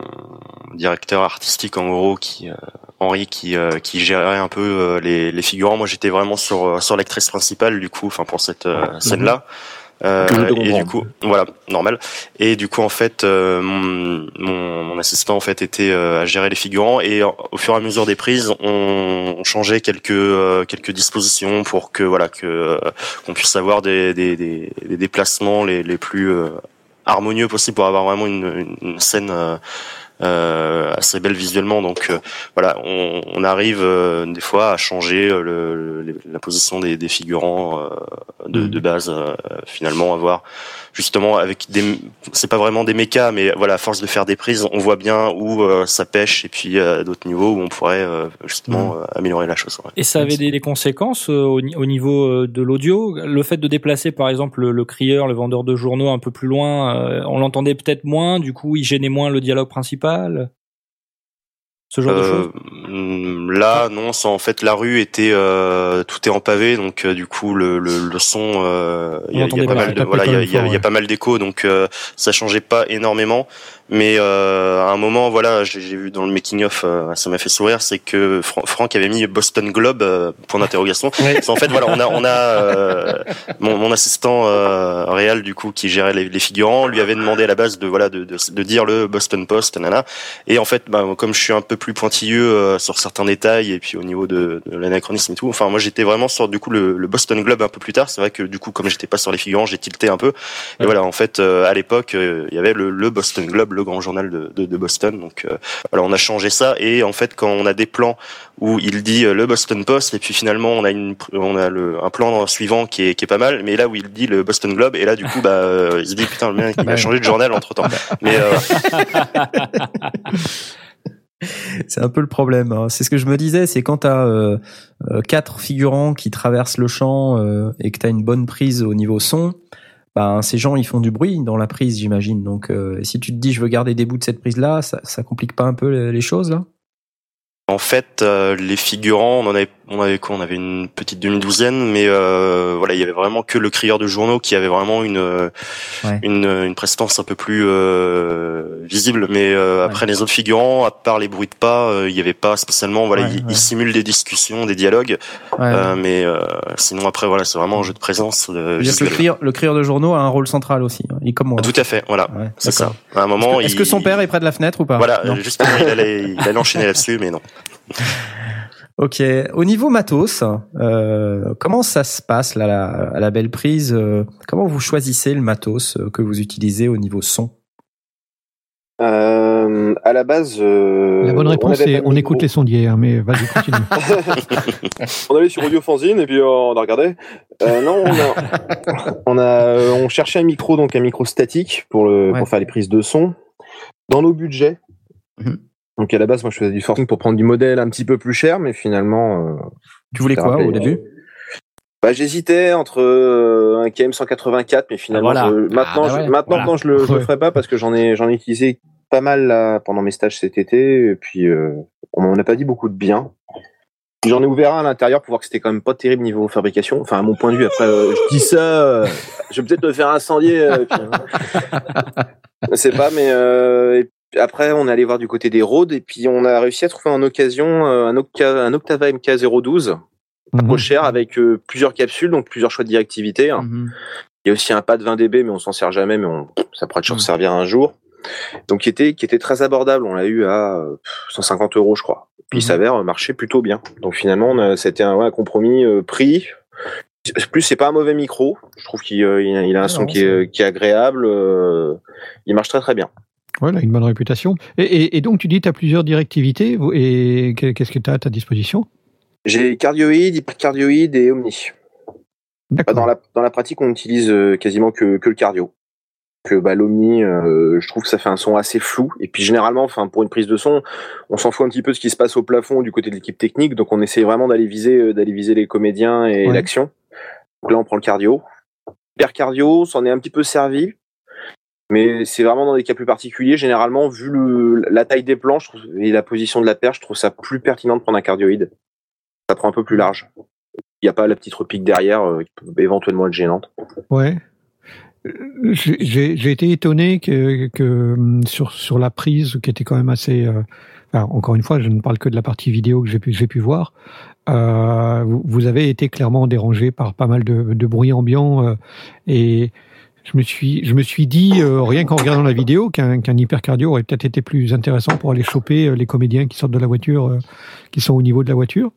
directeur artistique, en gros, qui euh, Henri, qui euh, qui gérait un peu euh, les, les figurants. Moi, j'étais vraiment sur euh, sur l'actrice principale, du coup, enfin pour cette euh, scène-là. Euh, et du coup, voilà, normal. Et du coup, en fait, euh, mon, mon, mon assistant en fait était euh, à gérer les figurants et au fur et à mesure des prises, on, on changeait quelques euh, quelques dispositions pour que voilà que euh, qu'on puisse avoir des des, des, des déplacements les les plus euh, harmonieux possible pour avoir vraiment une, une, scène euh, assez belle visuellement. Donc euh, voilà, on, on arrive euh, des fois à changer euh, le, le- la position des, des figurants euh, de, de base. euh, finalement, avoir justement avec des, c'est pas vraiment des mécas, mais voilà, à force de faire des prises, on voit bien où euh, ça pêche et puis euh, à d'autres niveaux où on pourrait euh, justement euh, améliorer la chose. ouais. Et ça avait des, des conséquences euh, au, ni- au niveau euh, de l'audio? Le fait de déplacer, par exemple, le, le crieur, le vendeur de journaux un peu plus loin, euh, on l'entendait peut-être moins. Du coup, il gênait moins le dialogue principal? Ce genre de Euh, choses. mm, là, non, en fait la rue était euh, tout est en pavé, donc euh, du coup le, le, le son, euh, il y, a- pas mal d'écho, donc euh, ça changeait pas énormément. Mais euh, à un moment, voilà, j'ai vu dans le making of, euh, ça m'a fait sourire, c'est que Fran- Franck avait mis Boston Globe euh, point d'interrogation. En fait, voilà, on a on a euh, mon, mon assistant euh, réel du coup qui gérait les, les figurants lui avait demandé à la base de voilà de, de, de dire le Boston Post, nana. Et en fait, bah, comme je suis un peu plus pointilleux euh, sur certains détails et puis au niveau de, de l'anachronisme et tout, enfin moi j'étais vraiment sur du coup le, le Boston Globe un peu plus tard. C'est vrai que du coup comme j'étais pas sur les figurants, j'ai tilté un peu. Et voilà, en fait, euh, à l'époque, il y avait le, le Boston Globe, le grand journal de, de, de Boston. Donc euh, voilà, on a changé ça. Et en fait, quand on a des plans où il dit euh, le Boston Post et puis finalement on a une on a le, un plan suivant qui est qui est pas mal mais là où il dit le Boston Globe et là du coup bah euh, il se dit putain le mec il a changé de journal entre temps mais euh, [laughs] C'est un peu le problème. hein. C'est ce que je me disais, c'est quand t'as euh, euh, quatre figurants qui traversent le champ euh, et que t'as une bonne prise au niveau son, ben ces gens ils font du bruit dans la prise, j'imagine. Donc euh, si tu te dis je veux garder des bouts de cette prise là, ça, ça complique pas un peu les, choses là? En fait, euh, les figurants, on en avait, on avait quoi On avait une petite demi-douzaine, mais euh, voilà, il y avait vraiment que le crieur de journaux qui avait vraiment une euh, Ouais. une, une prestance un peu plus euh, visible. Mais euh, après les autres figurants, à part les bruits de pas, euh, il y avait pas spécialement. Voilà, Ouais, ils, ouais. ils simulent des discussions, des dialogues, euh, mais euh, sinon après voilà, c'est vraiment un jeu de présence. euh, que le crieur, le crieur de journaux a un rôle central aussi. hein. Il comme moi. Tout à fait, voilà, c'est ça. À un moment, est-ce que il- son père est près de la fenêtre ou pas? Voilà, Non. justement, il allait, il allait enchaîner là-dessus, mais non. [laughs] Ok. Au niveau matos, euh, comment ça se passe là, la- à la belle prise euh, Comment vous choisissez le matos euh, que vous utilisez au niveau son? Euh, à la base, euh, La bonne on réponse, c'est on écoute les sondiers, hein, mais vas-y, continue. [laughs] on allait sur Audio Fanzine et puis on a regardé. Euh, non, on a, on a, on cherchait un micro, donc un micro statique pour le, Ouais. pour faire les prises de son. Dans nos budgets. Mhm. Donc à la base, moi je faisais du forcing pour prendre du modèle un petit peu plus cher, mais finalement. euh, Tu voulais quoi rappelé, au début? Bah, j'hésitais entre euh, un KM184, mais finalement, Ah, voilà. je- maintenant, Ah, bah je, ouais, maintenant voilà. non, je le, je le ferai pas parce que j'en ai, j'en ai utilisé pas mal là, pendant mes stages cet été, et puis euh, on m'en a pas dit beaucoup de bien. J'en ai ouvert un à l'intérieur pour voir que c'était quand même pas terrible niveau fabrication. Enfin, à mon point de vue, après, euh, je dis ça, euh, je vais peut-être me faire incendier. euh, et puis, euh, [laughs] je sais pas, mais euh, et puis après, on est allé voir du côté des Rhodes, et puis on a réussi à trouver en occasion euh, un, un Octava MK012 Mhm. trop cher avec euh, plusieurs capsules, donc plusieurs choix de directivité. hein. Mhm. Il y a aussi un pad 20 dB, mais on s'en sert jamais, mais on, ça pourrait toujours Mm. servir un jour. Donc qui était, qui était très abordable. On l'a eu à euh, 150 euros, je crois. Puis il Mhm. s'avère euh, marcher plutôt bien. Donc finalement, c'était un, ouais, un compromis euh, prix. Plus, c'est pas un mauvais micro. Je trouve qu'il euh, il a, un Ah son non, qui est, qui est agréable. euh, il marche très très bien. Voilà, une bonne réputation. Et, et- et donc, tu dis, tu as plusieurs directivités. Et qu'est- qu'est-ce que tu as à ta disposition? J'ai cardioïde, hypercardioïde et omni. Bah, dans, la, dans la pratique, on utilise euh, quasiment que, que le cardio. Que bah, l'Omni, euh, je trouve que ça fait un son assez flou. Et puis généralement, enfin pour une prise de son, on s'en fout un petit peu de ce qui se passe au plafond du côté de l'équipe technique. Donc on essaie vraiment d'aller viser, euh, d'aller viser les comédiens et Ouais. l'action. Donc là, on prend le cardio. Hyper cardio, s'en est un petit peu servi. Mais c'est vraiment dans des cas plus particuliers. Généralement, vu la taille des trouve, et la position de la perche, je trouve ça plus pertinent de prendre un cardioïde. Ça prend un peu plus large. Il n'y a pas la petite repique derrière euh, qui peut éventuellement être gênante. Ouais. Euh, J'ai été étonné que, hum, sur, la prise, qui était quand même assez. euh, encore une fois, je ne parle que de la partie vidéo que j'ai pu, voir. Vous, avez été clairement dérangé par pas mal de, de bruit ambiant et je me suis, je me suis dit, euh, rien qu'en regardant la vidéo, qu'un qu'un hypercardio aurait peut-être été plus intéressant pour aller choper euh, les comédiens qui sortent de la voiture, euh, qui sont au niveau de la voiture.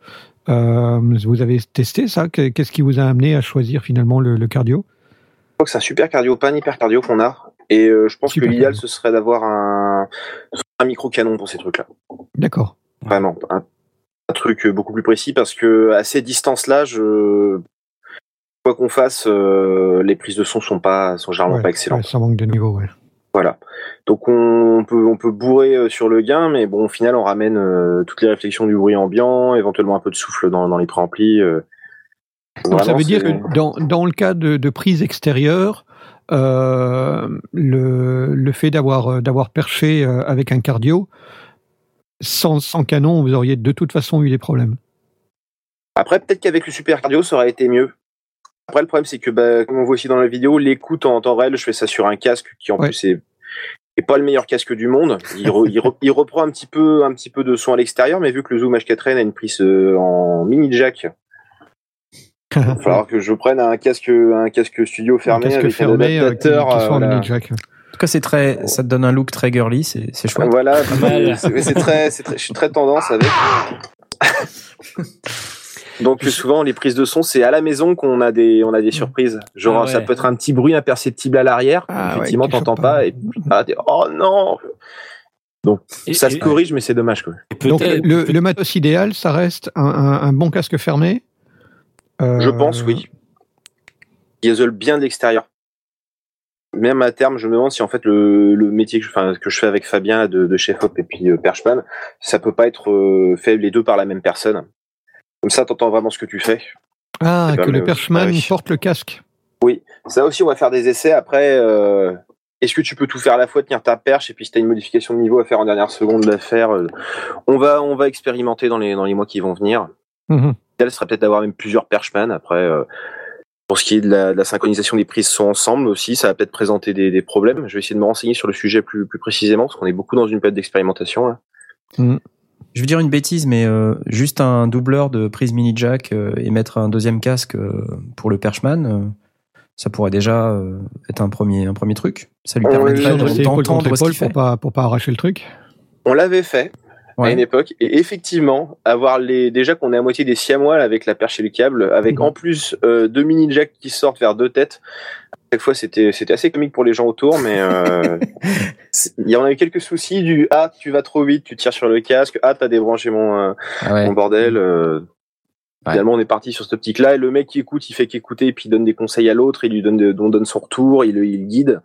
Euh, vous avez testé ça? Que- Qu'est-ce qui vous a amené à choisir finalement le, le cardio? Je crois que c'est un super cardio, pas un hyper cardio qu'on a. Et je pense Super que l'idéal, ce serait d'avoir un, un micro canon pour ces trucs-là. D'accord. Vraiment. Un, un truc beaucoup plus précis parce que à ces distances-là, je. Quoi qu'on fasse, euh, les prises de son sont pas, sont généralement Ouais, pas excellentes. ça manque de niveau, ouais. Voilà. Donc on peut, on peut bourrer euh, sur le gain, mais bon, au final, on ramène euh, toutes les réflexions du bruit ambiant, éventuellement un peu de souffle dans, dans les préamplis. euh. Donc ça veut dire que dans, dans le cas de, de prise extérieure, euh, le, le fait d'avoir d'avoir perché avec un cardio, sans, sans canon, vous auriez de toute façon eu des problèmes. Après, peut-être qu'avec le super cardio, ça aurait été mieux. Après, le problème, c'est que, bah, comme on voit aussi dans la vidéo, l'écoute en temps réel, je fais ça sur un casque qui, en Ouais. plus, est, est pas le meilleur casque du monde. Il, re- il, re- il reprend un petit peu, un petit peu de son à l'extérieur, mais vu que le Zoom H4n a une prise euh, en mini jack, il va [laughs] falloir que je prenne un casque, un casque studio Un fermé casque avec fermé un euh, qui, adaptateur. qui euh, soit en voilà. mini jack. En tout cas, c'est très, ça te donne un look très girly, c'est c'est chouette. Voilà, c'est très, c'est très, je suis très tendance avec. [laughs] Donc souvent les prises de son c'est à la maison qu'on a des on a des surprises. Genre Ah ouais. ça peut être un petit bruit imperceptible à l'arrière, Ah effectivement t'entends pas. pas et ah, t'es- oh non. Donc Et- ça et- se corrige mais c'est dommage quoi. Donc le, le matos idéal, ça reste un, un- un bon casque fermé? Euh, Je pense oui. Il isole bien de l'extérieur. Même à terme, je me demande si en fait le, le métier que je, enfin, que je fais avec Fabien de, de chef op et puis euh, Perchman, ça peut pas être euh, fait les deux par la même personne. Comme ça, t'entends vraiment ce que tu fais. Ah, que le perchman oui. porte le casque. Ça aussi, on va faire des essais après. euh, Est-ce que tu peux tout faire à la fois, tenir ta perche, et puis si tu as une modification de niveau à faire en dernière seconde, la faire euh, On va, on va expérimenter dans les, dans les mois qui vont venir. Mhm. L'idéal serait peut-être d'avoir même plusieurs perchman. Après, euh, pour ce qui est de la, de la synchronisation des prises sont ensemble aussi, ça va peut-être présenter des, des problèmes. Je vais essayer de me renseigner sur le sujet plus, plus précisément, parce qu'on est beaucoup dans une période d'expérimentation. là. Je vais dire une bêtise, mais euh, juste un doubleur de prise mini jack euh, et mettre un deuxième casque euh, pour le Perchman, euh, ça pourrait déjà euh, être un premier, un premier truc. Ça lui oui, permettrait d'entendre ce qu'il fait. pour pas pour pas arracher le truc. On l'avait fait. à une époque. Et effectivement, avoir les déjà qu'on est à moitié des siamois avec la perche et le câble, avec Mhm. en plus euh, deux mini jacks qui sortent vers deux têtes. Chaque fois, c'était c'était assez comique pour les gens autour, mais euh, [laughs] il y en a eu quelques soucis du ah tu vas trop vite, tu tires sur le casque, ah t'as débranché mon euh, Ah ouais. mon bordel. euh, Ouais. Finalement, on est parti sur cette optique-là. Et le mec qui écoute, il fait qu'écouter, et puis il donne des conseils à l'autre, il lui donne, de, on donne son retour, il, il le guide.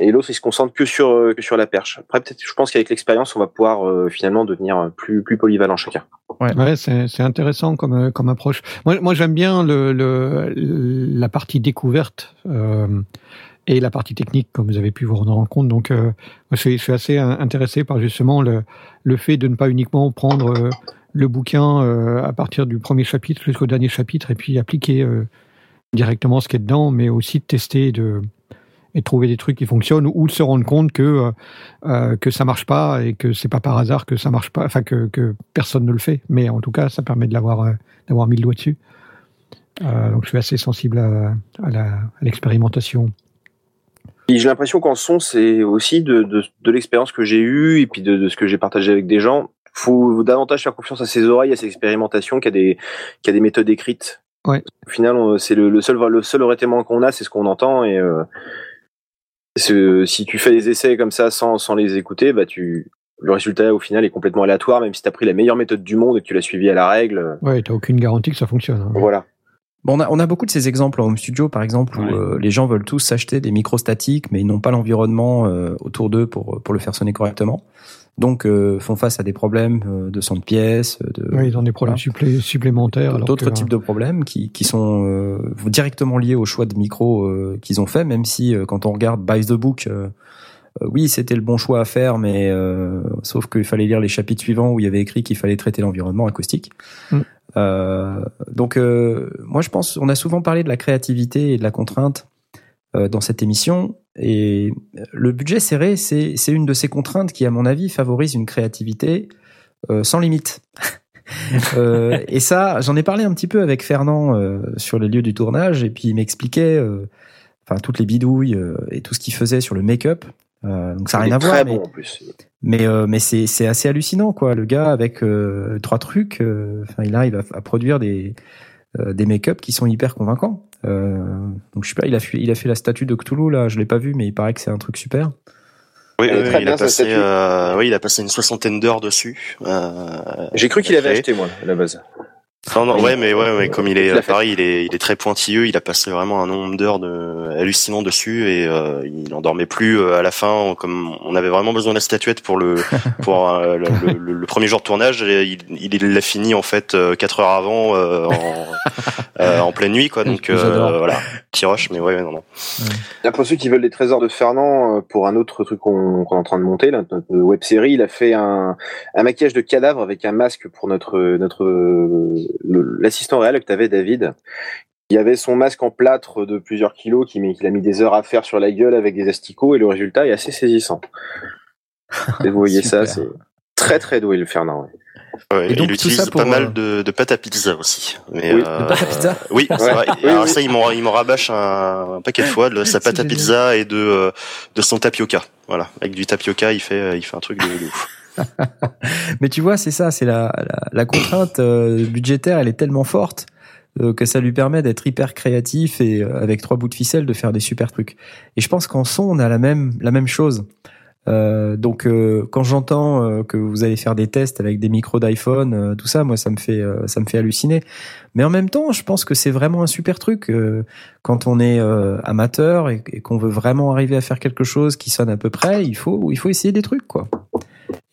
Et l'autre, il se concentre que sur, euh, que sur la perche. Après, peut-être, je pense qu'avec l'expérience, on va pouvoir euh, finalement devenir plus, plus polyvalent chacun. Ouais, c'est c'est intéressant comme euh, comme approche. Moi, moi j'aime bien le, le la partie découverte euh, et la partie technique, comme vous avez pu vous rendre compte. Donc, euh, je, suis, je suis assez in- intéressé par justement le le fait de ne pas uniquement prendre euh, le bouquin euh, à partir du premier chapitre jusqu'au dernier chapitre et puis appliquer euh, directement ce qui est dedans, mais aussi de tester et de et trouver des trucs qui fonctionnent ou se rendre compte que euh, euh, que ça marche pas et que c'est pas par hasard que ça marche pas, enfin que, que personne ne le fait. Mais en tout cas, ça permet de l'avoir euh, d'avoir mis le doigt dessus. Euh, donc je suis assez sensible à, à l'expérimentation. J'ai l'impression qu'en son, c'est aussi de, de, de l'expérience que j'ai eue et puis de, de ce que j'ai partagé avec des gens. Faut davantage faire confiance à ses oreilles, à ses expérimentations, qu'à des, qu'à des méthodes écrites. Ouais. Au final, c'est le, le seul, le seul qu'on a, c'est ce qu'on entend. Et euh, si tu fais des essais comme ça sans, sans les écouter, bah tu, le résultat au final est complètement aléatoire, même si tu as pris la meilleure méthode du monde et que tu l'as suivi à la règle. Ouais, t'as aucune garantie que ça fonctionne. hein. Voilà. Bon, on, a, on a beaucoup de ces exemples en home studio, par exemple, où Ouais. euh, les gens veulent tous s'acheter des micros statiques, mais ils n'ont pas l'environnement euh, autour d'eux pour, pour le faire sonner correctement. Donc, euh, font face à des problèmes euh, de son de pièce, de, ils ont des problèmes supplé- supplémentaires. d'autres types de problèmes qui, qui sont euh, directement liés au choix de micro euh, qu'ils ont fait, même si euh, quand on regarde Buy the Book, euh, oui, c'était le bon choix à faire, mais euh, sauf qu'il fallait lire les chapitres suivants où il y avait écrit qu'il fallait traiter l'environnement acoustique. Mm. Euh, donc, euh, moi, je pense, on a souvent parlé de la créativité et de la contrainte euh, dans cette émission, et le budget serré, c'est c'est une de ces contraintes qui, à mon avis, favorise une créativité euh, sans limite. [laughs] Euh, et ça, j'en ai parlé un petit peu avec Fernand euh, sur les lieux du tournage, et puis il m'expliquait, euh, enfin toutes les bidouilles euh, et tout ce qu'il faisait sur le make-up. Euh, donc ça n'a rien à voir, très mais, bon en plus. mais, euh, mais c'est c'est assez hallucinant quoi. Le gars avec euh, trois trucs, euh, enfin il arrive à, à produire des des make-up qui sont hyper convaincants. Euh, donc je sais pas, il a fait il a fait la statue de Cthulhu là, je l'ai pas vu, mais il paraît que c'est un truc super. Oui, il, bien, a passé, euh, oui, il a passé une soixantaine d'heures dessus. Euh, J'ai cru qu'il avait acheté, moi, à la base. Non, non, ouais, mais ouais, ouais, comme il est pareil, il est, il est très pointilleux. Il a passé vraiment un nombre d'heures de hallucinant dessus et euh, il en dormait plus euh, à la fin. Comme on avait vraiment besoin de la statuette pour le [laughs] pour euh, le, le- le premier jour de tournage, et il il l'a fini en fait euh, quatre heures avant euh, en, [laughs] euh, en pleine nuit, quoi. Donc euh, voilà, petit rush, mais ouais, non, non. Et Pour ceux qui veulent les trésors de Fernand, euh, pour un autre truc qu'on qu'on est en train de monter, là, notre web série, il a fait un, un maquillage de cadavre avec un masque pour notre notre euh, l'assistant réel que t'avais David. Il avait son masque en plâtre de plusieurs kilos qu'il met- qu'il a mis des heures à faire sur la gueule avec des asticots et le résultat est assez saisissant. Et vous voyez ça, c'est très très doué le Fernand. ouais. Ouais, Et donc, il tout utilise ça pour, pas mal euh, de, de pâte à pizza aussi. Mais, Oui, euh, de pâte à pizza Oui, c'est Ouais. vrai. Oui, Alors oui. ça, il m'en, rabâche un, un paquet de fois de sa pâte à pizza et de, euh, de son tapioca. Voilà, avec du tapioca, il fait, il fait un truc de, de ouf. Mais tu vois, c'est ça, c'est la, la, la contrainte euh, budgétaire, elle est tellement forte euh, que ça lui permet d'être hyper créatif et euh, avec trois bouts de ficelle de faire des super trucs. Et je pense qu'en son, on a la même la même chose. Donc quand j'entends que vous allez faire des tests avec des micros d'iPhone, tout ça, moi ça me fait ça me fait halluciner. Mais en même temps, je pense que c'est vraiment un super truc quand on est amateur et, et qu'on veut vraiment arriver à faire quelque chose qui sonne à peu près. Il faut il faut essayer des trucs quoi.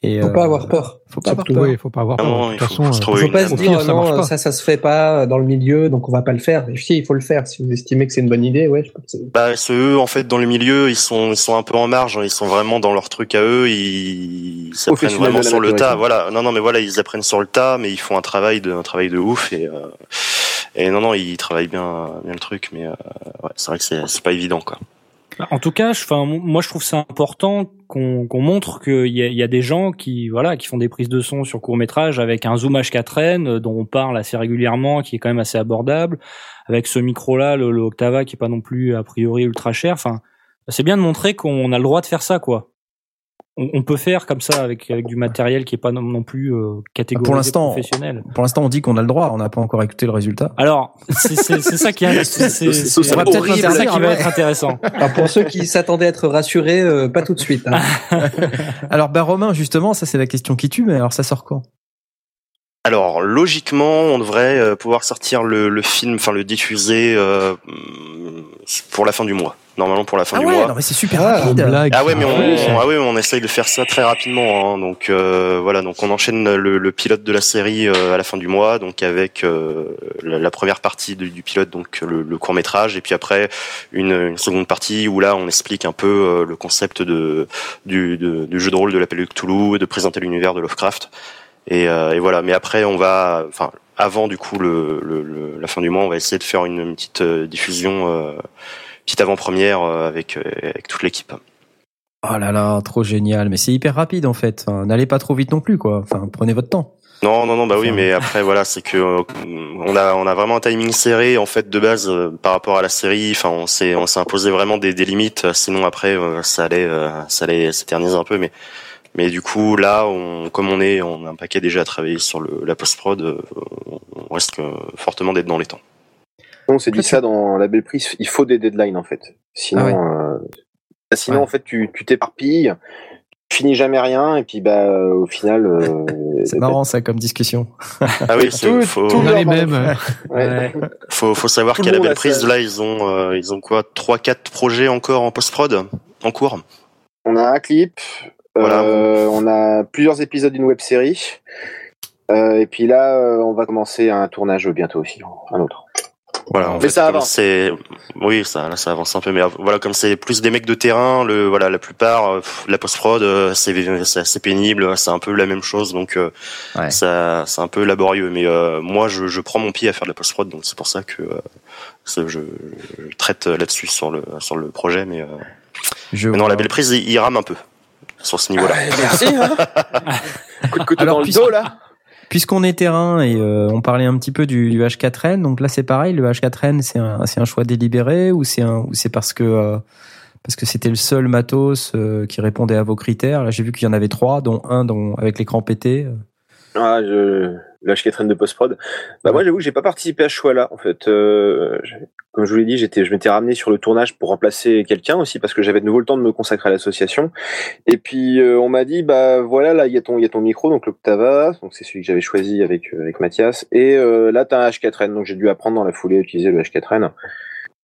Et, Faut euh, pas avoir peur. Faut pas avoir peur. Oui, il faut pas avoir peur. Non, de toute façon, faut euh, trouver Faut pas se dire ça non, ça, ça se fait pas dans le milieu, donc on va pas le faire. Si, il faut le faire. Si vous estimez que c'est une bonne idée, ouais. Je pense Bah, ceux, en fait, dans le milieu, ils sont, ils sont un peu en marge. hein. Ils sont vraiment dans leur truc à eux. Ils, Professionnels vraiment sur le tas. Voilà. Non, non, mais voilà, ils apprennent sur le tas, mais ils font un travail de, un travail de ouf et, euh, et non, non, ils travaillent bien, bien le truc, mais euh, ouais, c'est vrai que c'est, c'est pas évident, quoi. En tout cas, je, enfin, moi je trouve ça important qu'on montre qu'il y y a des gens qui, voilà, qui font des prises de son sur court métrage avec un zoom H4n euh, dont on parle assez régulièrement, qui est quand même assez abordable, avec ce micro-là, le, le Octava, qui est pas non plus a priori ultra cher. Enfin, c'est bien de montrer qu'on a le droit de faire ça, quoi. On, on peut faire comme ça avec, avec du matériel qui est pas non, non plus euh, catégorisé Pour l'instant, professionnel. Pour l'instant, on dit qu'on a le droit. On n'a pas encore écouté le résultat. Alors, c'est c'est- c'est ça qui est, [laughs] c'est- c'est- Ce c'est- serait on va peut-être ça qui va être intéressant. [laughs] Alors pour ceux qui s'attendaient à être rassurés, euh, pas tout de suite. hein. [laughs] Alors, bah, Romain, justement, ça c'est la question qui tue. Mais alors, ça sort quand? Alors logiquement, on devrait euh, pouvoir sortir le, le film, enfin le diffuser euh, pour la fin du mois. Normalement pour la fin Ah du ouais, mois. non mais c'est super Une rapide. blague. Ah ouais, mais on, Ouais. ah ouais, on essaye de faire ça très rapidement. hein. Donc euh, voilà, donc on enchaîne le, le pilote de la série euh, à la fin du mois, donc avec euh, la, la première partie du, du pilote, donc le, le court métrage, et puis après une, une seconde partie où là on explique un peu euh, le concept de du, de- du jeu de rôle de l'appel de Cthulhu et de présenter l'univers de Lovecraft. Et, euh, et voilà, mais après on va, enfin avant du coup le, le- le- la fin du mois, on va essayer de faire une, une petite diffusion, euh, petite avant-première euh, avec euh, avec toute l'équipe. Oh là là, trop génial. Mais c'est hyper rapide en fait. Enfin, N'allez pas trop vite non plus, quoi. Enfin, prenez votre temps. Non, non, non, bah oui, mais après voilà, c'est que euh, on a on a vraiment un timing serré en fait de base euh, par rapport à la série. Enfin, on s'est on s'est imposé vraiment des, des limites. Sinon après euh, ça allait ça allait s'éterniser un peu, mais mais du coup là, on, comme on est on a un paquet déjà à travailler sur le, la post prod, on risque fortement d'être dans les temps. On s'est dit ça dans la belle prise, il faut des deadlines en fait. Sinon, Ah ouais. euh, sinon Ouais. en fait tu t'éparpilles, tu finis jamais rien et puis bah au final. euh, [laughs] C'est bah, marrant ça comme discussion. Ah oui, c'est- Tout- faut tout On a les mêmes. hein. ouais. faut faut savoir qu'à la belle prise là, ils ont euh, ils ont quoi trois quatre projets encore en post prod en cours. On a un clip, Voilà. euh, on a plusieurs épisodes d'une web série. Euh, et puis là, euh, on va commencer un tournage bientôt aussi, un autre. Voilà, en Mais fait, ça avance. c'est, oui, ça, là, ça avance un peu, mais euh, voilà, comme c'est plus des mecs de terrain, le, voilà, la plupart, euh, pff, la post prod, c'est, c'est assez pénible, c'est un peu la même chose, donc euh, Ouais. ça, c'est un peu laborieux. Mais euh, moi, je, je prends mon pied à faire de la post prod, donc c'est pour ça que euh, je, je traite là-dessus sur le sur le projet, mais, euh, Je mais non, la belle prise, il, il rame un peu sur ce niveau-là. merci. Hein [laughs] Coup de couteau Alors, dans le dos là. Puisqu'on est terrain et euh, on parlait un petit peu du, du H4N, donc là c'est pareil, le H4N c'est un, un choix délibéré ou c'est parce que euh, c'était le seul matos euh, qui répondait à vos critères? Là j'ai vu qu'il y en avait trois, dont un dont avec l'écran pété. Ah, je lâche traîne de post-prod. Bah, moi, j'avoue que j'ai pas participé à ce choix-là, en fait. Euh, comme je vous l'ai dit, j'étais, je m'étais ramené sur le tournage pour remplacer quelqu'un aussi, parce que j'avais de nouveau le temps de me consacrer à l'association. Et puis, euh, on m'a dit, bah, voilà, là, il y a ton, il y a ton micro, donc l'Octava, donc c'est celui que j'avais choisi avec, euh, avec Mathias. Et, euh, là, t'as un H4N, donc j'ai dû apprendre dans la foulée à utiliser le H4N,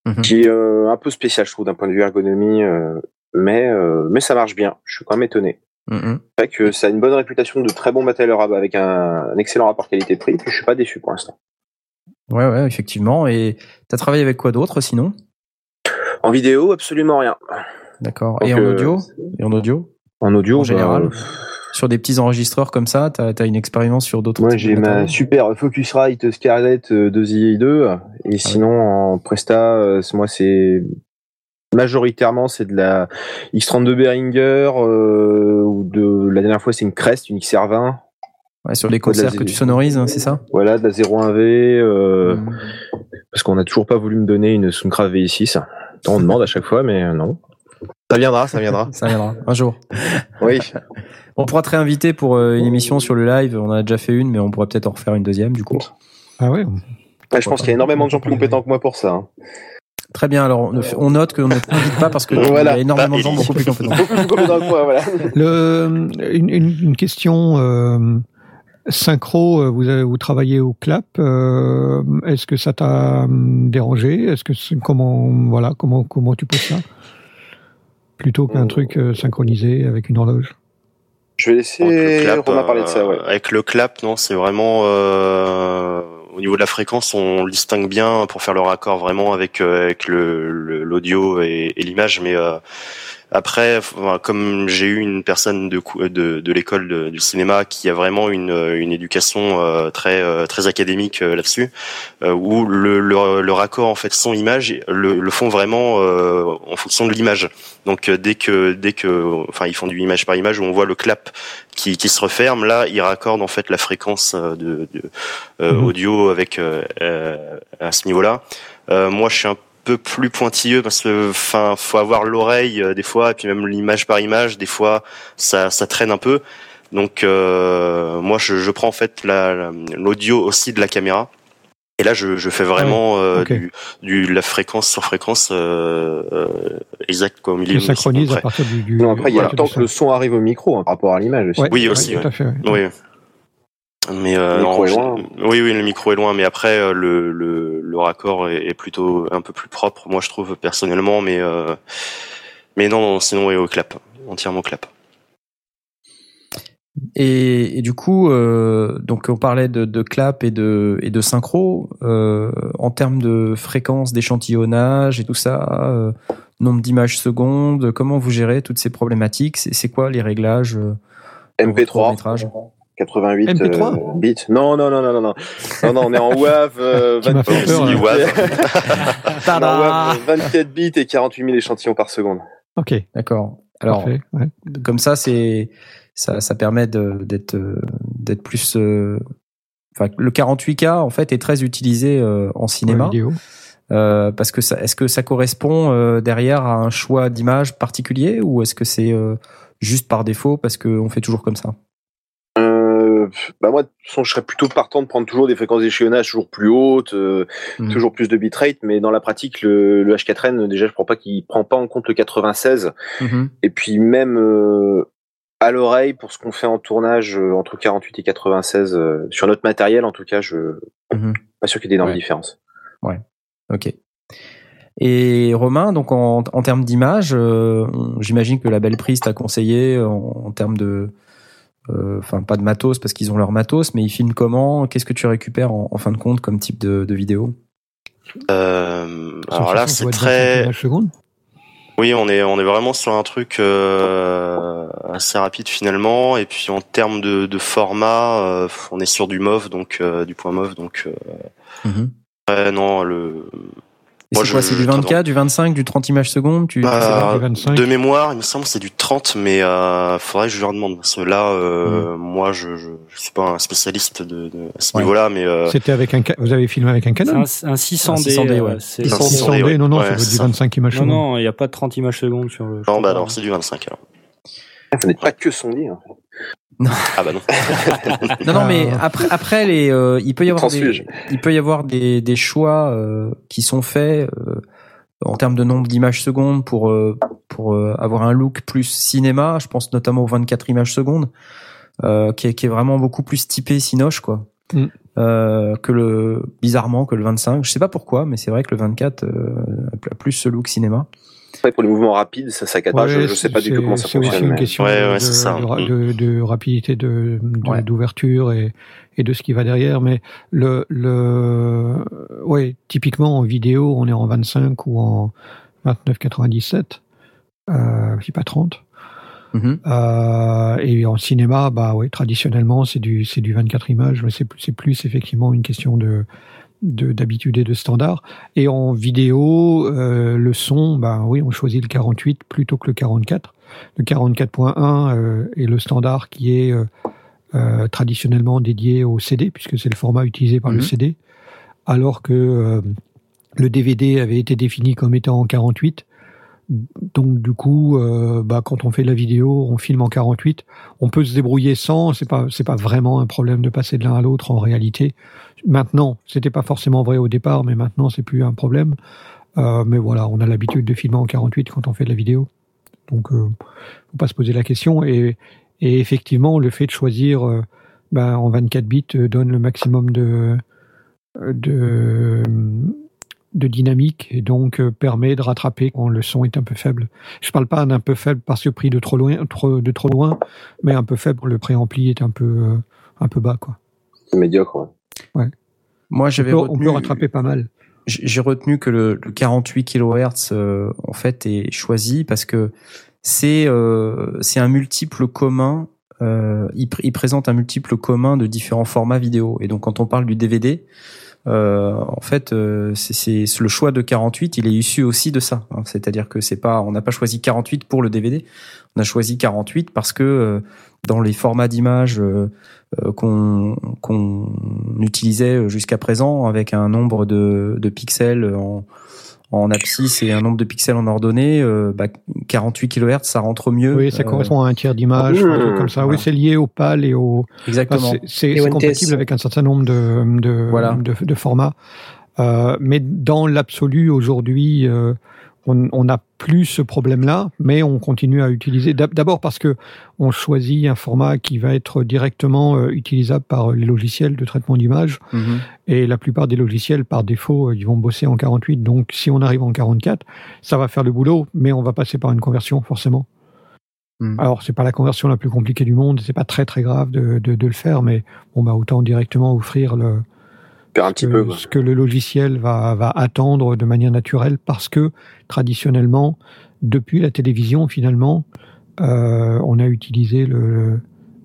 Mhm. qui est euh, un peu spécial, je trouve, d'un point de vue ergonomie, euh, mais, euh, mais ça marche bien. Je suis quand même étonné. C'est vrai que ça a une bonne réputation de très bon matériel à- avec un, un excellent rapport qualité-prix, puis je suis pas déçu pour l'instant. Ouais ouais effectivement. Et t'as travaillé avec quoi d'autre sinon? En vidéo, absolument rien. D'accord. Donc, Et en euh, audio? Et en audio? En audio, En bah, général? euh, Sur des petits enregistreurs comme ça, t'as as une expérience sur d'autres. Moi, j'ai ma super Focusrite Scarlett euh, de ZI2. Et sinon, en Presta, euh, moi, c'est majoritairement c'est de la X32 Behringer euh, ou de la dernière fois c'est une Crest, une XR20. Ouais, sur les Quoi, de la concerts que tu sonorises, hein, c'est ça? Voilà, de la 01V. Euh, Mhm. Parce qu'on n'a toujours pas voulu me donner une Soundcraft VI6. On demande à chaque fois, mais euh, non. Ça viendra, ça viendra. [laughs] Ça viendra un jour. Oui. [laughs] On pourra te réinviter pour euh, une émission sur le live. On en a déjà fait une, mais on pourrait peut-être en refaire une deuxième du coup. Ah ouais. Ouais, je pense qu'il y a énormément de gens plus compétents que moi pour ça. hein. Très bien. Alors on, on note qu'on ne [laughs] t'invite pas parce que tu- Voilà. il y a énormément de gens beaucoup plus compétents. Beaucoup plus compétents que moi, voilà. Le, une, une, une question euh, synchro. euh, Vous avez, vous travaillez au clap. euh, Est-ce que ça t'a dérangé? Est-ce que comment voilà comment comment tu poses ça? Plutôt qu'un Euh, truc euh, synchronisé avec une horloge Je vais laisser clap, Romain parler de ça, ouais. euh, Avec le clap, non, c'est vraiment euh, au niveau de la fréquence, on le distingue bien pour faire le raccord vraiment avec euh, avec l'audio et, et l'image, mais euh, après, comme j'ai eu une personne de de, de l'école du cinéma qui a vraiment une une éducation euh, très euh, très académique euh, là-dessus, où le, le le raccord en fait son image le, le font vraiment en fonction de l'image. Donc dès que dès que enfin ils font du image par image où on voit le clap qui, qui se referme, là ils raccordent en fait la fréquence de, de euh, Mhm. audio avec euh, à ce niveau-là. Euh, moi je suis un peu plus pointilleux parce que enfin faut avoir l'oreille euh, des fois et puis même l'image par image des fois ça ça traîne un peu. Donc euh, moi je, je prends en fait la- la- l'audio aussi de la caméra. Et là je, je fais vraiment euh, du, du la fréquence sur fréquence euh, euh, exact quoi au milieu. Tu synchronise à Après. partir du. du Non, après, il y a le temps que le son arrive au micro hein, par rapport à l'image aussi. Ouais, Oui, ouais, aussi, Tout ouais. à fait. ouais. Oui. Mais euh, Le micro non, est loin. Oui, oui, le micro est loin, mais après euh, le, le, le raccord est, est plutôt un peu plus propre, moi je trouve personnellement, mais euh, mais non, non, sinon oui, au clap, entièrement clap. Et, et du coup, euh, donc on parlait de, de clap et de et de synchro euh, en termes de fréquence d'échantillonnage et tout ça, euh, nombre d'images secondes. Comment vous gérez toutes ces problématiques? C'est c'est quoi les réglages euh, pour votre MP3, court-métrage 88 MP3? euh, bits. Non, non, non, non, non, non. Non, non, on est en [laughs] WAV. Euh, Tu m'as fait 24 peur, là. bits. WAV. [laughs] On est en WAV, 24 bits et 48 000 échantillons par seconde. Ok. D'accord. Alors Parfait. ouais. comme ça, c'est ça, ça permet de- d'être euh, d'être plus. euh, Enfin, le 48K en fait est très utilisé euh, en cinéma. vidéo. Euh, parce que ça, est-ce que ça correspond euh, derrière à un choix d'image particulier ou est-ce que c'est euh, juste par défaut parce qu'on fait toujours comme ça? Euh, bah moi, je serais plutôt partant de prendre toujours des fréquences d'échantillonnage toujours plus hautes, euh, Mhm. toujours plus de bitrate, mais dans la pratique, le, le H4n, déjà, je prends pas qu'il prend pas en compte le 96, et puis même euh, à l'oreille, pour ce qu'on fait en tournage euh, entre 48 et 96, euh, sur notre matériel, en tout cas, je Mhm. pas sûr qu'il y ait d'énormes Ouais. différences. Ok. Et Romain, donc en, en termes d'image, j'imagine que la belle prise t'a conseillé en, en termes de, enfin pas de matos parce qu'ils ont leur matos, mais ils filment comment? Qu'est-ce que tu récupères en, en fin de compte comme type de, de vidéo? Euh, alors là, c'est doit être 25 très, oui, on est on est vraiment sur un truc euh, assez rapide finalement, et puis en termes de, de format, euh, on est sur du MOV, donc euh, du point MOV, donc euh, ouais, non le c'est quoi C'est du je 24, du 25, du 30 images secondes tu, Bah, tu sais pas du 25. De mémoire, il me semble que c'est du 30, mais euh, faudrait que je leur demande. Parce que là, euh, moi, je, je, je suis pas un spécialiste de, de à ce Ouais. niveau-là, mais euh, C'était avec un. Vous avez filmé avec un Canon un, un 600D. Un 600D, euh, ouais. c'est- Un 600 600D, ouais. Non, non, Ouais, ça c'est du ça. 25 images Non, secondes. non, il n'y a pas de 30 images secondes sur le. non, bah non, c'est du 25 alors. Vous n'êtes pas que son lit. Hein. Ah bah non. [laughs] Non, non, mais Ah. après, après les, euh, il peut y avoir des, il peut y avoir des, des choix euh, qui sont faits euh, en termes de nombre d'images secondes pour euh, pour euh, avoir un look plus cinéma. Je pense notamment aux 24 images secondes, euh, qui est qui est vraiment beaucoup plus typé Cinoche quoi. Mm. Euh, que le bizarrement que le 25 je sais pas pourquoi mais c'est vrai que le 24 euh, a plus ce look cinéma pour les mouvements rapides, ça saccade pas. Je, Ouais, je sais pas du c'est- tout comment ça C'est aussi fonctionne. une question Ouais, de- ouais, c'est de, ça. de ra- Mm. de- de rapidité de de- Ouais. d'ouverture et, et de ce qui va derrière. Mais le, le ouais, typiquement en vidéo, on est en 25 ou en 29,97, euh, c'est pas 30. Mhm. Euh, et en cinéma, bah ouais, traditionnellement, c'est du c'est du 24 images, mais c'est plus c'est plus effectivement une question de de d'habitude et de standard. Et en vidéo, euh, le son, bah oui, on choisit le 48 plutôt que le 44. Le 44.1 euh, est le standard qui est euh, euh, traditionnellement dédié au CD, puisque c'est le format utilisé par le Mhm. CD, alors que euh, le DVD avait été défini comme étant en 48. Donc du coup, euh, bah, quand on fait de la vidéo, on filme en 48. On peut se débrouiller sans. C'est pas c'est pas vraiment un problème de passer de l'un à l'autre en réalité. Maintenant, c'était pas forcément vrai au départ, mais maintenant c'est plus un problème. Euh, mais voilà, on a l'habitude de filmer en 48 quand on fait de la vidéo. Donc, euh, faut pas se poser la question. Et, effectivement, le fait de choisir euh, ben, en 24 bits donne le maximum de de de dynamique et donc euh, permet de rattraper quand le son est un peu faible. Je parle pas d'un peu faible parce que pris de trop loin, trop, de trop loin, mais un peu faible quand le préampli est un peu euh, un peu bas quoi. C'est médiocre. ouais. moi j'avais on peut rattraper pas mal. j'ai retenu que le, le 48 kHz euh, en fait est choisi parce que c'est euh, c'est un multiple commun. Euh, il, pr- il présente un multiple commun de différents formats vidéo. Et donc quand on parle du DVD, euh, en fait, euh, c'est le choix de 48, il est issu aussi de ça. hein. C'est-à-dire que c'est pas, on n'a pas choisi 48 pour le DVD. On a choisi 48 parce que euh, dans les formats d'images euh, euh, qu'on qu'on utilisait jusqu'à présent, avec un nombre de, de pixels en, en abscisse et un nombre de pixels en ordonnée, euh, bah, 48 kHz, ça rentre mieux. Oui, ça Euh, correspond à un tiers d'image, Mmh. un truc comme ça. Oui, Voilà. c'est lié au PAL et au. Exactement. Enfin, c'est- compatible avec un certain nombre de, de, Voilà. de, de formats. Euh, mais dans l'absolu, aujourd'hui, euh, on on n'a plus ce problème-là, mais on continue à utiliser. d'ab- D'abord parce que on choisit un format qui va être directement euh, utilisable par les logiciels de traitement d'image. Mhm. Et la plupart des logiciels, par défaut, euh, ils vont bosser en 48. Donc, si on arrive en 44, ça va faire le boulot, mais on va passer par une conversion, forcément. Mm. Alors, c'est pas la conversion la plus compliquée du monde, c'est pas très très grave de, de, de le faire, mais bon, bah, autant directement offrir le, Faire un petit ce, peu. quoi. ce que le logiciel va, va attendre de manière naturelle, parce que traditionnellement, depuis la télévision, finalement, euh, on a utilisé le,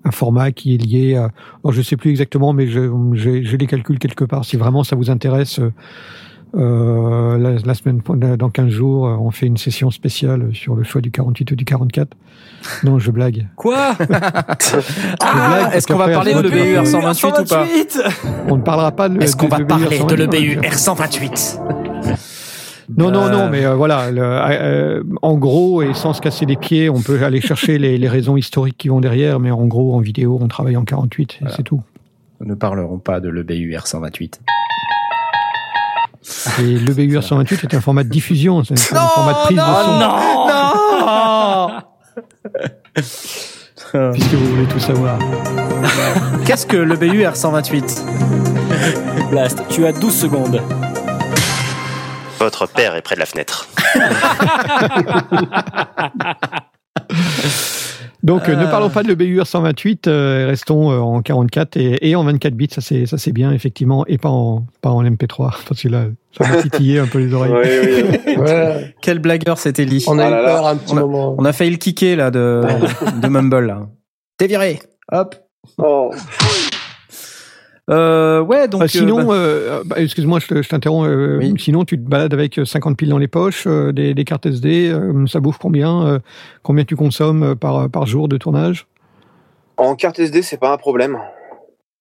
un format qui est lié à... Alors, je sais plus exactement, mais je, j'ai les calculs quelque part. Si vraiment ça vous intéresse, euh, la, la semaine, dans 15 jours, on fait une session spéciale sur le choix du 48 ou du 44. Non, je blague. Quoi [laughs] Ah, blague, est-ce qu'on va parler de l'EBU motive. R128 ou pas On ne parlera pas de Est-ce qu'on va de parler de l'EBU R128. R128 Non, non, Euh, non, mais euh, voilà, le- euh, en gros, et sans se casser les pieds, on peut aller chercher les, les raisons historiques qui vont derrière, mais en gros, en vidéo, on travaille en 48, et Voilà. c'est tout. Nous ne parlerons pas de l'EBU R128. Et le BUR 128 est un format de diffusion, c'est un format de prise de son, non puisque vous voulez tout savoir. Qu'est-ce que l'EBU R128 Blast, tu as 12 secondes. Votre père est près de la fenêtre. [laughs] Donc, euh, ne Euh. parlons pas de le BUR 128, euh, restons euh, en 44 et, et en 24 bits, ça c'est ça c'est bien effectivement, et pas en pas en MP3 [laughs] parce que là, ça m'a titillé un peu les oreilles. Oui, oui, oui. [laughs] Ouais, Quel blagueur c'est Ellie on a Ah eu là là. peur un petit On a- moment. On a failli le kicker là de, [laughs] de Mumble là. T'es viré Hop Oh. Euh, Ouais, donc... Euh, sinon, euh, bah, euh, bah, excuse-moi, je te- je t'interromps. euh, Oui. Sinon, tu te balades avec 50 piles dans les poches, euh, des, des cartes SD. euh, ça bouffe combien euh, Combien tu consommes par, par jour de tournage? En carte SD, c'est pas un problème.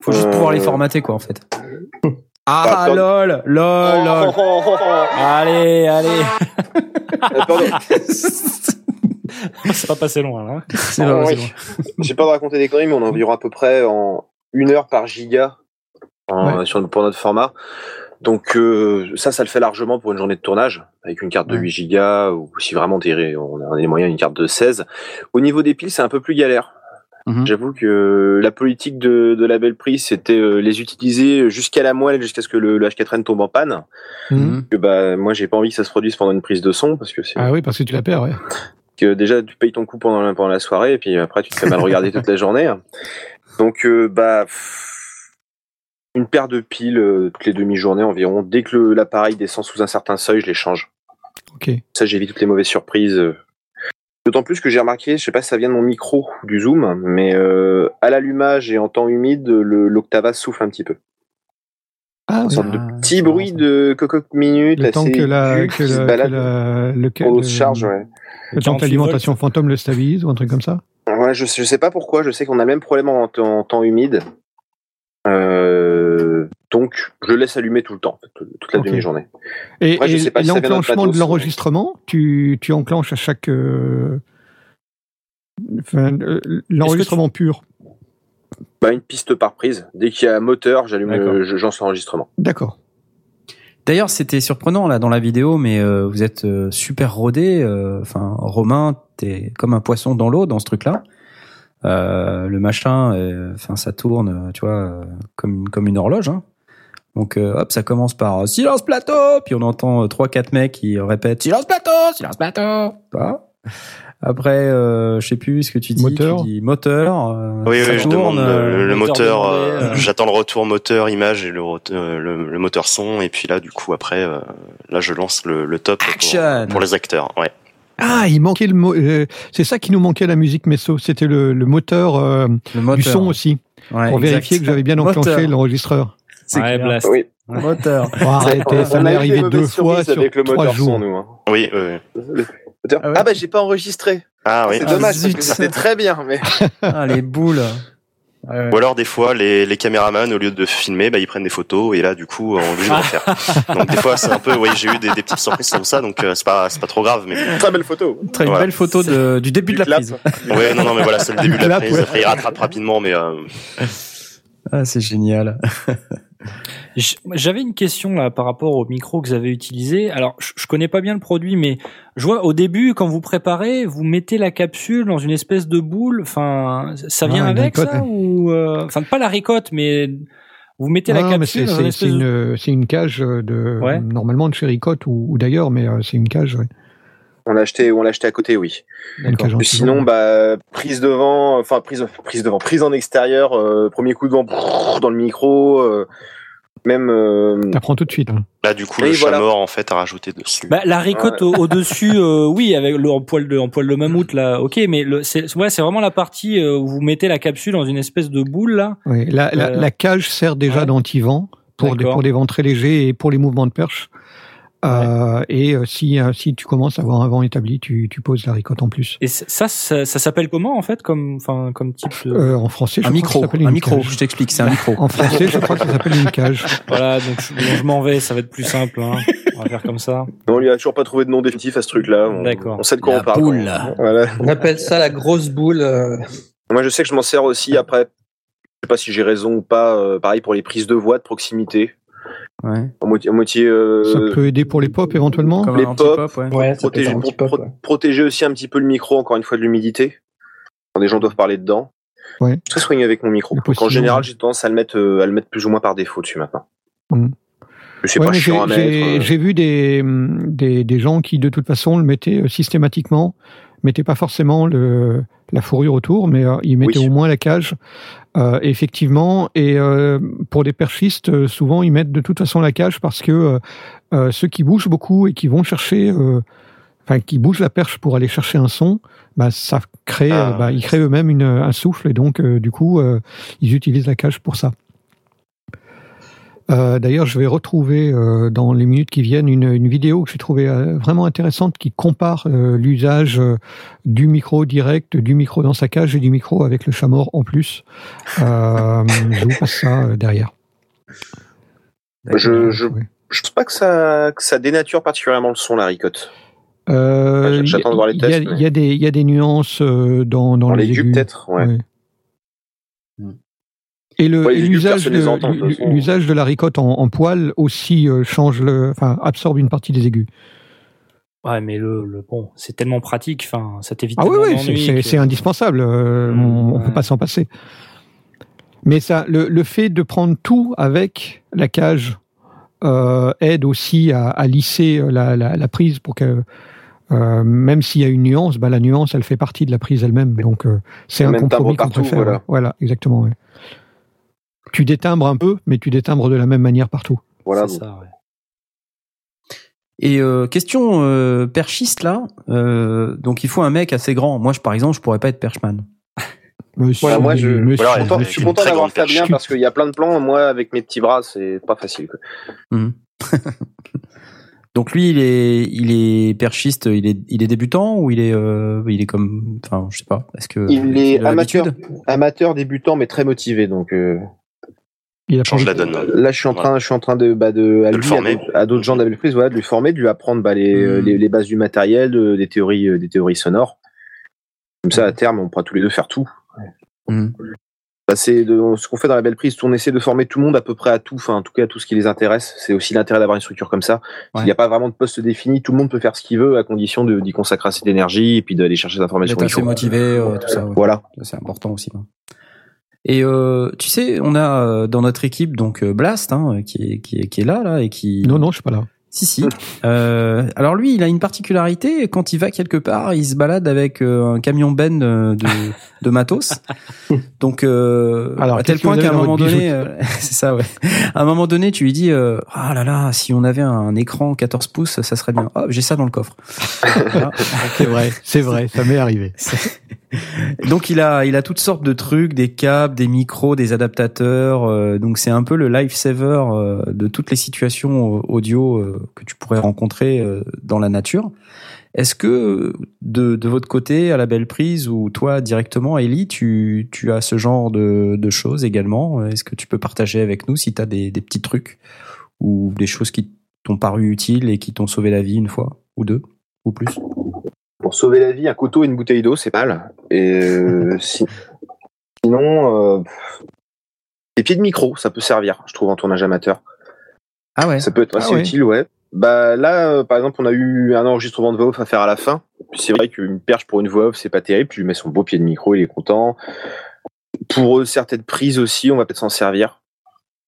faut juste euh, pouvoir les formater quoi en fait. [laughs] Ah lol Lol lol Oh, oh, oh, oh. Allez, allez. C'est pas passé loin, là. C'est Oh, c'est oui. J'ai pas de raconter des conneries, mais on a environ à peu près en une heure par giga en- sur, pour notre format. Donc euh, ça, ça le fait largement pour une journée de tournage, avec une carte de Ouais. 8 gigas, ou si vraiment on a les moyens, une carte de 16. Au niveau des piles, c'est un peu plus galère. Mhm. J'avoue que la politique de, de la belle prise, c'était euh, les utiliser jusqu'à la moelle, jusqu'à ce que le, le H4n tombe en panne. Mhm. Que, bah, moi, j'ai pas envie que ça se produise pendant une prise de son, parce que c'est Ah oui, parce que tu la perds, ouais. [laughs] que déjà tu payes ton coup pendant la, pendant la soirée et puis après tu te fais mal regarder [laughs] toute la journée. Donc euh, bah pff, une paire de piles euh, toutes les demi-journées environ. Dès que l'appareil descend sous un certain seuil, je les change. Ok. Ça j'évite toutes les mauvaises surprises. D'autant plus que j'ai remarqué, je sais pas si ça vient de mon micro ou du zoom, mais euh, à l'allumage et en temps humide, le- l'Octava souffle un petit peu. Ah, Une oui. sorte de Ah, petit bruit de cocotte minute le temps assez que la, que la, le, charge. Ouais. le temps que 48 l'alimentation fantôme le stabilise ou un truc comme ça? Ouais, je, je sais pas pourquoi, je sais qu'on a le même problème en, en temps humide. Euh, donc, je le laisse allumer tout le temps, toute, la demi-journée. Et, Après, je et- sais pas et si ça vient d'un l'enclenchement de l'enregistrement, tu, tu enclenches à chaque. euh, enfin, euh, l'enregistrement pur. Bah, une piste par prise. Dès qu'il y a un moteur, j'allume, D'accord. le- je lance l'enregistrement. D'accord. D'ailleurs, c'était surprenant là dans la vidéo, mais euh, vous êtes euh, super rodé. euh, Enfin, Romain, t'es comme un poisson dans l'eau dans ce truc-là. Euh, le machin, euh, enfin, ça tourne, euh, tu vois, comme comme une horloge. Hein. Donc, euh, hop, ça commence par euh, silence plateau, puis on entend euh, trois quatre mecs qui répètent silence plateau, silence plateau. Vois Après, euh, je sais plus ce que tu dis. Moteur. Tu dis moteur. euh, Oui, ça oui, je demande euh, le, le moteur euh, euh. J'attends le retour moteur image et le, euh, le, le moteur son, et puis là, du coup, après, euh, là, je lance le, le top Action. pour, pour les acteurs. Ouais. Ah, il manquait le mot. euh, c'est ça qui nous manquait à la musique Messo. C'était le, le moteur, euh, le moteur. du son aussi, Ouais, pour exact. vérifier que j'avais bien enclenché l'enregistreur. C'est Ouais, clair. Blast. Oui. Moteur. Arrêtez, ça m'est arrivé deux fois sur avec le trois moteur jours. son, nous. hein. Oui, oui, oui. Le moteur- Ah ouais Ah bah j'ai pas enregistré. Ah oui. C'est Ah, dommage, parce zut. que c'était très bien, mais Ah, les boules. [laughs] Ouais. Ou alors des fois les, les caméramans au lieu de filmer, bah ils prennent des photos et là du coup on obligé de refaire. Donc des fois c'est un peu, oui j'ai eu des, des petites surprises comme ça, donc euh, c'est pas c'est pas trop grave. Mais très belle photo. Très Voilà. belle photo de, du début de la clap. prise. [laughs] ouais non non mais voilà c'est le début de la clap, prise. ouais. Après il rattrape rapidement, mais euh, Ah, c'est génial. [laughs] J'avais une question là par rapport au micro que vous avez utilisé. Alors, je, connais pas bien le produit, mais je vois au début quand vous préparez, vous mettez la capsule dans une espèce de boule. Enfin, ça vient Ah, avec ricotte, ça ou euh, enfin pas la ricotte, mais vous mettez la capsule c'est dans une de... une, cage de Ouais. normalement de chez Ricotte ou, ou d'ailleurs, mais euh, c'est une cage. ouais. On l'a acheté, on l'a acheté à côté, oui. Sinon, bah, prise devant, enfin prise, prise devant, prise en extérieur, euh, premier coup de vent brrr, dans le micro, euh, même. euh, T'apprends tout de suite. hein. là du coup Oui, le voilà. chat mort en fait à rajouter dessus. Bah, la ricotte au- au-dessus, euh, oui, avec le en poil de en poil de mammouth là, ok, mais le, c'est ouais, c'est vraiment la partie où vous mettez la capsule dans une espèce de boule là. Ouais, la, la, Euh, la cage sert déjà ouais. d'antivent pour des, pour des vents très légers et pour les mouvements de perche. Euh, et euh, si, euh, si tu commences à avoir un vent établi, tu, tu poses la ricotte en plus. Et ça, ça, ça s'appelle comment en fait, comme enfin comme type de... Euh, en français, je Un crois que micro, ça s'appelle un une micro. cage. Je t'explique, c'est un micro. En français, je crois que ça s'appelle une cage. [laughs] Voilà, donc je, m'en vais, ça va être plus simple. Hein. On va faire comme ça. on lui a toujours pas trouvé de nom définitif à ce truc-là. On- D'accord. On sait de quoi La on parle. boule. Voilà. On appelle ça la grosse boule. euh, Moi, je sais que je m'en sers aussi après. Je sais pas si j'ai raison ou pas. euh, pareil pour les prises de voix de proximité. Ouais. En moitié, en moitié euh, Ça peut aider pour les pop éventuellement. Comme les ouais. Ouais, être protéger, pour pro- protéger aussi un petit peu le micro, encore une fois, de l'humidité. Quand des gens doivent parler dedans. Ouais. Je suis très soigné avec mon micro. Donc, en général, j'ai tendance à le mettre, euh, à le mettre plus ou moins par défaut dessus maintenant. Je sais Ouais, pas mais chiant à j'ai- J'ai mettre. euh, j'ai vu des, des, des gens qui, de toute façon, le mettaient systématiquement, mettaient pas forcément le, la fourrure autour, mais euh, ils mettaient Oui. au moins la cage. Euh, effectivement, et euh, pour des perchistes, souvent ils mettent de toute façon la cage parce que ceux qui bougent beaucoup et qui vont chercher, euh, enfin qui bougent la perche pour aller chercher un son, bah ça crée, Ah. bah, ils créent eux-mêmes une- un souffle et donc euh, du coup euh, ils utilisent la cage pour ça. Euh, D'ailleurs, je vais retrouver euh, dans les minutes qui viennent une, une vidéo que j'ai trouvée euh, vraiment intéressante qui compare l'usage du micro direct, du micro dans sa cage et du micro avec le chat mort en plus. [laughs] Je vous passe ça derrière. Je, je, Ouais. je pense pas que ça, que ça dénature particulièrement le son, la ricotte. J'attends de voir les il y a- tests, Il mais- y, a des- il y a des nuances dans, dans, Dans les les aigus. peut-être, ouais. Et le- Ouais, et les aigus, l'usage de, la ricotte en, en poil aussi euh, change le, enfin absorbe une partie des aigus. Ouais, mais le, le bon, c'est tellement pratique. Enfin, ça t'évite. Ah oui, oui, c'est- indispensable. euh, on, on ouais. peut pas s'en passer. Mais ça, le, le fait de prendre tout avec la cage euh, aide aussi à, à lisser la, la, la prise pour que euh, même s'il y a une nuance, bah, la nuance elle fait partie de la prise elle-même. Donc euh, c'est un compromis qu'on faire. voilà. Voilà, exactement. ouais. Tu détimbres un peu, mais tu détimbres de la même manière partout. Voilà. C'est ça, ouais. Et euh, question euh, perchiste là, euh, donc il faut un mec assez grand. Moi, je, par exemple, je pourrais pas être perchman. [laughs] Monsieur, Voilà, moi, je- monsieur- Voilà, Je suis content, je suis d'avoir Fabien perche. parce qu'il y a plein de plans. Moi, avec mes petits bras, c'est pas facile. quoi. Mhm. [laughs] donc lui, il est, il est perchiste, il est, il est débutant ou il est, euh, il est comme, enfin, je sais pas. Est-ce que Il est amateur, amateur débutant, mais très motivé. Donc euh, il a Change la donne. là, je suis en train, je suis en train de, bah, de, à De le lui, former. à d'autres- à d'autres gens d'Abel Prise, voilà, de lui former, de lui apprendre bah, les, Mhm. les, les bases du matériel, de- des théories, euh, des théories sonores. Comme ça, à terme, on pourra tous les deux faire tout. Mhm. Bah, c'est de, ce qu'on fait dans la belle prise, on essaie de former tout le monde à peu près à tout, enfin en tout cas à tout ce qui les intéresse. C'est aussi l'intérêt d'avoir une structure comme ça. Ouais. Il n'y a pas vraiment de poste défini, tout le monde peut faire ce qu'il veut à condition de- d'y consacrer assez d'énergie et puis d'aller chercher des informations. D'être qu'il assez motivé, euh, tout ça. ouais. Voilà. C'est important aussi. hein. Et euh, tu sais, on a euh, dans notre équipe donc euh, Blast hein, qui, est, qui, est, qui est là là et qui. Non, non, je suis pas là. Si si. [laughs] Euh, alors lui, il a une particularité. Quand il va quelque part, il se balade avec euh, un camion ben de, de matos. [laughs] Donc euh, Alors, à tel point qu'à un moment donné, euh, [laughs] c'est ça ouais. À un moment donné, tu lui dis euh, ah là là, si on avait un écran 14 pouces, ça serait bien. Ah, j'ai ça dans le coffre. Voilà. C'est vrai, c'est vrai, ça m'est arrivé. Donc il a, il a toutes sortes de trucs, des câbles, des micros, des adaptateurs. euh, donc c'est un peu le lifesaver euh, de toutes les situations euh, audio euh, que tu pourrais rencontrer euh, dans la nature. Est-ce que de, de votre côté, à la belle prise, ou toi directement, Ellie, tu, tu as ce genre de, de choses également? Est-ce que tu peux partager avec nous si tu as des, des petits trucs ou des choses qui t'ont paru utiles et qui t'ont sauvé la vie une fois ou deux ou plus? Pour sauver la vie, un couteau et une bouteille d'eau, c'est mal. Et euh, [laughs] si- sinon, euh, des pieds de micro, ça peut servir, je trouve, en tournage amateur. Ah ouais Ça peut être Ah assez utile, ouais. Bah là, euh, par exemple, on a eu un enregistrement de voix off à faire à la fin. C'est vrai qu'une perche pour une voix off, c'est pas terrible. Puis il met son beau pied de micro, il est content. Pour euh, certaines prises aussi, on va peut-être s'en servir.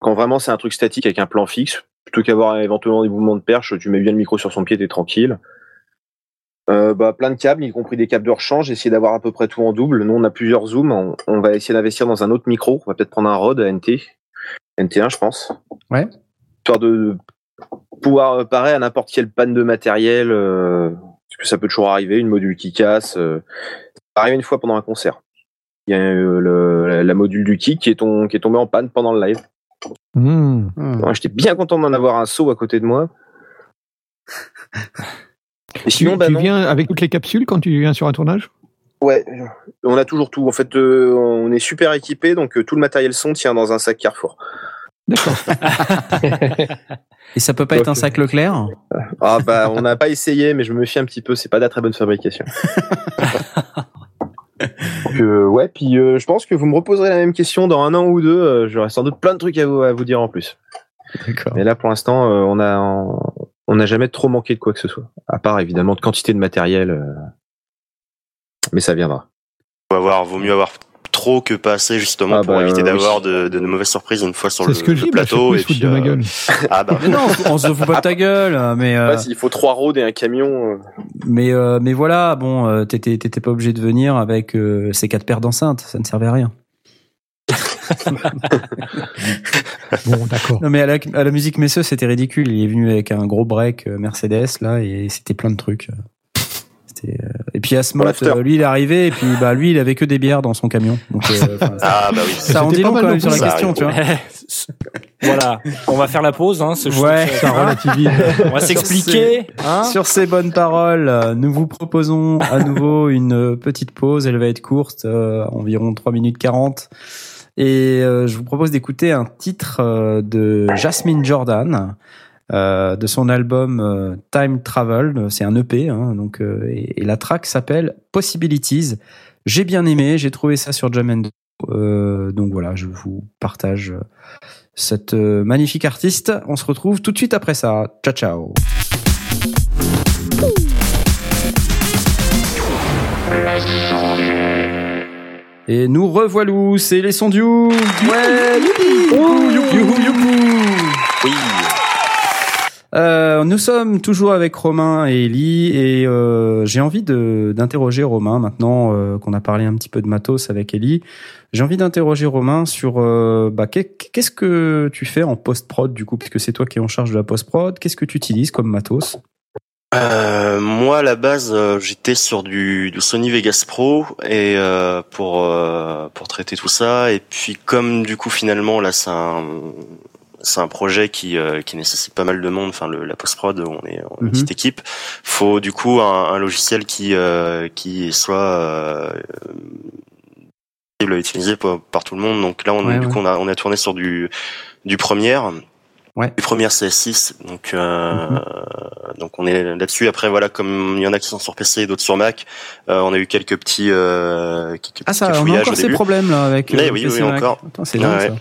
Quand vraiment c'est un truc statique avec un plan fixe, plutôt qu'avoir éventuellement des mouvements de perche, tu mets bien le micro sur son pied, t'es tranquille. Euh, bah, plein de câbles, y compris des câbles de rechange, essayer d'avoir à peu près tout en double. Nous, on a plusieurs zooms. On, on va essayer d'investir dans un autre micro. On va peut-être prendre un Rode NT. NT1, je pense. Ouais. Histoire de pouvoir parer à n'importe quelle panne de matériel. euh, parce que ça peut toujours arriver, une module qui casse. Euh, ça peut arriver une fois pendant un concert. Il y a euh, le- la, la module du kick qui est, ton- qui est tombée en panne pendant le live. Hmm. Moi, J'étais bien content d'en avoir un saut à côté de moi. [laughs] Et Tu, sinon, bah tu non. viens avec toutes les capsules quand tu viens sur un tournage? Ouais, on a toujours tout. En fait, euh, on est super équipé, donc euh, tout le matériel son tient dans un sac Carrefour. D'accord. [laughs] Et ça peut pas être un sac Leclerc? Ah bah, on n'a pas essayé, mais je me méfie un petit peu. C'est pas de la très bonne fabrication. Donc, euh, ouais, puis euh, je pense que vous me reposerez la même question dans un an ou deux. J'aurai sans doute plein de trucs à vous, à vous dire en plus. D'accord. Mais là, pour l'instant, euh, on a on n'a jamais trop manqué de quoi que ce soit, à part évidemment de quantité de matériel. euh, Mais ça viendra. Faut avoir, vaut mieux avoir trop que pas assez justement Ah pour bah, éviter oui. d'avoir de, de, de mauvaises surprises une fois sur le, ce que je le dis, bah, plateau surtout, et puis de ma euh, gueule. [laughs] ah bah Mais non, on se fout pas de ta gueule, mais euh, Ouais, s'il faut trois roads et un camion. euh, mais euh, mais voilà, bon, t'étais t'étais pas obligé de venir avec euh, ces quatre paires d'enceintes, ça ne servait à rien. [laughs] Bon, d'accord. Non mais à la, à la musique Messeux, c'était ridicule. Il est venu avec un gros break euh, Mercedes là et c'était plein de trucs. Euh, Et puis Asmot, l'after. euh, lui il est arrivé et puis bah lui il avait que des bières dans son camion. Donc euh, [laughs] ah bah oui. ça en dit long quand même sur la question, tu vois. [laughs] voilà, on va faire la pause. Hein, ce- Ouais. On va s'expliquer. Hein Sur ces bonnes paroles, nous vous proposons à nouveau une petite pause. Elle va être courte, euh, environ 3 minutes 40. Et euh, je vous propose d'écouter un titre euh, de Jasmine Jordan, euh, de son album euh, Time Travel. C'est un EP, hein, donc, euh, et, et la track s'appelle Possibilities. J'ai bien aimé, j'ai trouvé ça sur Jamendo. Euh, donc voilà, je vous partage cette magnifique artiste. On se retrouve tout de suite après ça. Ciao, ciao. Et nous revoilou, c'est les sons du Who. Ouais, youpi. Oui. Euh, nous sommes toujours avec Romain et Ellie et euh, j'ai envie de d'interroger Romain maintenant euh, qu'on a parlé un petit peu de matos avec Ellie. J'ai envie d'interroger Romain sur euh, bah, qu'est- qu'est-ce que tu fais en post-prod du coup puisque c'est toi qui es en charge de la post-prod. Qu'est-ce que tu utilises comme matos? Euh, moi, à la base, euh, j'étais sur du, du Sony Vegas Pro et euh, pour euh, pour traiter tout ça. Et puis, comme du coup, finalement, là, c'est un c'est un projet qui euh, qui nécessite pas mal de monde. Enfin, le, la post prod, on est on est une Mhm. petite équipe. Faut du coup un, un logiciel qui euh, qui soit euh, possible à utiliser par, par tout le monde. Donc là, on, Ouais, du ouais. coup, on a on a tourné sur du du première. Ouais. Du première CS6, donc euh, Mhm. donc on est là-dessus. Après voilà, comme il y en a qui sont sur PC et d'autres sur Mac, euh, on a eu quelques petits euh, quelques Ah ça, on a encore ces problèmes là avec. Euh, oui, PC oui, Mac. encore. C'est Ouais, dingue ouais.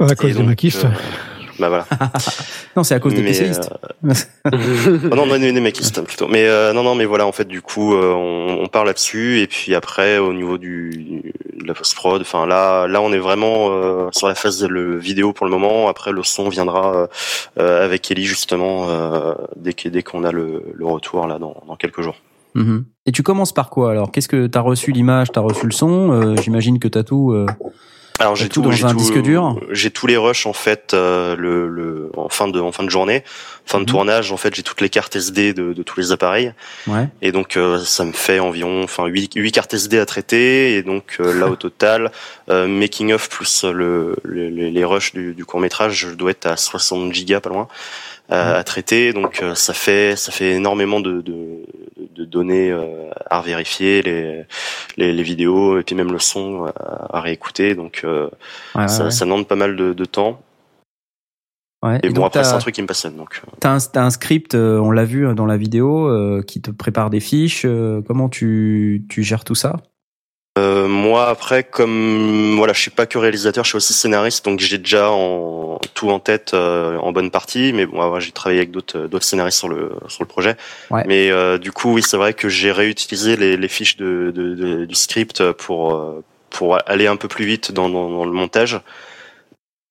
ça. À cause des maquistes. Euh, bah voilà. [laughs] Non, c'est à cause des PCistes. Oh [laughs] non, non, des maquistes plutôt. Mais euh, non, non, mais voilà, en fait, du coup, euh, on, on part là-dessus, et puis après, au niveau du de la post prod, enfin là, là, on est vraiment euh, sur la phase de le vidéo pour le moment. Après, le son viendra euh, euh, avec Ellie justement euh, dès que- dès qu'on a le, le retour là dans, dans quelques jours. Mhm. Et tu commences par quoi alors? Qu'est-ce que t'as reçu l'image, t'as reçu le son? Euh, J'imagine que t'as tout. Alors j'ai tout tout, dans un tout- disque dur? J'ai tous les rushs en fait euh, le, le en fin de en fin de journée, fin de Mhm. tournage. En fait, j'ai toutes les cartes SD de, de tous les appareils Ouais. et donc euh, ça me fait environ enfin 8, cartes SD à traiter et donc euh, là au total [laughs] euh, making of plus le, le- les, rushs du, du court métrage, je dois être à 60 gigas pas loin euh, à traiter. Donc euh, ça fait ça fait énormément de, de, de données euh, à vérifier, les, les les vidéos et puis même le son à, à réécouter. Donc euh, Ouais, ça, ouais. ça demande pas mal de, de temps. Ouais. Et, Et bon, après, c'est un truc qui me passionne. Donc, euh. T'as un, t'as un script, euh, on l'a vu dans la vidéo, euh, qui te prépare des fiches. euh, comment tu, tu gères tout ça? Euh, moi, après, comme voilà, je suis pas que réalisateur, je suis aussi scénariste, donc j'ai déjà en, tout en tête euh, en bonne partie. Mais bon, ouais, j'ai travaillé avec d'autres euh, d'autres scénaristes sur le sur le projet. Ouais. Mais euh, du coup, oui, c'est vrai que j'ai réutilisé les, les fiches de, de- de- du script pour euh, pour aller un peu plus vite dans, dans, dans le montage.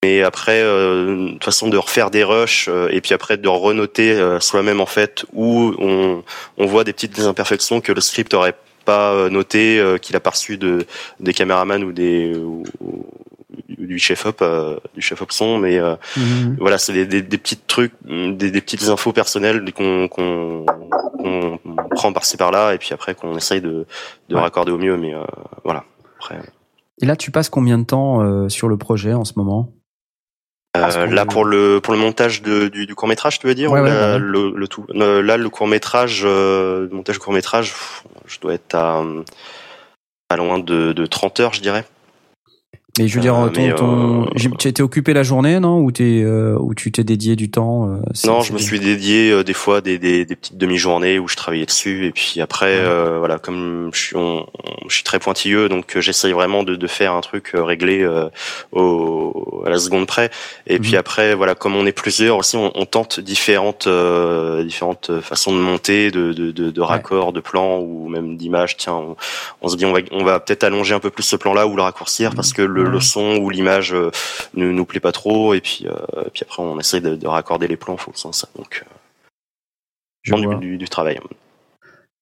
Mais après, euh, de toute façon, de refaire des rushs euh, et puis après de renoter euh, soi-même en fait où on, on voit des petites imperfections que le script aurait pas euh, noté, euh, qu'il a pas reçu de des caméramans ou des ou- ou du chef op, euh, du chef op son, mais euh, voilà, c'est des, des, des petits trucs, des, des petites infos personnelles qu'on qu'on prend par-ci par-là et puis après qu'on essaye de de Ouais. raccorder au mieux. Mais euh, voilà, après. Et là, tu passes combien de temps euh, sur le projet en ce moment? Euh, là pour le pour le montage de, du, du court métrage, tu veux dire Ouais, ou ouais, là, ouais. le, le tout? Euh, Là le court métrage, le montage court métrage, je dois être à euh, pas loin de, de 30 heures, je dirais. Mais je veux dire, Euh, ton, euh, tu étais occupé la journée, non? Ou t'es, euh, ou tu t'es dédié du temps Non, je me suis dédié euh, des fois des, des, des petites demi-journées où je travaillais dessus. Et puis après euh, voilà comme je suis on- je suis très pointilleux donc j'essaye vraiment de, de faire un truc réglé euh, au, à la seconde près. Et puis après voilà comme on est plusieurs aussi on, on tente différentes euh, différentes façons de monter de de, de, de raccords de plans ou même d'images. Tiens on, on se dit on va on va peut-être allonger un peu plus ce plan là ou le raccourcir parce que le, le son ou l'image euh, ne nous plaît pas trop. Et puis euh, et puis après on essaie de, de raccorder les plans en fonction de ça donc euh, Je du, du, du travail.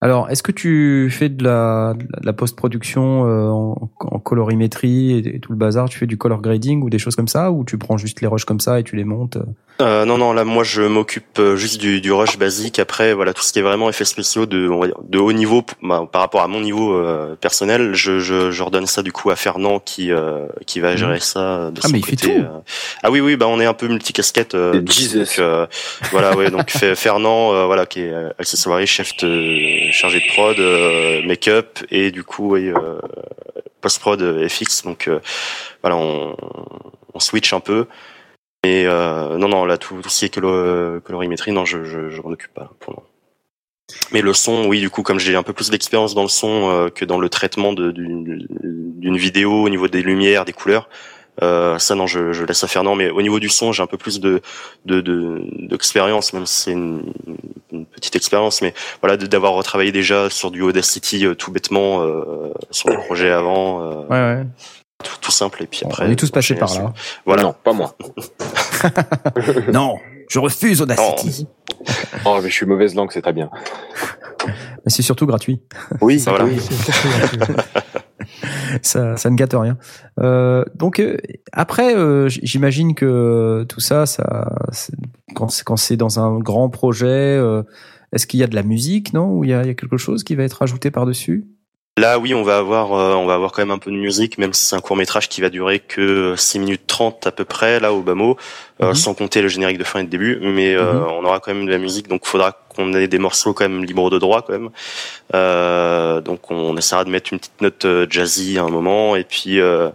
Alors, est-ce que tu fais de la, de la post-production en, en colorimétrie et, et tout le bazar? Tu fais du color grading ou des choses comme ça Ou tu prends juste les rushs comme ça et tu les montes Euh, non, non, là, moi, je m'occupe euh, juste du, du rush basique. Après, voilà, tout ce qui est vraiment effets spéciaux de, on va dire, de haut niveau, bah, par rapport à mon niveau euh, personnel, je, je, je redonne ça du coup à Fernand qui, euh, qui va gérer ça euh, de Ah, son mais il fait tout. euh. Ah oui, oui, bah, on est un peu multicasquette. Euh, donc, euh, voilà, ouais, donc Fer- Fernand, euh, voilà, qui est accessoire, chef de, chargé de prod, euh, make-up et du coup, ouais, euh, post-prod euh, FX. Donc, euh, voilà, on, on switch un peu. Et euh, non, non, là, tout, tout ce qui est colo- colorimétrie, non, je, je, je m'en occupe pas pour moment. Mais le son, oui, du coup, comme j'ai un peu plus d'expérience dans le son euh, que dans le traitement d'une vidéo au niveau des lumières, des couleurs, euh, ça, non, je, je laisse à Fernand. Mais au niveau du son, j'ai un peu plus de de- de- d'expérience, même si c'est une, une petite expérience. Mais voilà, d'avoir retravaillé déjà sur du Audacity euh, tout bêtement euh, sur des projets avant. euh, Ouais, ouais. Tout, tout simple. Et puis après, On est tous passés par là. Voilà. Non, pas moi. [laughs] non, je refuse Audacity. Oh, mais je suis mauvaise langue, c'est très bien. Mais c'est surtout gratuit. Oui, Voilà. oui. [laughs] ça, ça ne gâte rien. Euh, donc euh, après, euh, j'imagine que tout ça, ça, quand c'est quand c'est dans un grand projet, euh, est-ce qu'il y a de la musique, non? Ou il y a, il y a quelque chose qui va être ajouté par dessus Là, oui, on va avoir, euh, on va avoir quand même un peu de musique, même si c'est un court métrage qui va durer que 6 minutes 30 à peu près, là, au bas mot, euh, Mhm. sans compter le générique de fin et de début, mais euh, Mhm. on aura quand même de la musique, donc il faudra qu'on ait des morceaux quand même libres de droit, quand même. Euh, donc on essaiera de mettre une petite note jazzy à un moment, et puis euh,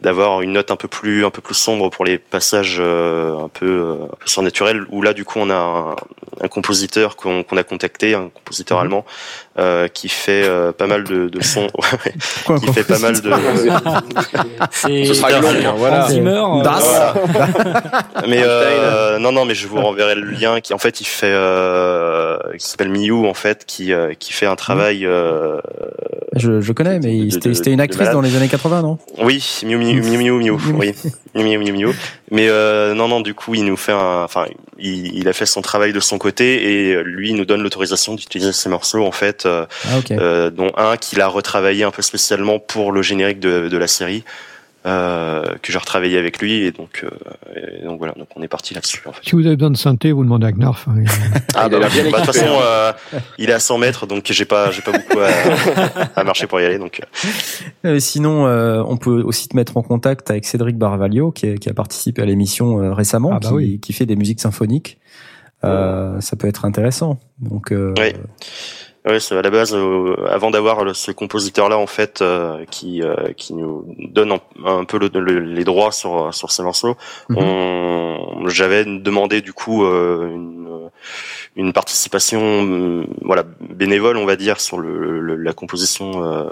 d'avoir une note un peu plus, un peu plus sombre pour les passages euh, un peu, euh, un peu surnaturels, où là, du coup, on a un, un compositeur qu'on qu'on a contacté, un compositeur Mhm. allemand, euh, qui fait euh, pas mal de, de sons, [laughs] Quoi, qui fait pas mal de, C'est [laughs] Ce sera hein, voilà. Zimmer. euh, Das. [laughs] mais euh, [laughs] non non mais je vous renverrai le lien qui en fait il fait euh, qui s'appelle Miyu en fait qui euh, qui fait un travail euh, je, je connais, mais c'était une actrice dans les années 80, non? Oui Miyu Miyu Miyu Miyu, Miyu, oui. [laughs] Miyu Miyu Miyu mais euh, non non du coup il nous fait un enfin il, il a fait son travail de son côté et lui il nous donne l'autorisation d'utiliser ces morceaux en fait euh, Ah ok. euh, dont un qu'il a retravaillé un peu spécialement pour le générique de, de la série euh, que j'ai retravaillé avec lui et donc euh, et donc voilà donc on est parti là-dessus en fait. Si vous avez besoin de synthé, vous demandez à Knarf. hein. Ah l'air bien de toute façon euh, il est à 100 mètres donc j'ai pas j'ai pas beaucoup à, à marcher pour y aller donc sinon, euh, on peut aussi te mettre en contact avec Cédric Barvalio, qui, est- qui a participé à l'émission euh, récemment, Ah bah qui, oui. qui fait des musiques symphoniques. Euh, Ça peut être intéressant. Donc, euh, Oui. Ouais, c'est à la base, euh, avant d'avoir ce compositeur-là, en fait, euh, qui euh, qui nous donne un, un peu le- le- les droits sur sur ces morceaux, Mhm. j'avais demandé du coup euh, une, une participation, euh, voilà, bénévole, on va dire, sur le, le- la composition euh,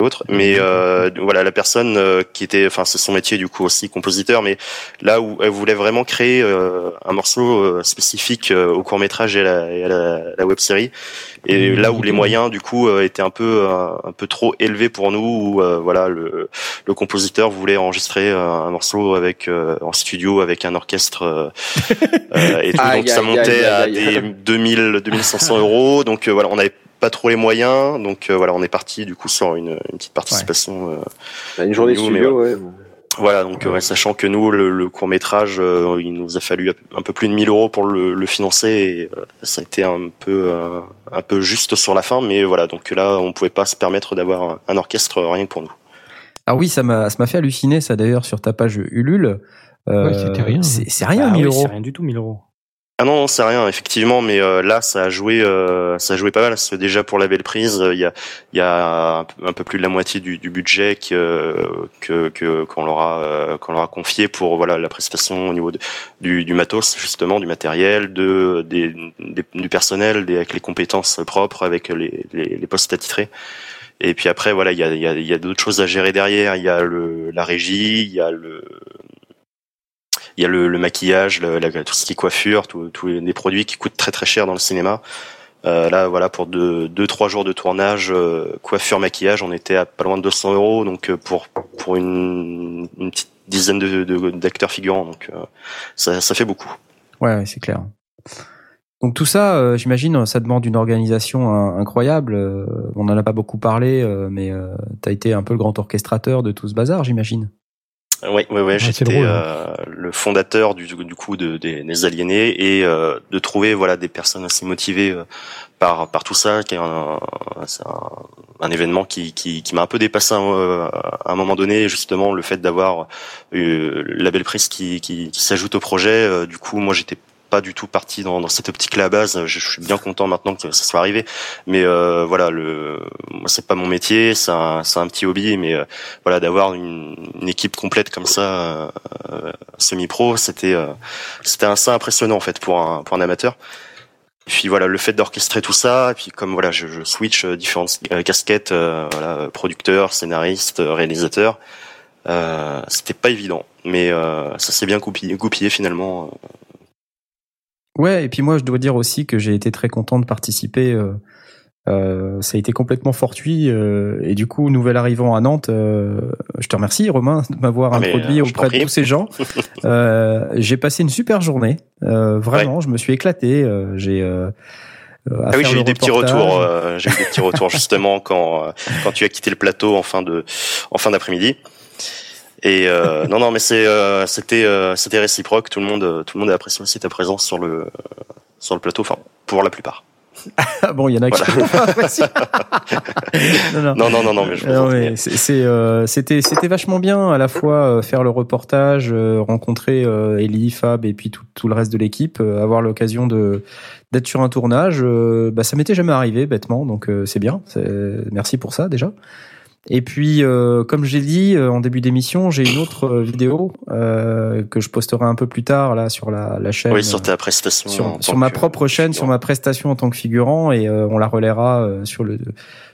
Mhm. autre. Mais euh, voilà, la personne euh, qui était, enfin, c'est son métier du coup aussi compositeur, mais là où elle voulait vraiment créer euh, un morceau euh, spécifique euh, au court métrage et à la, et à la, la web série, et Mmh, là où les moyens du coup euh, étaient un peu un, un peu trop élevés pour nous, où euh, voilà le, le compositeur voulait enregistrer un morceau avec euh, en studio avec un orchestre [laughs] et tout, Aïe, donc ça montait aïe, à des aïe. 2000 2500 euros, donc euh, voilà on avait pas trop les moyens, donc euh, voilà on est parti du coup sur une, une petite participation. euh, Bah, Une journée de studio, ouais. voilà, donc ouais, sachant que nous, le, le court métrage, il nous a fallu un peu plus de 1000 euros pour le, le financer, et euh, ça a été un peu euh, un peu juste sur la fin, mais voilà, donc là, on pouvait pas se permettre d'avoir un, orchestre rien que pour nous. Ah oui, ça m'a ça m'a fait halluciner ça d'ailleurs sur ta page Ulule. Euh, Ouais, c'était rien. C'est c'est rien, Bah 1000 oui, euros. C'est rien du tout, 1000 euros. Ah non, non, c'est rien, effectivement, mais euh, là, ça a joué, euh, ça a joué pas mal. Parce que déjà pour la belle prise, euh, il y a, y a un peu- plus de la moitié du, du budget que que que- qu'on leur a euh, qu'on leur a confié pour voilà la prestation au niveau du, du matos justement, du matériel, de des, du personnel, des, avec les compétences propres, avec les les, les postes attitrés. Et puis après, voilà, il y a, y a, y a d'autres choses à gérer derrière. Il y a le, la régie, il y a le, il y a le, le maquillage, le- la- tout ce qui est coiffure, tous les, produits qui coûtent très très cher dans le cinéma. Euh, là, voilà, pour deux, deux, trois jours de tournage, euh, coiffure, maquillage, on était à pas loin de 200 euros, donc euh, pour pour une, une petite dizaine de d'acteurs figurants, donc euh, ça, ça fait beaucoup. Ouais, c'est clair. Donc tout ça, euh, j'imagine, ça demande une organisation hein, incroyable. Euh, on n'en a pas beaucoup parlé, mais euh, t'as été un peu le grand orchestrateur de tout ce bazar, j'imagine. Oui, oui, oui. c'est J'étais drôle, euh, le fondateur du, du coup de, des, des aliénés et euh, de trouver voilà des personnes assez motivées euh, par par tout ça, qui est un, c'est un, un événement qui qui, qui m'a un peu dépassé euh, à un moment donné. Justement, le fait d'avoir euh, la belle prise qui qui, qui s'ajoute au projet. euh, du coup, moi, j'étais pas du tout parti dans, cette optique-là à base. Je, suis bien content maintenant que ça soit arrivé. Mais euh, voilà, le, moi c'est pas mon métier, c'est un, petit hobby, mais euh, voilà, d'avoir une, équipe complète comme ça, euh, semi-pro, c'était c'était assez impressionnant en fait pour un amateur. Et puis voilà, le fait d'orchestrer tout ça, et puis comme voilà, je, je switch différentes casquettes, voilà, producteur, scénariste, réalisateur, c'était pas évident, mais ça s'est bien goupillé finalement. Ouais, et puis moi, je dois dire aussi que j'ai été très content de participer. euh, euh, ça a été complètement fortuit. euh, et du coup, nouvel arrivant à Nantes, euh, je te remercie, Romain, de m'avoir Ah, introduit euh, auprès de tous ces gens. [laughs] Euh, j'ai passé une super journée. Euh, vraiment, je me suis éclaté. euh, j'ai Ah oui, j'ai eu des petits retours. euh, j'ai eu des petits retours justement quand quand tu as quitté le plateau en fin de en fin d'après-midi. Et euh, [laughs] non, non, mais c'est euh, c'était euh, c'était réciproque. Tout le monde euh, tout le monde a apprécié aussi ta présence sur le sur le plateau. Enfin, pour la plupart. Ah bon, il y en a qui [laughs] non, non. Non, non, non, mais je Euh, euh, c'était c'était vachement bien à la fois euh, faire le reportage, euh, rencontrer euh, Ellie, Fab et puis tout, tout le reste de l'équipe, euh, avoir l'occasion de d'être sur un tournage. euh, bah ça m'était jamais arrivé bêtement, donc euh, c'est bien. C'est- Merci pour ça déjà. Et puis, euh, comme j'ai dit euh, en début d'émission, j'ai une autre euh, vidéo euh, que je posterai un peu plus tard là sur la, la chaîne. Oui, sur ta prestation. sur, ma propre chaîne, sur ma prestation en tant que figurant, et euh, on la relaiera euh, sur le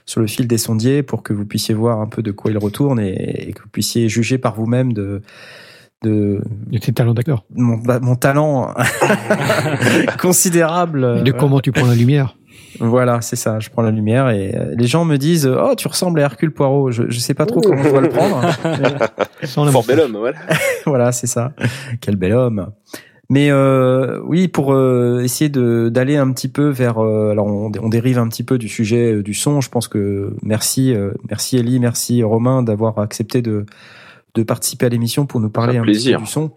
sur le fil des sondiers pour que vous puissiez voir un peu de quoi il retourne et, et que vous puissiez juger par vous-même de de De tes talents d'acteur. mon, bah, mon talent [laughs] considérable. De comment tu prends la lumière. Voilà, c'est ça. Je prends la lumière et euh, les gens me disent oh tu ressembles à Hercule Poirot. Je je sais pas trop comment je dois le prendre. [laughs] Sans la Fort bel homme, voilà. [laughs] voilà, c'est ça. Quel bel homme. Mais euh, oui, pour euh, essayer de d'aller un petit peu vers, euh, alors on, on dérive un petit peu du sujet euh, du son. Je pense que merci, euh, merci Ellie, merci Romain d'avoir accepté de de participer à l'émission pour nous parler Un un, petit plaisir. peu du son.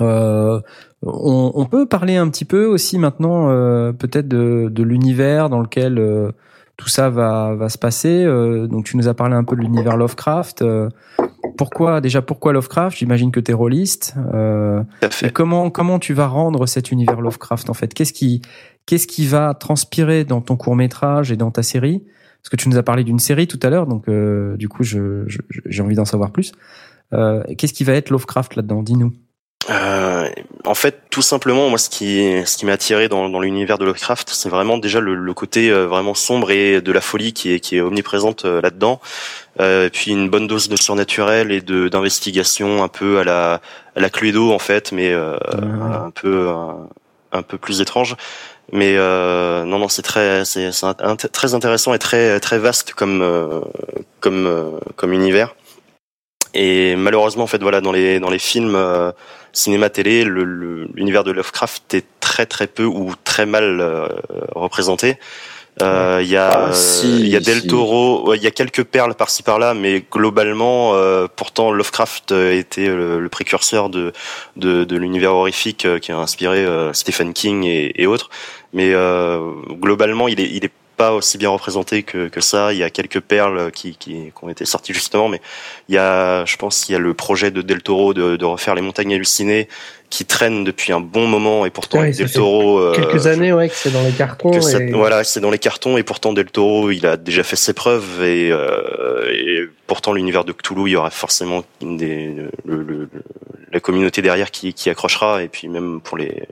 Euh, on, on peut parler un petit peu aussi maintenant, euh, peut-être de, de l'univers dans lequel euh, tout ça va va se passer. Euh, donc tu nous as parlé un peu de l'univers Lovecraft. Euh, pourquoi déjà pourquoi Lovecraft? J'imagine que tu es rôliste. Euh, et comment comment tu vas rendre cet univers Lovecraft en fait? Qu'est-ce qui qu'est-ce qui va transpirer dans ton court métrage et dans ta série? Parce que tu nous as parlé d'une série tout à l'heure, donc euh, du coup je, je- j'ai envie d'en savoir plus. Euh, qu'est-ce qui va être Lovecraft là-dedans? Dis-nous. Euh, en fait, tout simplement, moi, ce qui, ce qui m'a attiré dans, dans l'univers de Lovecraft, c'est vraiment déjà le, le côté euh, vraiment sombre et de la folie qui est, qui est omniprésente euh, là-dedans. Euh, puis une bonne dose de surnaturel et de d'investigation un peu à la à la Cluedo en fait, mais euh, un peu un, un peu plus étrange. Mais euh, non, non, c'est très, c'est très intéressant et très très vaste comme euh, comme euh, comme univers. Et malheureusement, en fait, voilà, dans les dans les films euh, cinéma télé, le- le- l'univers de Lovecraft est très très peu ou très mal euh, représenté. Euh, Il y a Ah, si, il y a Del si. Toro, ouais, il y a quelques perles par-ci par-là, mais globalement, euh, pourtant Lovecraft euh, était le, le précurseur de de, de l'univers horrifique euh, qui a inspiré euh, Stephen King et, et autres. Mais euh, globalement, il est il est pas aussi bien représenté que, que ça. Il y a quelques perles qui, ont été sorties justement, mais il y a, je pense, il y a le projet de Del Toro de, de refaire les montagnes hallucinées qui traîne depuis un bon moment et pourtant Ouais, Del Toro euh, Quelques années, ouais, que c'est dans les cartons. ça- voilà, c'est dans les cartons et pourtant Del Toro, il a déjà fait ses preuves et, euh, et pourtant l'univers de Cthulhu, il y aura forcément une des, le- le- la communauté derrière qui, qui accrochera et puis même pour les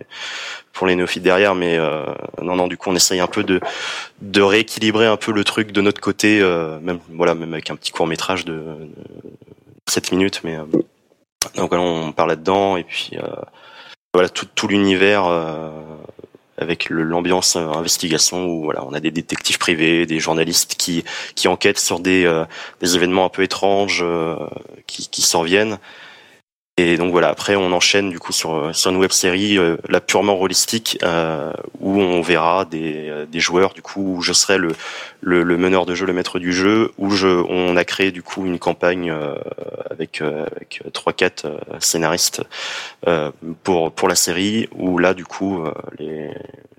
pour les néophytes derrière. Mais euh, non, non, du coup, on essaye un peu de de rééquilibrer un peu le truc de notre côté, euh, même voilà, même avec un petit court métrage de, de 7 minutes, mais euh, donc voilà, on parle là-dedans et puis euh, voilà tout, tout l'univers euh, avec l'ambiance euh, investigation où voilà on a des détectives privés, des journalistes qui qui enquêtent sur des euh, des événements un peu étranges euh, qui qui s'en viennent. Et donc voilà, après on enchaîne du coup sur sur une web série euh, purement rôlistique euh, où on verra des euh, des joueurs du coup où je serai le le, le meneur de jeu, le maître du jeu où je on a créé du coup une campagne euh, avec euh, avec trois quatre euh, scénaristes pour pour la série où là du coup les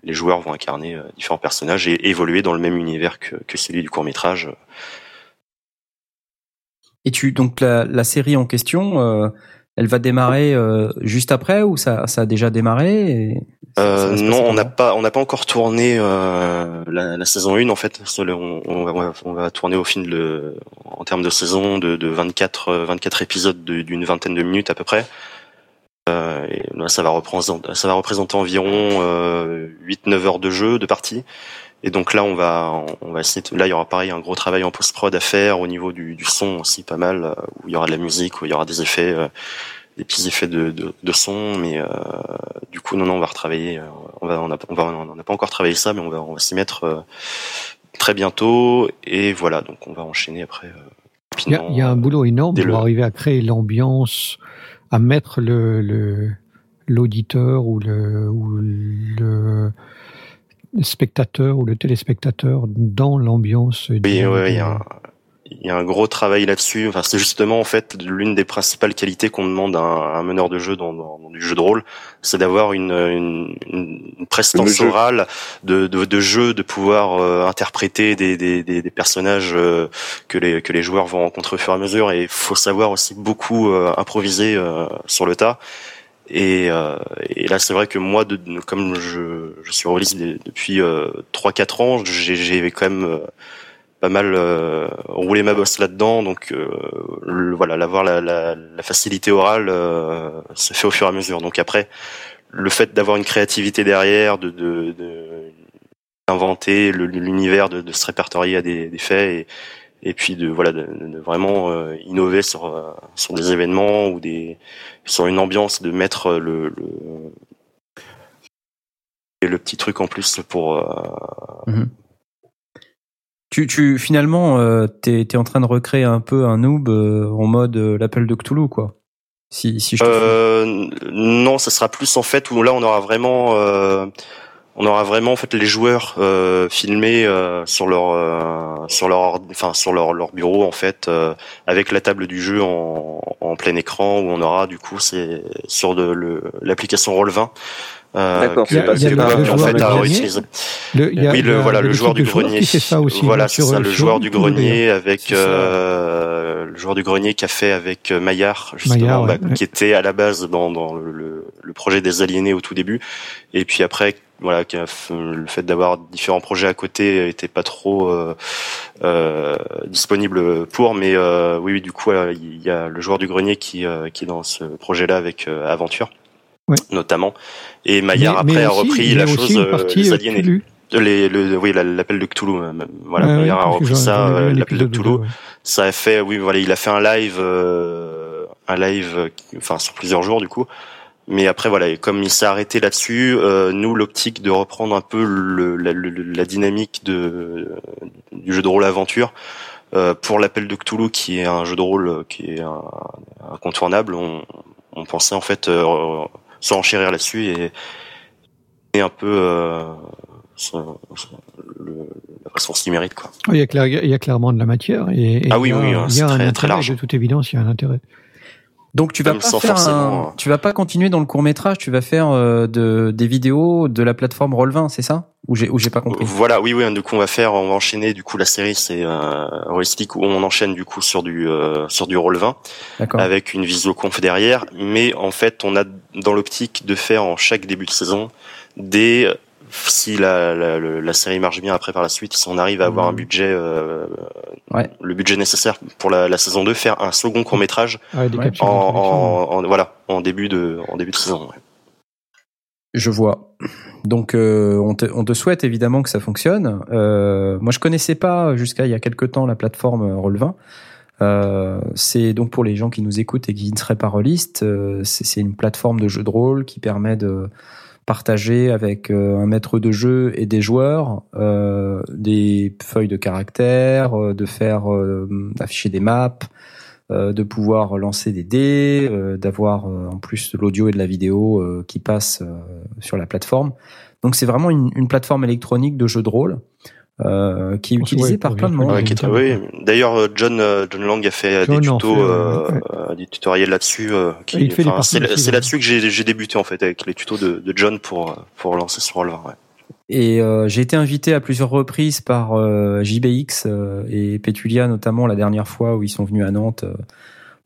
les joueurs vont incarner différents personnages et évoluer dans le même univers que que celui du court métrage. Et tu donc la, la série en question, elle va démarrer euh, juste après ou ça, ça a déjà démarré et Euh, non, on n'a pas on n'a pas encore tourné euh, la, la saison 1 en fait. On, on, va, on va tourner au film de en termes de saison de, de 24 euh, 24 épisodes de- d'une vingtaine de minutes à peu près. Et là, ça va représenter ça va représenter environ euh, 8-9 heures de jeu de partie. Et donc là, on va, on va essayer. De, là, il y aura pareil un gros travail en post prod à faire au niveau du, du son aussi, pas mal, euh, où il y aura de la musique, où il y aura des effets, euh, des petits effets de, de, de son. Mais euh, du coup, non, non, on va retravailler. euh, On va, on a, on va, on n'a pas encore travaillé ça, mais on va, on va s'y mettre euh, très bientôt. Et voilà, donc on va enchaîner après. euh, Il y, a, rapidement. il y a un boulot énorme pour le- arriver à créer l'ambiance, à mettre le le- l'auditeur ou le ou le spectateur ou le téléspectateur dans l'ambiance. Oui, du- ouais, il y a un, il y a un gros travail là-dessus. Enfin, c'est justement en fait l'une des principales qualités qu'on demande à un, à un meneur de jeu dans, dans- dans du jeu de rôle, c'est d'avoir une, une, une- une prestance orale de, de, de jeu, de pouvoir euh, interpréter des, des, des, des personnages euh, que les que les joueurs vont rencontrer au fur et à mesure. Et il faut savoir aussi beaucoup euh, improviser euh, sur le tas. Et, euh, et là, c'est vrai que moi, de, de- comme je, je suis de- depuis euh, 3-4 ans, j'ai quand même euh, pas mal euh, roulé ma bosse là-dedans. Donc euh, le- voilà, l'avoir la, la, la facilité orale euh, se fait au fur et à mesure. Donc après, le fait d'avoir une créativité derrière, de, de, de l'univers, de, de se répertorier à des, des faits et, et puis de voilà de, de vraiment euh, innover sur euh, sur des événements ou des sur une ambiance de mettre le, le et le petit truc en plus pour euh, Tu, tu finalement, euh, t'es es en train de recréer un peu un noob euh, en mode euh, l'appel de Cthulhu, quoi. Si, si je te. Euh, non, ça sera plus en fait où là on aura vraiment, euh, on aura vraiment en fait les joueurs euh, filmés euh, sur leur, euh, sur leur, enfin sur leur leur bureau en fait, euh, avec la table du jeu en, en plein écran où on aura du coup c'est sur de le l'application Roll20. Euh, D'accord, que, c'est pas- c'est en fait réutilisé. Le- y a- oui, le a voilà, le joueur du grenier. ça aussi. voilà, hein, c'est sur- ça, le joueur du grenier avec C'est euh, le joueur du grenier qui a fait avec euh, Maillard justement, Maillard, ouais, bah, ouais. qui était à la base dans, dans le, le- le projet des aliénés au tout début, et puis après voilà, le fait d'avoir différents projets à côté était pas trop euh, euh, disponible pour, mais euh, oui, oui, du coup, il y a le joueur du grenier qui, euh, qui est dans ce projet-là avec euh, Aventure. Ouais. notamment et Maillard Mais- mais après a repris la chose euh, partie les aliénés les, le, oui, la- l'appel de Cthulhu. euh, Voilà, Ouais, Maillard a repris ça, l'appel de Cthulhu. ouais. Ça a fait, oui, voilà, il a fait un live, euh, un live, enfin sur plusieurs jours du coup. Mais après, voilà, et comme il s'est arrêté là-dessus, euh, nous, l'optique de reprendre un peu le, la, le- la dynamique de, du jeu de rôle aventure euh, pour l'appel de Cthulhu, qui est un jeu de rôle euh, qui est un- incontournable, on, on pensait en fait euh, s'enchérir là-dessus et, et un peu euh, son- son- le- la ressource qu'il mérite, quoi. Il y, a clair- il y a clairement de la matière. Et, et Ah il oui, y a, oui, il y a c'est un très- très large. De toute évidence, il y a un intérêt. Donc tu vas Même pas faire un- euh, tu vas pas continuer dans le court métrage, tu vas faire euh, de, des vidéos de la plateforme Roll20, c'est ça? Ou j'ai ou j'ai pas compris? Voilà, oui, oui. Du coup, on va faire, on va enchaîner. Du coup, la série, c'est euh, Roystick où on enchaîne du coup sur du euh, sur du roll 20 D'accord. avec une visioconf derrière. Mais en fait, on a dans l'optique de faire en chaque début de saison des si la, la, le- la série marche bien après par la suite, si on arrive à avoir un budget, euh, Ouais. le budget nécessaire pour la, la saison 2, faire un second court métrage Ouais, capsules en, d'introduction. en, en- voilà en début de en début de saison. ouais. Je vois. Donc euh, on, te, on te souhaite évidemment que ça fonctionne. Euh, moi je connaissais pas jusqu'à il y a quelque temps la plateforme Roll20. Euh, c'est donc pour les gens qui nous écoutent et qui ne seraient pas rôlistes, euh, c'est c'est une plateforme de jeu de rôle qui permet de partager avec euh, un maître de jeu et des joueurs euh, des feuilles de caractère, euh, de faire afficher des maps, de pouvoir lancer des dés, d'avoir en plus de l'audio et de la vidéo qui passe euh, sur la plateforme. Donc c'est vraiment une, une plateforme électronique de jeu de rôle euh, qui est Ouais, utilisée par plein de monde. Ouais, qui est- évidemment. oui. D'ailleurs, euh, John euh, John Lang a fait John des tutos, fait, euh, ouais. euh, des tutoriels là-dessus. euh, qui- c'est là-dessus que j'ai j'ai débuté en fait avec les tutos de, de John pour pour lancer ce rôle. Ouais. Et euh, j'ai été invité à plusieurs reprises par euh, JBX euh, et Petulia notamment la dernière fois où ils sont venus à Nantes euh,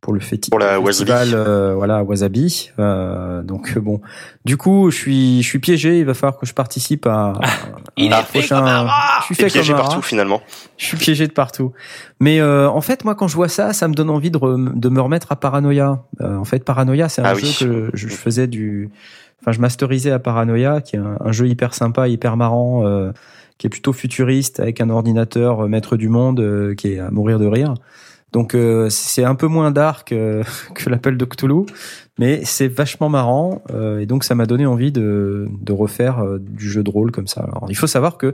pour le féti- Pour la festival Wasabi. euh, voilà Wasabi. Euh, donc euh, bon, du coup je suis je suis piégé. Il va falloir que je participe à, [laughs] à Il est fait prochain. comme un rat Je suis fait piégé comme un partout rat. finalement. Je suis piégé de partout. Mais euh, en fait, moi, quand je vois ça, ça me donne envie de, re- de me remettre à Paranoia. Euh, en fait, Paranoia, c'est un Ah jeu oui. que je, je faisais du... Enfin, je masterisais à Paranoia, qui est un, un jeu hyper sympa, hyper marrant, euh, qui est plutôt futuriste, avec un ordinateur maître du monde, euh, qui est à mourir de rire. Donc, euh, c'est un peu moins dark euh, [laughs] que l'appel de Cthulhu, mais c'est vachement marrant. euh, et donc, ça m'a donné envie de, de refaire euh, du jeu de rôle comme ça. Alors, il faut savoir que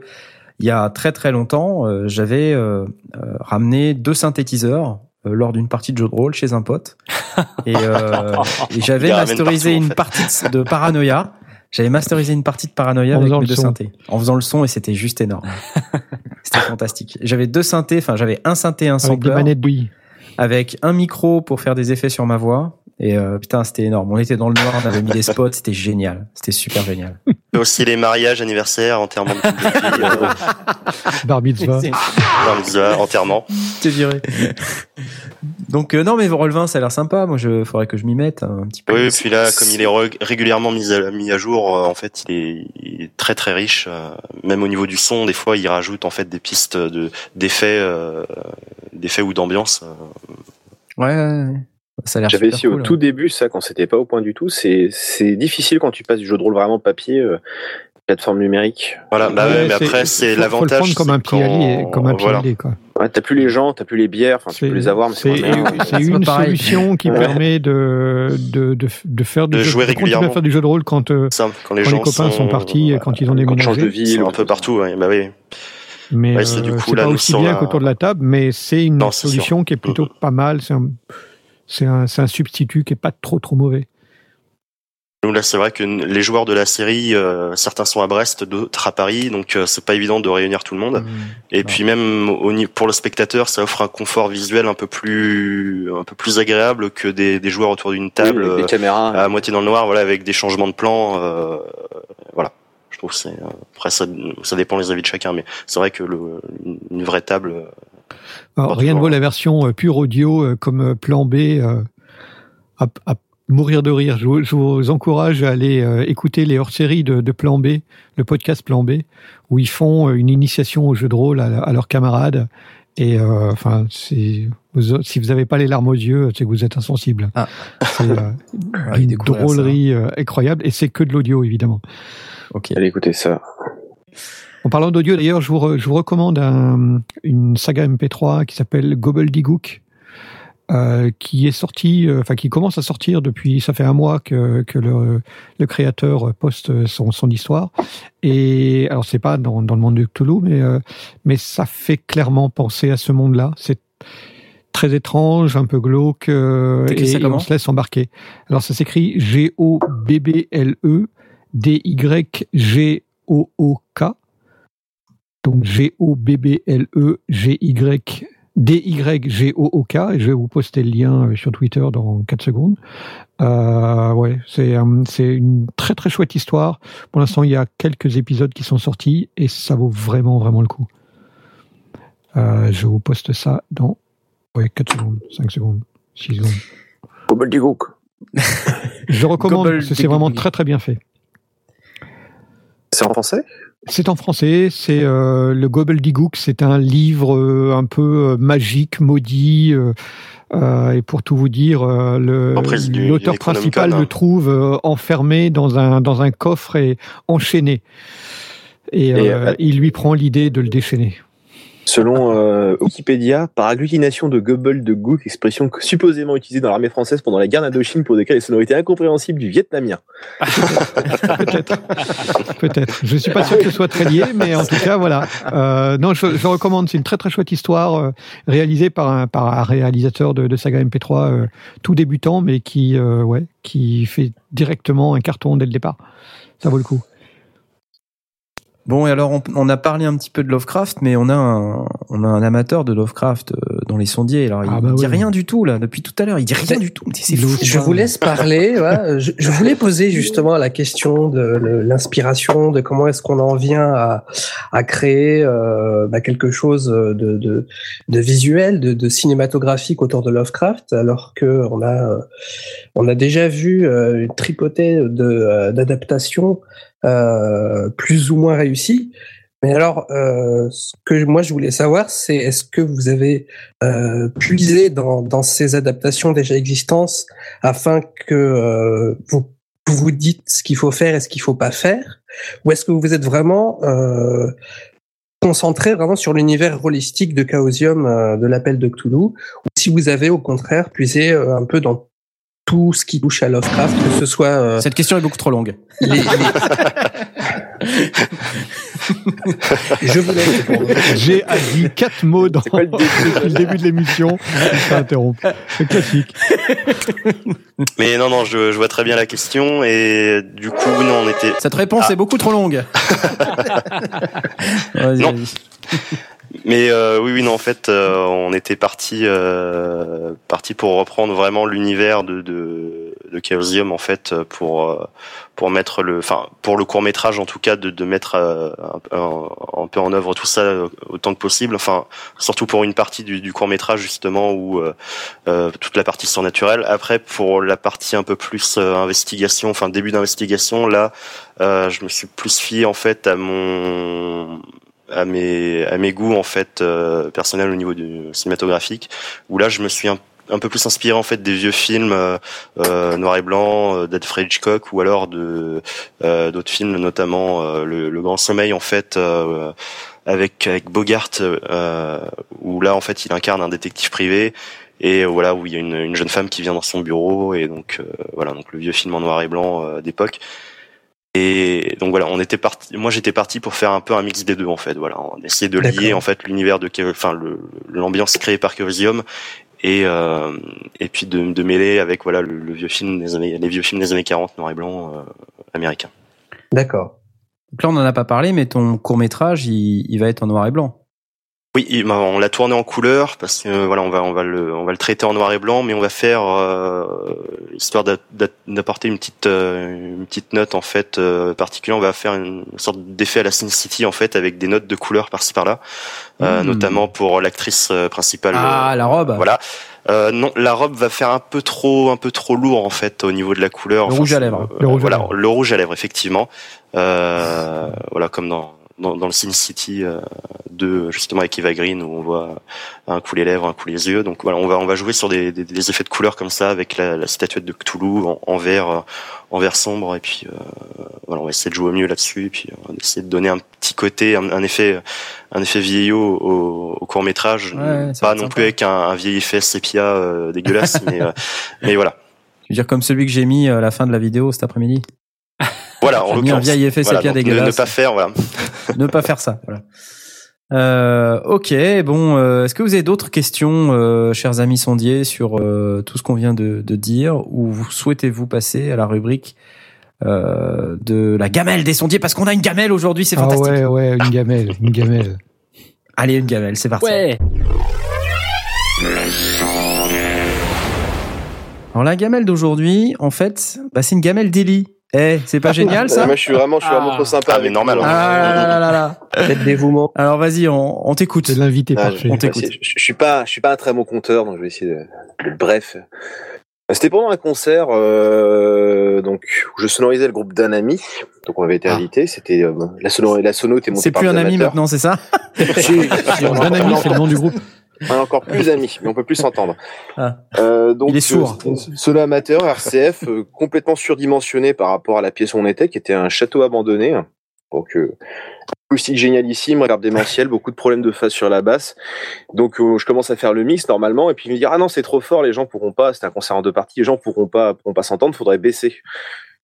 il y a très très longtemps, euh, j'avais euh, ramené deux synthétiseurs euh, lors d'une partie de jeu de rôle chez un pote. Et, euh, [laughs] et j'avais masterisé en une fait. partie de Paranoia. [laughs] J'avais masterisé une partie de Paranoia En avec mes deux son. synthés. En faisant le son et c'était juste énorme. [laughs] c'était fantastique. J'avais deux synthés, enfin j'avais un synthé, un Avec des sampler, manettes bouillies. avec un micro pour faire des effets sur ma voix. Et euh, putain, c'était énorme. On était dans le noir, on avait mis des spots, c'était génial. C'était super génial. Et aussi les mariages, anniversaires, enterrements de filles, euh, [laughs] Bar mitzvah. bar mitzvah, enterrement. T'es viré. Donc euh, non mais Roll20 ça a l'air sympa. Moi je faudrait que je m'y mette un petit peu. Oui, et puis là, comme il est re- régulièrement mis à, mis à jour, euh, en fait, il est, il est très très riche. euh, même au niveau du son, des fois, il rajoute en fait des pistes de d'effets, euh, d'effets ou d'ambiance. euh. Ouais, ouais, ouais. Ça a l'air J'avais essayé au tout début ça quand c'était pas au point du tout. C'est c'est difficile quand tu passes du jeu de rôle vraiment papier, euh, plateforme numérique. Voilà, bah Ouais, ouais, mais c'est- après, c'est faut- faut le l'avantage. prendre comme un pied comme un voilà. quoi. Ouais, t'as plus les gens, t'as plus les bières, enfin tu peux les avoir, mais c'est c'est une solution qui Ouais. permet de, de, de, de faire du De jeu, jouer régulièrement. à faire du jeu de rôle quand, euh, Simple, quand les quand gens les copains sont, partis, euh, quand ils ont Quand tu changes de déménagé. ville, un peu partout, ouais, bah oui. Mais Ouais, c'est du euh, coup, c'est là, pas aussi bien la- qu'autour de la table, mais c'est une Non, solution qui est plutôt pas mal. C'est un- C'est un, c'est un substitut qui est pas trop trop mauvais. Nous là, c'est vrai que les joueurs de la série, euh, certains sont à Brest, d'autres à Paris, donc euh, c'est pas évident de réunir tout le monde. Et puis même au, pour le spectateur, ça offre un confort visuel un peu plus un peu plus agréable que des, des joueurs autour d'une table Oui, avec des euh, caméras. à moitié dans le noir, voilà, avec des changements de plan. euh, voilà, je trouve que c'est euh, après ça, ça dépend les avis de chacun, mais c'est vrai que le, une vraie table. Alors, Pas rien ne vaut la version euh, pure audio euh, comme euh, plan B euh, à, à mourir de rire. Je, vous- je vous encourage à aller euh, écouter les hors-séries de, de plan B, le podcast plan B, où ils font une initiation au jeu de rôle à, à leurs camarades. Et euh, enfin, c'est vous- si vous n'avez pas les larmes aux yeux, c'est que vous êtes insensible. Ah. C'est euh, [laughs] Ouais, une ça. drôlerie incroyable, et c'est que de l'audio évidemment. Ok. Allez écouter ça. En parlant d'audio, d'ailleurs, je vous, re- je vous recommande un- une saga MP3 qui s'appelle Gobbledygook, euh, qui est sortie, euh, enfin qui commence à sortir depuis, ça fait un mois que, que le, le créateur poste son, son histoire. Et alors c'est pas dans, dans le monde de Cthulhu, mais euh, mais ça fait clairement penser à ce monde-là. C'est très étrange, un peu glauque, euh, et, et on se laisse embarquer. Alors ça s'écrit G O B B L E D Y G O O K. Donc G-O-B-B-L-E, G-Y, D-Y-G-O-O-K, et je vais vous poster le lien euh, sur Twitter dans 4 secondes. Euh, ouais, c'est euh, c'est une très très chouette histoire. Pour l'instant, il y a quelques épisodes qui sont sortis et ça vaut vraiment vraiment le coup. Euh, je vous poste ça dans ouais, 4 secondes, 5 secondes, 6 secondes. Gobbledygook. Je recommande, c'est vraiment très très bien fait. C'est en français? C'est en français, c'est euh, le Gobbledygook, c'est un livre euh, un peu euh, magique, maudit, euh, euh, et pour tout vous dire, euh, l'auteur principal hein. le trouve euh, enfermé dans un dans un coffre et enchaîné. Et, Et, il lui prend l'idée de le déchaîner. Selon euh, Wikipédia, par agglutination de Gobble de Gook, expression que- supposément utilisée dans l'armée française pendant la guerre d'Indochine pour décrire les sonorités incompréhensibles du vietnamien. Peut-être. Peut-être. Je suis pas sûr que ce soit très lié, mais en tout cas, voilà. Euh, non, je, je recommande. C'est une très très chouette histoire euh, réalisée par un, par un réalisateur de, de saga MP3 euh, tout débutant, mais qui, euh, ouais, qui fait directement un carton dès le départ. Ça vaut le coup. Bon, et alors on, on a parlé un petit peu de Lovecraft, mais on a un, on a un amateur de Lovecraft euh, dans les sondiers. Alors il Ah bah dit oui. rien du tout là depuis tout à l'heure. Il dit rien du tout. C'est fou. Je vous laisse parler. voilà. Je, je voulais poser justement la question de l'inspiration, de comment est-ce qu'on en vient à, à créer euh, bah, quelque chose de, de, de visuel, de, de cinématographique autour de Lovecraft, alors que on a euh, on a déjà vu euh, une tripotée de d'adaptations euh, plus ou moins réussies. Mais alors, euh, ce que moi je voulais savoir, c'est est-ce que vous avez euh, puisé dans, ces adaptations déjà existantes afin que euh, vous, vous dites ce qu'il faut faire et ce qu'il faut pas faire, ou est-ce que vous êtes vraiment euh, concentré vraiment sur l'univers holistique de Chaosium, euh, de l'appel de Cthulhu, ou si vous avez au contraire puisé euh, un peu dans tout ce qui touche à Lovecraft, que ce soit euh, Cette question est beaucoup trop longue. les, les- [laughs] Je vous laisse répondre. J'ai a dit quatre mots dans quoi le début depuis [laughs] le début de l'émission. Ça interrompt. C'est classique. Mais non, non, je, je vois très bien la question et du coup, non, on était. Cette réponse Ah. est beaucoup trop longue. [laughs] Vas-y, Non. Mais euh, oui, oui, non, en fait, euh, on était parti, euh, parti pour reprendre vraiment l'univers de, de, de Chaosium, en fait, pour euh, pour mettre le, enfin, pour le court métrage en tout cas, de, de mettre euh, un, un- peu en œuvre tout ça euh, autant que possible. Enfin, surtout pour une partie du, du court métrage justement où toute la partie surnaturelle. Après, pour la partie un peu plus investigation, enfin début d'investigation, là, je me suis plus fié en fait à mon à mes à mes goûts en fait euh, personnels au niveau du cinématographique où là je me suis un, peu plus inspiré en fait des vieux films euh, euh, noir et blanc euh, d'Alfred Hitchcock ou alors de euh, d'autres films notamment euh, le, le Grand Sommeil en fait avec avec Bogart où là en fait il incarne un détective privé et voilà où il y a une, une jeune femme qui vient dans son bureau et donc voilà donc le vieux film en noir et blanc d'époque et donc voilà, on était parti. Moi, j'étais parti pour faire un peu un mix des deux en fait. Voilà, on essayait de lier en fait l'univers de, enfin l'ambiance créée par Chaosium et euh, et puis de, de mêler avec voilà le, le vieux film des années les vieux films des années 40 noir et blanc euh, américains. D'accord. Donc là, on n'en a pas parlé, mais ton court métrage, il, il va être en noir et blanc. Oui, on l'a tourné en couleur parce que euh, voilà, on va on va le on va le traiter en noir et blanc, mais on va faire euh, histoire d'a- d'a- d'apporter une petite euh, une petite note en fait euh, particulière. On va faire une sorte d'effet à la Sin City en fait avec des notes de couleur par-ci par-là, euh, Mm. notamment pour l'actrice euh, principale. Ah, la robe. Voilà. Euh, non, la robe va faire un peu trop, un peu trop lourd en fait au niveau de la couleur. Le rouge à lèvres. euh, Le rouge à voilà, lèvres. le rouge à lèvres effectivement. Euh, voilà, comme dans dans, dans le Sin City euh, 2 justement avec Eva Green où on voit un coup les lèvres, un coup les yeux. Donc voilà, on va on va jouer sur des, des, des effets de couleur comme ça avec la, la statuette de Cthulhu en, en vert euh, en vert sombre et puis euh, voilà, on va essayer de jouer au mieux là-dessus et puis euh, on va essayer de donner un petit côté, un, un effet un effet vieillot au, au court métrage, Ouais, pas non sympa. plus avec un, un vieil effet sépia euh, dégueulasse, [laughs] mais euh, mais voilà. Je veux dire comme celui que j'ai mis à la fin de la vidéo cet après-midi. Voilà, en l'occurrence. vieil effet Voilà, sépia donc ne- Ne, dégueulasse. pas faire, voilà. [laughs] ne pas faire ça. Voilà. Euh, ok, bon, euh, est-ce que vous avez d'autres questions, euh, chers amis sondiers, sur euh, tout ce qu'on vient de, de dire, ou vous souhaitez-vous passer à la rubrique euh, de la gamelle des sondiers? Parce qu'on a une gamelle aujourd'hui, c'est Ah fantastique. ouais, ouais, une gamelle, une gamelle. [laughs] Allez, une gamelle, c'est parti. Ouais. Alors la gamelle d'aujourd'hui, en fait, bah, c'est une gamelle d'Eli. Eh, c'est pas génial ça [laughs] Moi, je suis vraiment, je suis vraiment Ah. trop sympa. Ah, mais normal, hein. Ah là là là là là. Peut-être dévouement. Alors vas-y, on, on t'écoute. C'est l'invité Ah, parfait. on je, t'écoute. je, je suis pas, je suis pas un très bon conteur, donc je vais essayer de, de- bref. C'était pendant un concert, euh, donc où je sonorisais le groupe d'un ami. Donc on avait été Ah. invité. C'était euh, la sono, la sono était montée C'est plus un ami maintenant, c'est ça [laughs] Si, Un [laughs] ami, c'est le nom du groupe. On est encore plus amis, mais on peut plus s'entendre. Ah. Euh, donc, Il est sourd. euh, solo amateur, RCF, euh, complètement surdimensionné par rapport à la pièce où on était, qui était un château abandonné. Donc, euh, acoustique génialissime, reverb démentiel, beaucoup de problèmes de phase sur la basse. Donc, euh, je commence à faire le mix normalement, et puis me dit ah non c'est trop fort, les gens pourront pas. C'était un concert en deux parties, les gens pourront pas, pourront pas s'entendre, faudrait baisser.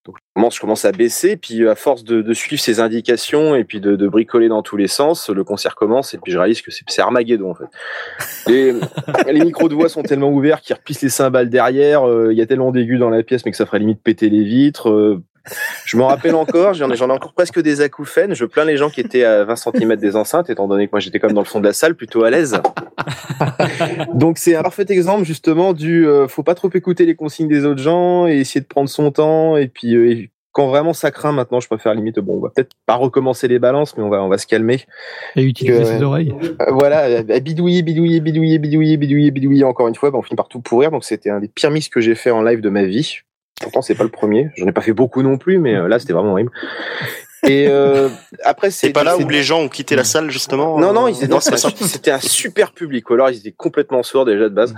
Donc, je commence, je commence à baisser, puis à force de, de suivre ces indications et puis de, de bricoler dans tous les sens, le concert commence et puis je réalise que c'est Armageddon en fait. [laughs] Les, les micros de voix sont tellement ouverts qu'ils repissent les cymbales derrière. euh, Il y a tellement d'aigus dans la pièce, mais que ça ferait limite péter les vitres. euh, je m'en rappelle encore, j'en ai, encore presque des acouphènes. Je plains les gens qui étaient à 20 cm des enceintes, étant donné que moi j'étais même dans le fond de la salle, plutôt à l'aise. [laughs] Donc c'est un parfait exemple justement du euh, faut pas trop écouter les consignes des autres gens et essayer de prendre son temps. Et puis euh, et quand vraiment ça craint, maintenant je préfère limite bon, on va peut-être pas recommencer les balances, mais on va on va se calmer. Et utiliser ses oreilles. Euh, voilà, à bidouiller, bidouiller, bidouiller, bidouiller, bidouiller, bidouiller encore une fois, bah, on finit par tout pourrir. Donc c'était un des pires mix que j'ai fait en live de ma vie. Pourtant c'est pas le premier. J'en ai pas fait beaucoup non plus, mais euh, là c'était vraiment horrible. Et euh, après c'est C'est pas là où les gens ont quitté la salle justement. non, non, euh, ils non, [laughs] c'était un super public. Ou alors ils étaient complètement sourds déjà de base.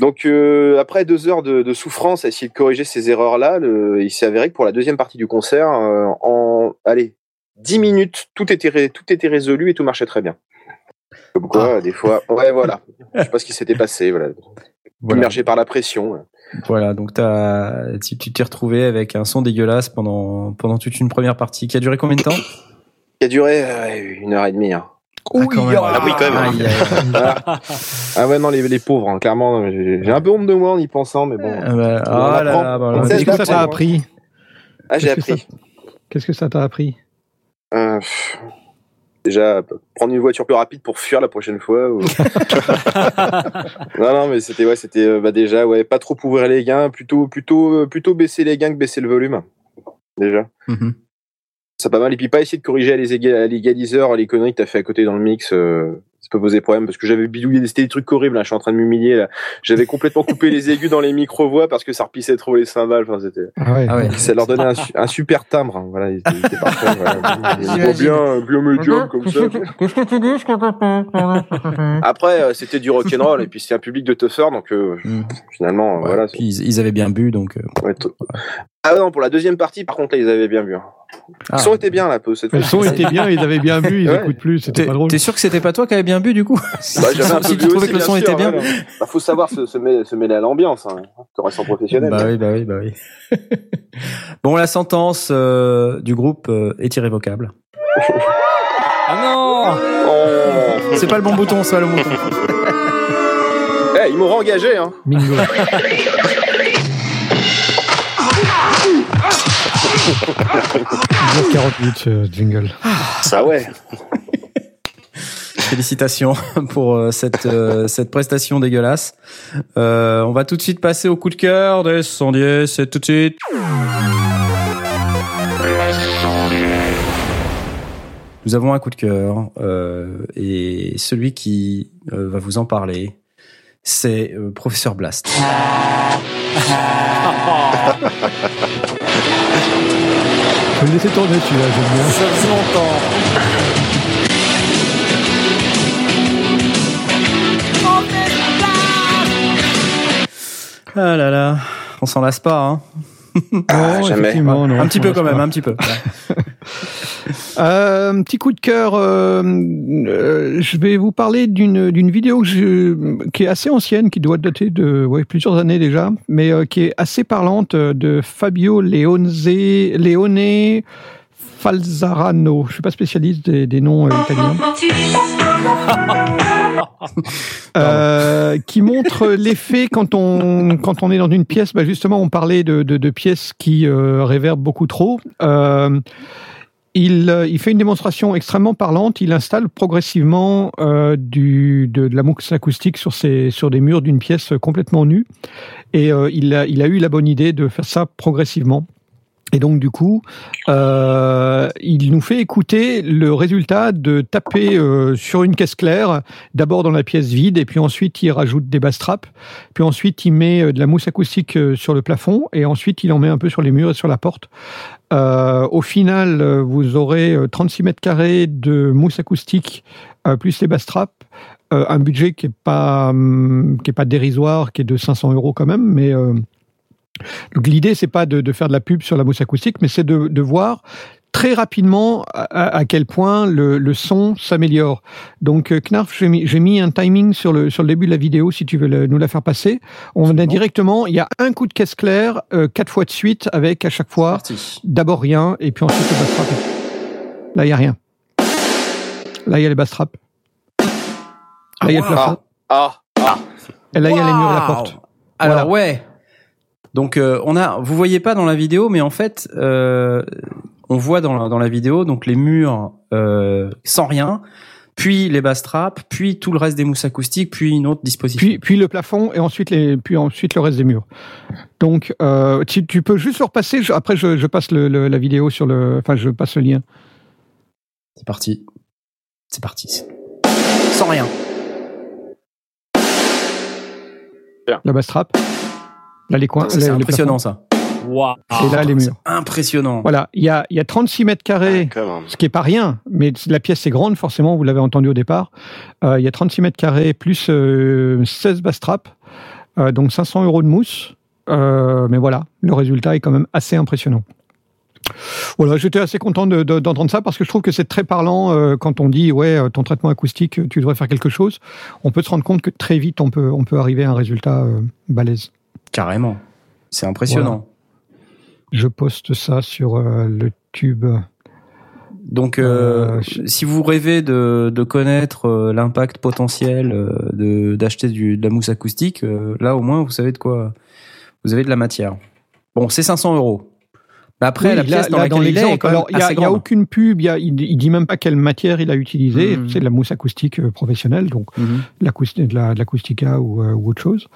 Donc euh, après deux heures de, de souffrance à essayer de corriger ces erreurs-là, le- il s'est avéré que pour la deuxième partie du concert, euh, en allez dix minutes, tout était ré- tout était résolu et tout marchait très bien. Comme quoi, des fois, ouais, voilà. Je sais pas ce qui s'était passé. Voilà, Voilà. immergé par la pression. Voilà, donc t'as, tu tu t'es retrouvé avec un son dégueulasse pendant pendant toute une première partie qui a duré combien de temps? Qui a duré euh, une heure et demie. hein. Ah, quand même. Ah oui, quand même. [laughs] Ah ouais, non, les, les pauvres, hein, clairement. J'ai un peu honte de moi en y pensant, mais bon. Ah bah, ah là apprend. là, bah, alors, sait Qu'est-ce que ça t'a hein. appris? Ah, j'ai Qu'est-ce que appris. Qu'est-ce que ça t'a appris? Euh, pff, déjà, prendre une voiture plus rapide pour fuir la prochaine fois. ou- [laughs] non, non, mais c'était ouais, c'était euh, bah, déjà ouais, pas trop ouvrir les gains, plutôt plutôt euh, plutôt baisser les gains que baisser le volume. Déjà, Mhm. ça pas mal. Et puis pas essayer de corriger à les éga- à l'égaliseur les conneries que t'as fait à côté dans le mix. euh, ça peut poser problème parce que j'avais bidouillé des, c'était des trucs horribles. Là, je suis en train de m'humilier. là. J'avais complètement coupé les aigus dans les micro-voix parce que ça repissait trop les cymbales. Enfin, c'était Ah ouais. Ah ouais. ça leur donnait un, su- un super timbre. hein. Voilà, ils étaient, ils étaient parfaits, voilà. [laughs] Ils bien, bien médium comme ça. Qu'est-ce que tu dis ce que t'as Après, euh, c'était du rock'n'roll et puis c'est un public de toughers, donc euh, Mm. finalement, Ouais, voilà. Puis ils, ils avaient bien bu, donc. euh, ah non, pour la deuxième partie, par contre, là, ils avaient bien vu. hein. ah. Le son était bien là, peu, cette Le son était bien, ils avaient bien vu, ils Ouais. écoutent plus, c'était pas drôle. t'es sûr que c'était pas toi qui avais bien bu du coup? Bah, [laughs] un peu Si bu tu trouvais aussi, que le son était bien. voilà. Bah, faut savoir se, se, mêler, se mêler à l'ambiance. Hein. Tu restes en professionnel. Bah oui, bah oui, bah oui. [laughs] bon, la sentence euh, du groupe euh, est irrévocable. [laughs] Ah non Oh. C'est pas le bon bouton, c'est pas le bon bouton. Eh, ils m'ont engagé. Hein. Mingo. 48 ce jingle. Ça ouais. Félicitations [laughs] pour euh, cette euh, cette prestation dégueulasse. Euh, on va tout de suite passer au coup de cœur des sondiers. C'est tout de suite. Nous avons un coup de cœur euh, et celui qui euh, va vous en parler, c'est euh, Professeur Blast. [laughs] Je vais le laisser tourner celui-là, j'aime bien. Ça faisait longtemps. Ah là là, on s'en lasse pas. Hein. Ah, Non, jamais. un petit peu quand même, pas. un petit peu. [laughs] Euh, un petit coup de cœur. euh, euh, je vais vous parler d'une d'une vidéo que je- qui est assez ancienne, qui doit dater de ouais, plusieurs années déjà, mais euh, qui est assez parlante de Fabio Leonze, Leone Falzarano. Je suis pas spécialiste des, des noms italiens. [laughs] Euh, qui montre l'effet quand on quand on est dans une pièce. Bah justement, on parlait de, de, de pièces qui euh, réverbent beaucoup trop. Euh, il, euh, il fait une démonstration extrêmement parlante. Il installe progressivement euh, de, la mousse acoustique sur, des murs d'une pièce complètement nue. Et euh, il, a, eu la bonne idée de faire ça progressivement. Et donc du coup, il nous fait écouter le résultat de taper sur une caisse claire, d'abord dans la pièce vide, et puis ensuite il rajoute des bass traps, puis ensuite il met de la mousse acoustique sur le plafond, et ensuite il en met un peu sur les murs et sur la porte. Euh, au final, euh, vous aurez euh, 36 mètres carrés de mousse acoustique euh, plus les bass traps, euh, un budget qui est pas hum, est pas dérisoire, qui est de 500 euros quand même, mais euh, donc l'idée c'est pas de, faire de la pub sur la mousse acoustique, mais c'est de voir très rapidement à, à quel point le, le son s'améliore. Donc euh, Knarf, j'ai mis, un timing sur le sur le début de la vidéo si tu veux le- nous la faire passer. On a directement, il y a un coup de caisse claire euh, quatre fois de suite avec à chaque fois d'abord rien et puis ensuite le bass trap. Là il y a rien. Là il y a les bass traps. Là il y a le plafond. Ah, ah. Et là il y a les murs et la porte. Alors Voilà. ouais. Donc euh, on a, vous voyez pas dans la vidéo, mais en fait, euh, on voit dans la, dans la vidéo donc les murs euh, sans rien, puis les bass traps, puis tout le reste des mousses acoustiques, puis une autre dispositif. Puis, puis le plafond et ensuite les, puis ensuite le reste des murs. Donc, euh, tu, tu peux juste le repasser. je- après, je, je passe le, le- la vidéo sur le, enfin, je passe le lien. C'est parti. C'est parti. Sans rien. La bass trap. Là, les coins. C'est impressionnant ça. Plafonds. Et là, les murs. Impressionnant. Voilà. Il y a, il y a 36 mètres carrés. Même. ce qui est pas rien, mais la pièce est grande, forcément, vous l'avez entendu au départ. Euh, il y a 36 mètres carrés plus euh, 16 bass traps, euh, donc 500 euros de mousse. Euh, mais voilà, le résultat est quand même assez impressionnant. Voilà, j'étais assez content de- de- d'entendre ça parce que je trouve que c'est très parlant euh, quand on dit ouais euh, ton traitement acoustique tu devrais faire quelque chose. On peut se rendre compte que très vite on peut on peut arriver à un résultat euh, balèze. Carrément. C'est impressionnant. Je poste ça sur euh, le tube. Donc, euh, Euh, je- si vous rêvez de, de connaître l'impact potentiel de d'acheter de la mousse acoustique, là au moins vous savez de quoi. Vous avez de la matière. Bon, c'est 500 euros. Mais après, Oui, la là- pièce dans là, il est, quand alors il y a, aucune pub, il, y a, il, il dit même pas quelle matière il a utilisé. Mhm. C'est de la mousse acoustique professionnelle, donc Mhm. de l'acoustica ou, euh, ou autre chose.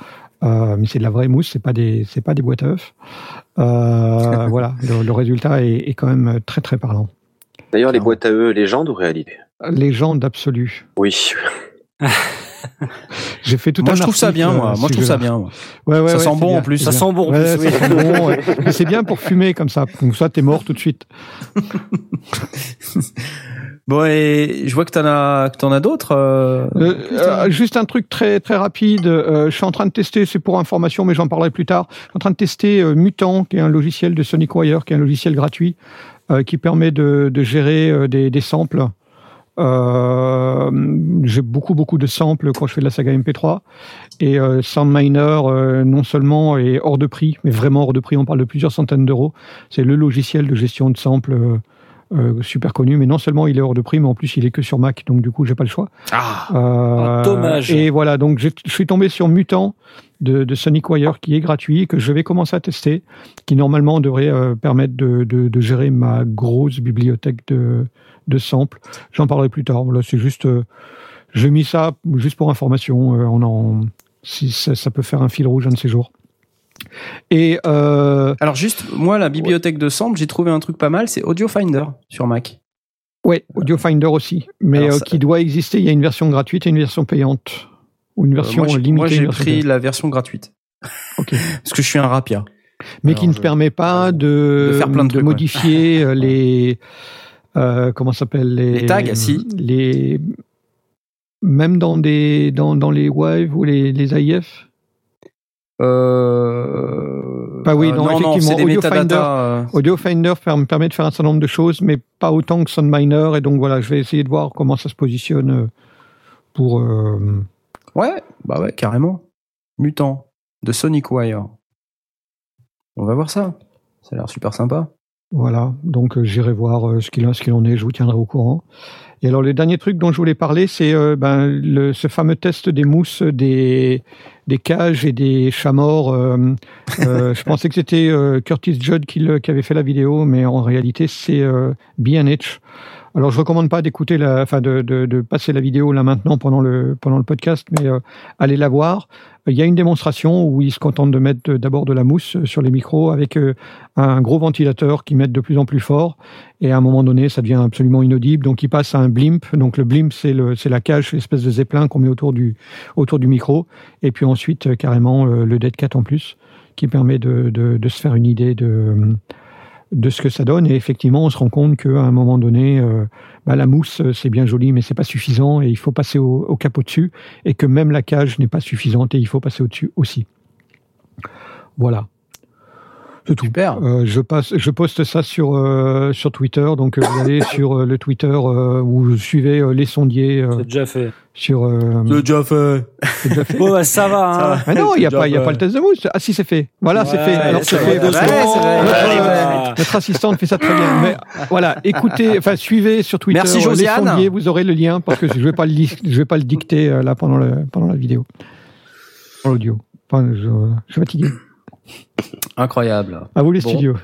Euh, mais c'est de la vraie mousse, c'est pas des, c'est pas des boîtes à œufs. Euh, [laughs] voilà, le, le résultat est, est quand même très très parlant. D'ailleurs, les boîtes à eux, légende ou réalité? Légende absolue. Oui. [laughs] J'ai fait tout Moi, un je trouve ça article, bien, euh, moi. Moi, je trouve ça bien. moi. Ouais, ouais, Ça ouais, sent c'est bon, bien, en plus. c'est Ça sent bon, en Ouais, plus, ça sent bon, ouais. [laughs] Mais c'est bien pour fumer comme ça. Comme ça, t'es mort tout de suite. Bon, et je vois que t'en as, que t'en as d'autres. euh, Euh, euh, juste un truc très très rapide. Je suis en train de tester, c'est pour information, mais j'en parlerai plus tard. Je suis en train de tester Mutant, qui est un logiciel de Sonic Wire, qui est un logiciel gratuit, qui permet de, gérer des, samples. J'ai beaucoup beaucoup de samples quand je fais de la saga MP3 et SoundMiner non seulement est hors de prix, mais vraiment hors de prix. On parle de plusieurs centaines d'euros. C'est le logiciel de gestion de samples euh, super connu, mais non seulement il est hors de prix, mais en plus il est que sur Mac, donc du coup j'ai pas le choix. Ah, Euh, dommage. Et voilà, donc je suis tombé sur Mutant de, de Sonic Wire qui est gratuit, que je vais commencer à tester, qui normalement devrait euh, permettre de, de, de gérer ma grosse bibliothèque de, de samples. J'en parlerai plus tard. Là, c'est juste, euh, j'ai mis ça juste pour information. on en, si ça, ça peut faire un fil rouge un de ces jours. Et euh, Alors juste, moi, la bibliothèque de samples, j'ai trouvé un truc pas mal, c'est Audio Finder sur Mac. ouais, Audio Finder aussi, mais Alors, euh, ça- qui doit exister. Il y a une version gratuite et une version payante, ou une Euh, version moi, limitée. moi, j'ai version pris payante. la version gratuite. Ok. [laughs] Parce que je suis un rapia. mais Alors, qui ne je- permet pas de, de faire plein de trucs, ouais. modifier [laughs] les euh, comment ça s'appelle les, Les tags, si. les même dans des dans, dans les Wave ou les, les AIF Euh... Bah oui, euh, non, non, effectivement, des Audio Finder. euh, Audio Finder per- me permet de faire un certain nombre de choses mais pas autant que SoundMiner et donc voilà je vais essayer de voir comment ça se positionne euh, pour euh, Ouais, bah ouais, carrément. Mutant de Sonic Wire. On va voir ça. Ça a l'air super sympa. Voilà, donc euh, j'irai voir euh, ce qu'il ce qu'il en est, je vous tiendrai au courant. Et alors le dernier truc dont je voulais parler, c'est euh, ben, le, ce fameux test des mousses, des, des cages et des chats morts. euh, euh, [laughs] je pensais que c'était euh, Curtis Judd qui, le- qui avait fait la vidéo, mais en réalité c'est euh, B&H. Alors je recommande pas d'écouter la, enfin de, passer la vidéo là maintenant pendant le pendant le podcast, mais euh, allez la voir. Il y a une démonstration où ils se contentent de mettre d'abord de la mousse sur les micros avec euh, un gros ventilateur qui met de plus en plus fort. Et à un moment donné ça devient absolument inaudible. Donc il passe à un blimp. Donc le blimp c'est le c'est la cage l'espèce de zeppelin qu'on met autour du autour du micro. Et puis ensuite euh, carrément euh, le dead cat en plus qui permet de, de se faire une idée de de ce que ça donne. Et effectivement on se rend compte qu'à un moment donné euh, bah, la mousse euh, c'est bien joli mais c'est pas suffisant et il faut passer au, au capot dessus et que même la cage n'est pas suffisante et il faut passer au dessus aussi. Voilà c'est tout. Super. Euh, je passe, je poste ça sur euh, sur Twitter, donc euh, vous allez [coughs] sur euh, le Twitter euh, où vous suivez euh, les sondiers euh, C'est déjà fait. sur. euh, déjà fait. c'est déjà fait. [laughs] Bon, bah, ça va. Ça Hein. va. Mais non, il y a C'est pas, il y a pas le test de mousse. Ah si, c'est fait. Voilà, c'est Ouais, fait. Alors c'est c'est vrai, fait. c'est vrai. Notre, euh, notre assistante fait ça très bien. Mais voilà, écoutez, [laughs] enfin suivez sur Twitter Merci, les Josiane. sondiers, vous aurez le lien parce que je vais pas le, li- je vais pas le dicter euh, là pendant le pendant la vidéo, pendant l'audio. Enfin, je, je suis fatigué. Incroyable. À vous les Bon. studios.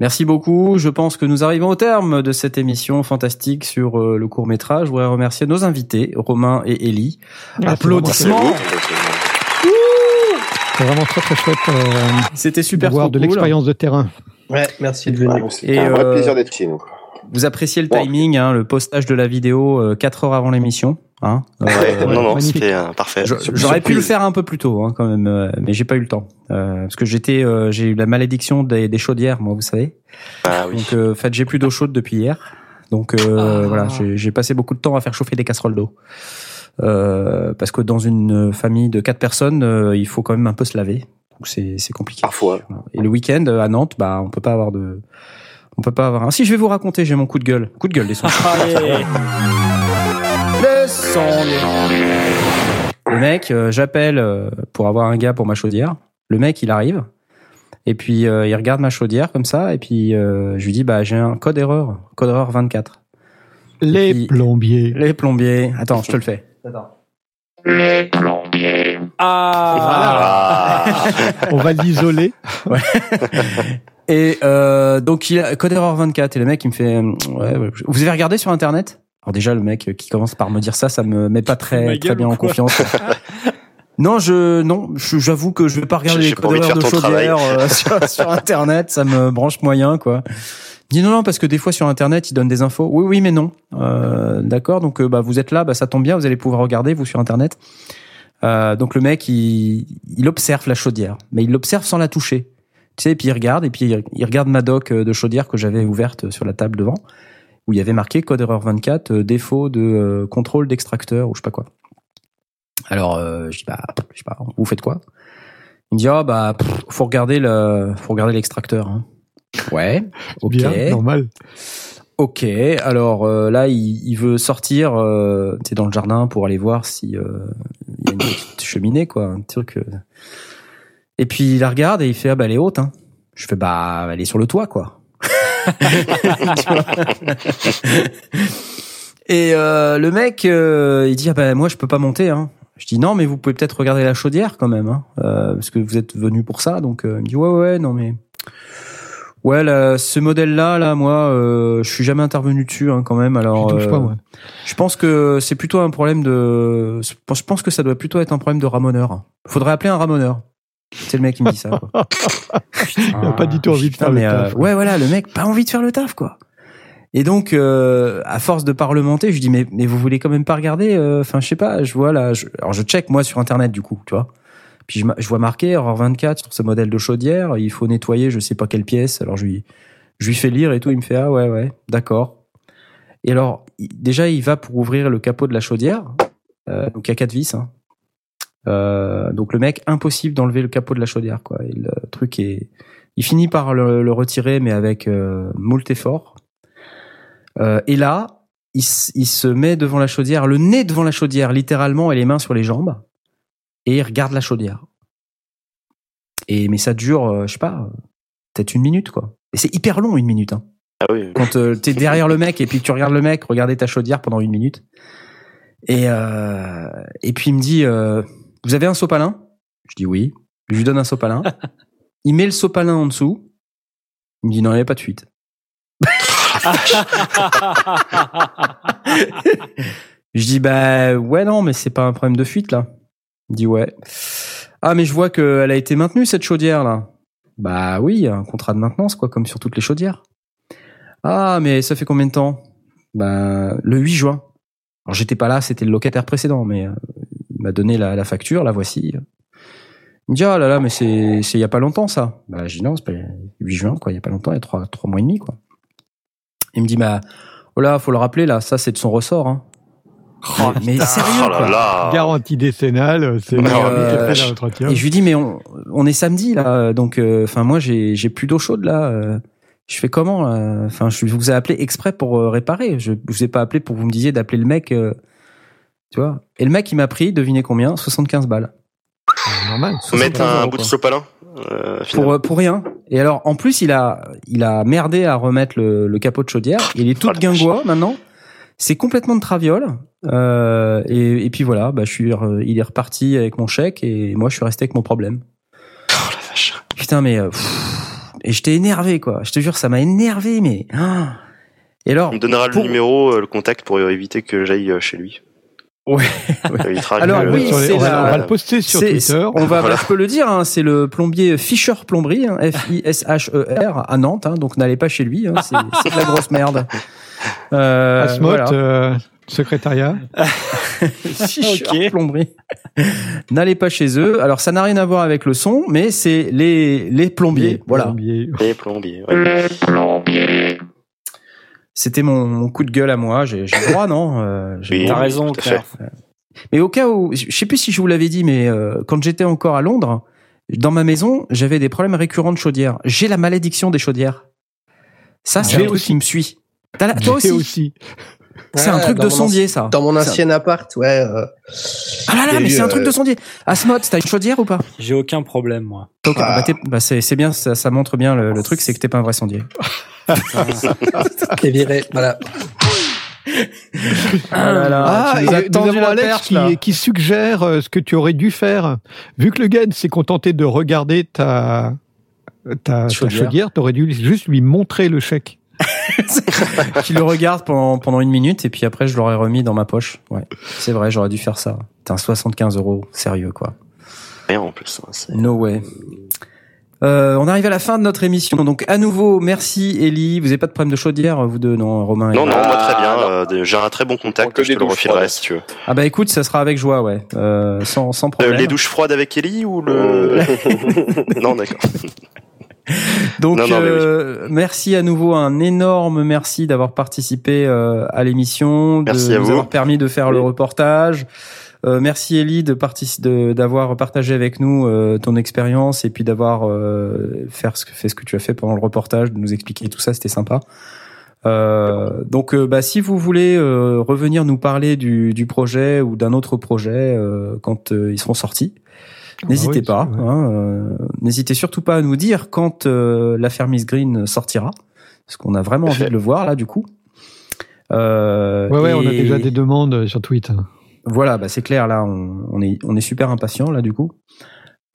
Merci beaucoup. Je pense que nous arrivons au terme de cette émission fantastique sur euh, le court métrage. Je voudrais remercier nos invités, Romain et Ellie. Ah, Applaudissements. C'est vraiment très très chouette euh, C'était super d'avoir trop de cool. l'expérience de terrain. Ouais, merci de venir. C'était Et, un vrai euh, plaisir d'être chez nous. Vous appréciez le timing, hein, le postage de la vidéo 4 heures avant l'émission. Hein Euh, Ouais, [laughs] non, non, magnifique. c'était euh, parfait. J'aurais pu le faire un peu plus tôt, hein, quand même, euh, mais j'ai pas eu le temps Euh, parce que j'étais, euh, j'ai eu la malédiction des, des chaudières, moi, vous savez. Ah oui. Donc, euh, en fait, j'ai plus d'eau chaude depuis hier. Donc euh, Ah. voilà, j'ai j'ai passé beaucoup de temps à faire chauffer des casseroles d'eau. Euh, parce que dans une famille de quatre personnes, euh, il faut quand même un peu se laver. Donc c'est c'est compliqué. Parfois. Et le week-end à Nantes, bah on peut pas avoir de, on peut pas avoir. Un... Si je vais vous raconter, j'ai mon coup de gueule, coup de gueule des [laughs] [laughs] Le mec, euh, j'appelle euh, pour avoir un gars pour ma chaudière. Le mec, il arrive. Et puis, euh, il regarde ma chaudière comme ça. Et puis, euh, je lui dis, bah, j'ai un code erreur. Code erreur 24. Les puis- plombiers. Les plombiers. Attends, je te le fais. Attends. Ah. [laughs] On va l'isoler. Et euh, donc, il a code erreur 24. Et le mec, il me fait, ouais, vous avez regardé sur Internet? Alors déjà, le mec qui commence par me dire ça, ça me met pas très, très bien en confiance. [laughs] Non, je non, j'avoue que je vais pas regarder les envie de chaudière euh, [laughs] sur, sur internet, ça me branche moyen quoi. Il dit non non parce que des fois sur internet ils donnent des infos. Oui oui mais non. Euh, D'accord donc euh, bah vous êtes là, bah ça tombe bien, vous allez pouvoir regarder vous sur internet. Euh, donc le mec il, il observe la chaudière, mais il l'observe sans la toucher. Tu sais, et puis il regarde et puis il, il regarde ma doc euh, de chaudière que j'avais ouverte sur la table devant où il y avait marqué code erreur 24 euh, défaut de euh, contrôle d'extracteur ou je sais pas quoi. Alors, euh, je dis, bah, je sais pas, vous faites quoi? Il me dit, ah, bah, pff, faut regarder le, faut regarder l'extracteur. hein. Ouais, ok. Bien, normal. Ok, alors euh, là, il, il veut sortir, euh, tu sais, dans le jardin pour aller voir si euh, il y a une petite cheminée, quoi, un truc. euh. Et puis il la regarde et il fait, ah bah elle est haute. Hein. Je fais, bah elle est sur le toit, quoi. [laughs] Et euh, le mec, euh, il dit ah ben moi je peux pas monter. Hein. Je dis non mais vous pouvez peut-être regarder la chaudière quand même, hein, euh, parce que vous êtes venu pour ça. Donc euh, il me dit ouais ouais non mais ouais là, ce modèle là là moi euh, je suis jamais intervenu dessus hein, quand même. Alors Je pas, euh, moi. je pense que c'est plutôt un problème de. Je pense que ça doit plutôt être un problème de ramoneur. Faudrait appeler un ramoneur. C'est le mec qui me dit ça. Quoi. [laughs] Il a pas du tout envie de faire le mais euh, taf. ouais, voilà, le mec pas envie de faire le taf, quoi. Et donc, euh, à force de parlementer, je dis mais mais vous voulez quand même pas regarder euh, Enfin, je sais pas. Je vois là. Je, alors, je check moi sur internet du coup, tu vois. Puis je, vois marqué erreur 24 sur ce modèle de chaudière. Il faut nettoyer, je sais pas quelle pièce. Alors je lui je lui fais lire et tout. Il me fait ah ouais ouais d'accord. Et alors déjà il va pour ouvrir le capot de la chaudière. Euh, donc il y a quatre vis. Hein. Euh, donc le mec impossible d'enlever le capot de la chaudière quoi. Et le truc est il finit par le, le retirer, mais avec euh, moult effort. Euh, et là, il, il se met devant la chaudière, le nez devant la chaudière, littéralement, et les mains sur les jambes, et il regarde la chaudière. Et mais ça dure, euh, je sais pas, peut-être une minute, quoi. Et c'est hyper long, une minute. Hein. Ah oui. Quand euh, t'es derrière le mec et puis tu regardes le mec regarder ta chaudière pendant une minute. Et euh, et puis il me dit, euh, vous avez un sopalin? Je dis oui. Je lui donne un sopalin. [laughs] il met le sopalin en dessous. Il me dit non, il n'y a pas de fuite. [laughs] Je dis bah ouais non mais c'est pas un problème de fuite là. Il dit ouais. Ah mais je vois qu'elle a été maintenue cette chaudière là. Bah oui, un contrat de maintenance quoi comme sur toutes les chaudières. Ah mais ça fait combien de temps? Bah le 8 juin. Alors j'étais pas là, c'était le locataire précédent mais euh, il m'a donné la, la facture, la voici. Il me dit ah là là mais c'est c'est il y a pas longtemps ça. Bah je dis non, c'est pas le 8 juin quoi, il y a pas longtemps, il y a trois trois mois et demi quoi. Il me dit bah oh là, faut le rappeler là, ça c'est de son ressort hein. mais mais sérieux Oh là quoi. là. Garantie décennale, c'est euh. Et je lui dis mais on, on est samedi là, donc euh, enfin moi j'ai j'ai plus d'eau chaude là. euh, je fais comment là Enfin je vous ai appelé exprès pour euh, réparer. Je vous ai pas appelé pour que vous me disiez d'appeler le mec. Tu vois Et le mec il m'a pris, devinez combien? 75 balles. C'est normal. Mettre 75 un euros, bout de sopalin. Euh, pour euh, pour rien. Et alors en plus il a il a merdé à remettre le, le capot de chaudière. Il est tout Oh la vache. guingois maintenant. C'est complètement de traviole. Euh, et, et puis voilà, bah je suis il est reparti avec mon chèque et moi je suis resté avec mon problème. Oh la vache. Putain, mais. euh, pff, et j'étais énervé, quoi. Je te jure, ça m'a énervé, mais. ah. Et alors. On me donnera pour- le numéro, le contact pour éviter que j'aille chez lui. Ouais. Alors, oui, les- c'est on, va, la- on va le poster sur Twitter. On va, Voilà. bah, je peux le dire, hein, c'est le plombier Fischer Plomberie, hein, F-I-S-H-E-R, à Nantes, hein, donc n'allez pas chez lui, hein, c'est c'est de la grosse merde. Euh, Asmot, voilà. euh, secrétariat. [laughs] Fischer Ok. Plomberie. N'allez pas chez eux. Alors, ça n'a rien à voir avec le son, mais c'est les, les plombiers. Voilà. Plombier. Les plombiers. ouais. C'était mon, mon coup de gueule à moi. J'ai le droit, non Euh, Oui. T'as raison, Claire. Mais au cas où, je sais plus si je vous l'avais dit, mais euh, quand j'étais encore à Londres, dans ma maison, j'avais des problèmes récurrents de chaudière. J'ai la malédiction des chaudières. Ça, c'est un truc aussi. qui me suit. T'as la- toi aussi. aussi. C'est un truc de sondier, ça. Dans mon un- ancien appart, ouais. euh, Ah là là, a mais c'est un truc euh, de sondier. Asmod, t'as une chaudière ou pas? J'ai aucun problème, moi. Ok, Ah. bah, bah, c'est c'est bien, ça, ça montre bien le, le truc, c'est que t'es pas un vrai sondier. [laughs] T'es viré, voilà. Ah là là, Ah, tu nous as et nous tendu avons la Alex perche, qui, là. qui suggère euh, ce que tu aurais dû faire. Vu que le gars s'est contenté de regarder ta, ta, Chaudière. t'aurais dû juste lui montrer le chèque. [laughs] qui le regarde pendant, pendant une minute et puis après je l'aurais remis dans ma poche. Ouais, c'est vrai, j'aurais dû faire ça. T'as un 75 euros, sérieux quoi. Rien en plus. hein, No way. Euh, on arrive à la fin de notre émission. Donc à nouveau, merci Ellie. Vous avez pas de problème de chaudière, vous deux, non, Romain et- Non, non, moi très Ah, bien. non. euh, J'ai un très bon On contact. Je te le refilerai froides. si tu veux. Ah bah écoute, ça sera avec joie, ouais, euh, sans, sans Euh, problème. les douches froides avec Ellie ou le. [laughs] Non, d'accord. [laughs] Donc Non, non, mais oui. euh, merci à nouveau, un énorme merci d'avoir participé euh, à l'émission, de Merci à nous vous. avoir permis de faire le reportage. Euh, merci Ellie de d'avoir partagé avec nous euh, ton expérience et puis d'avoir euh, faire ce que, fait ce que tu as fait pendant le reportage, de nous expliquer tout ça, c'était sympa. Euh, donc, euh, bah, si vous voulez euh, revenir nous parler du, du projet ou d'un autre projet euh, quand euh, ils seront sortis, n'hésitez oui, pas. c'est vrai. hein, euh, n'hésitez surtout pas à nous dire quand euh, l'affaire Miss Green sortira. parce qu'on a vraiment envie de le voir là du coup. Euh, Ouais, ouais, on a déjà des demandes sur Twitter. Voilà, bah c'est clair là, on, est on est super impatient là du coup.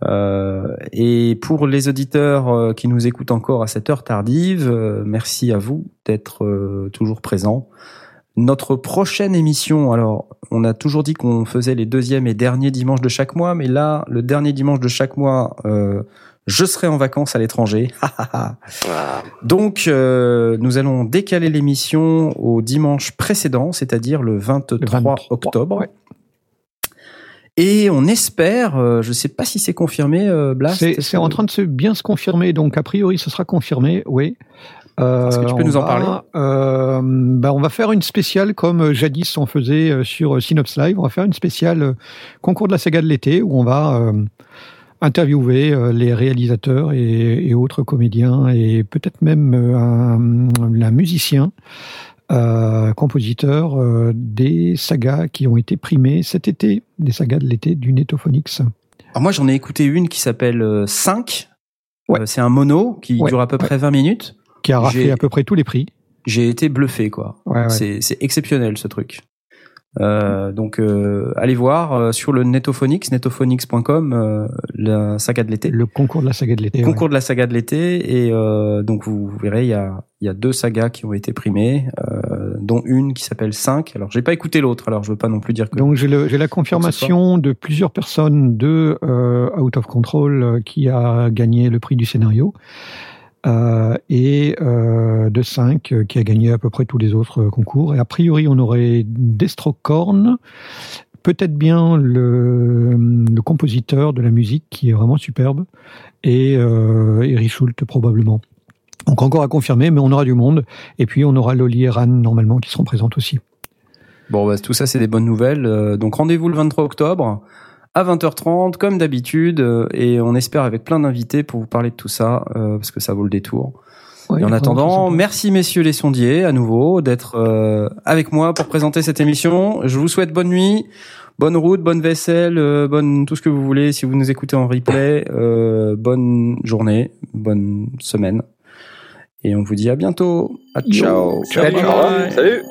Euh, et pour les auditeurs euh, qui nous écoutent encore à cette heure tardive, euh, merci à vous d'être euh, toujours présents. Notre prochaine émission, alors on a toujours dit qu'on faisait les deuxièmes et derniers dimanches de chaque mois, mais là, le dernier dimanche de chaque mois, je serai en vacances à l'étranger. [laughs] Donc, euh, nous allons décaler l'émission au dimanche précédent, c'est-à-dire le 23, Le 23, octobre. ouais. Et on espère, euh, je sais pas si c'est confirmé, euh, Blast. C'est en train de se bien se confirmer, donc a priori ce sera confirmé, oui. Euh, Est-ce que tu peux nous en parler euh, bah, On va faire une spéciale comme jadis on faisait sur Synops Live. On va faire une spéciale concours de la saga de l'été où on va euh, interviewer euh, les réalisateurs et, et autres comédiens et peut-être même euh, un, un musicien, euh, compositeur euh, des sagas qui ont été primées cet été, des sagas de l'été du Netophonix. Alors moi, j'en ai écouté une qui s'appelle euh, 5. Ouais. C'est un mono qui Ouais, dure à peu ouais. près 20 minutes. qui a raflé à peu près tous les prix. J'ai été bluffé, quoi. C'est exceptionnel ce truc. Euh, donc euh, allez voir euh, sur le Netophonix, netophonix.com, euh, la saga de l'été. Le concours de la saga de l'été. concours de la saga de l'été et euh, donc vous, vous verrez il y a il y a deux sagas qui ont été primées euh, dont une qui s'appelle 5 alors j'ai pas écouté l'autre alors je veux pas non plus dire que Donc j'ai la confirmation de plusieurs personnes de euh, Out of Control qui a gagné le prix du scénario euh, et euh, de 5 euh, qui a gagné à peu près tous les autres concours. Et a priori on aurait Destrocorn, peut-être bien le, compositeur de la musique qui est vraiment superbe et euh, Erich Schult probablement. Donc encore à confirmer, mais on aura du monde. Et puis on aura Loli et Ran normalement qui seront présentes aussi. bon bah, tout ça c'est des bonnes nouvelles donc rendez-vous le 23 octobre à 20h30 comme d'habitude euh, et on espère avec plein d'invités pour vous parler de tout ça euh, parce que ça vaut le détour Ouais, et en attendant, merci messieurs les sondiers à nouveau d'être euh, avec moi pour présenter cette émission. Je vous souhaite bonne nuit, bonne route, bonne vaisselle, euh, bonne tout ce que vous voulez si vous nous écoutez en replay. Euh, bonne journée, bonne semaine. Et on vous dit à bientôt. À ciao. Ciao. Salut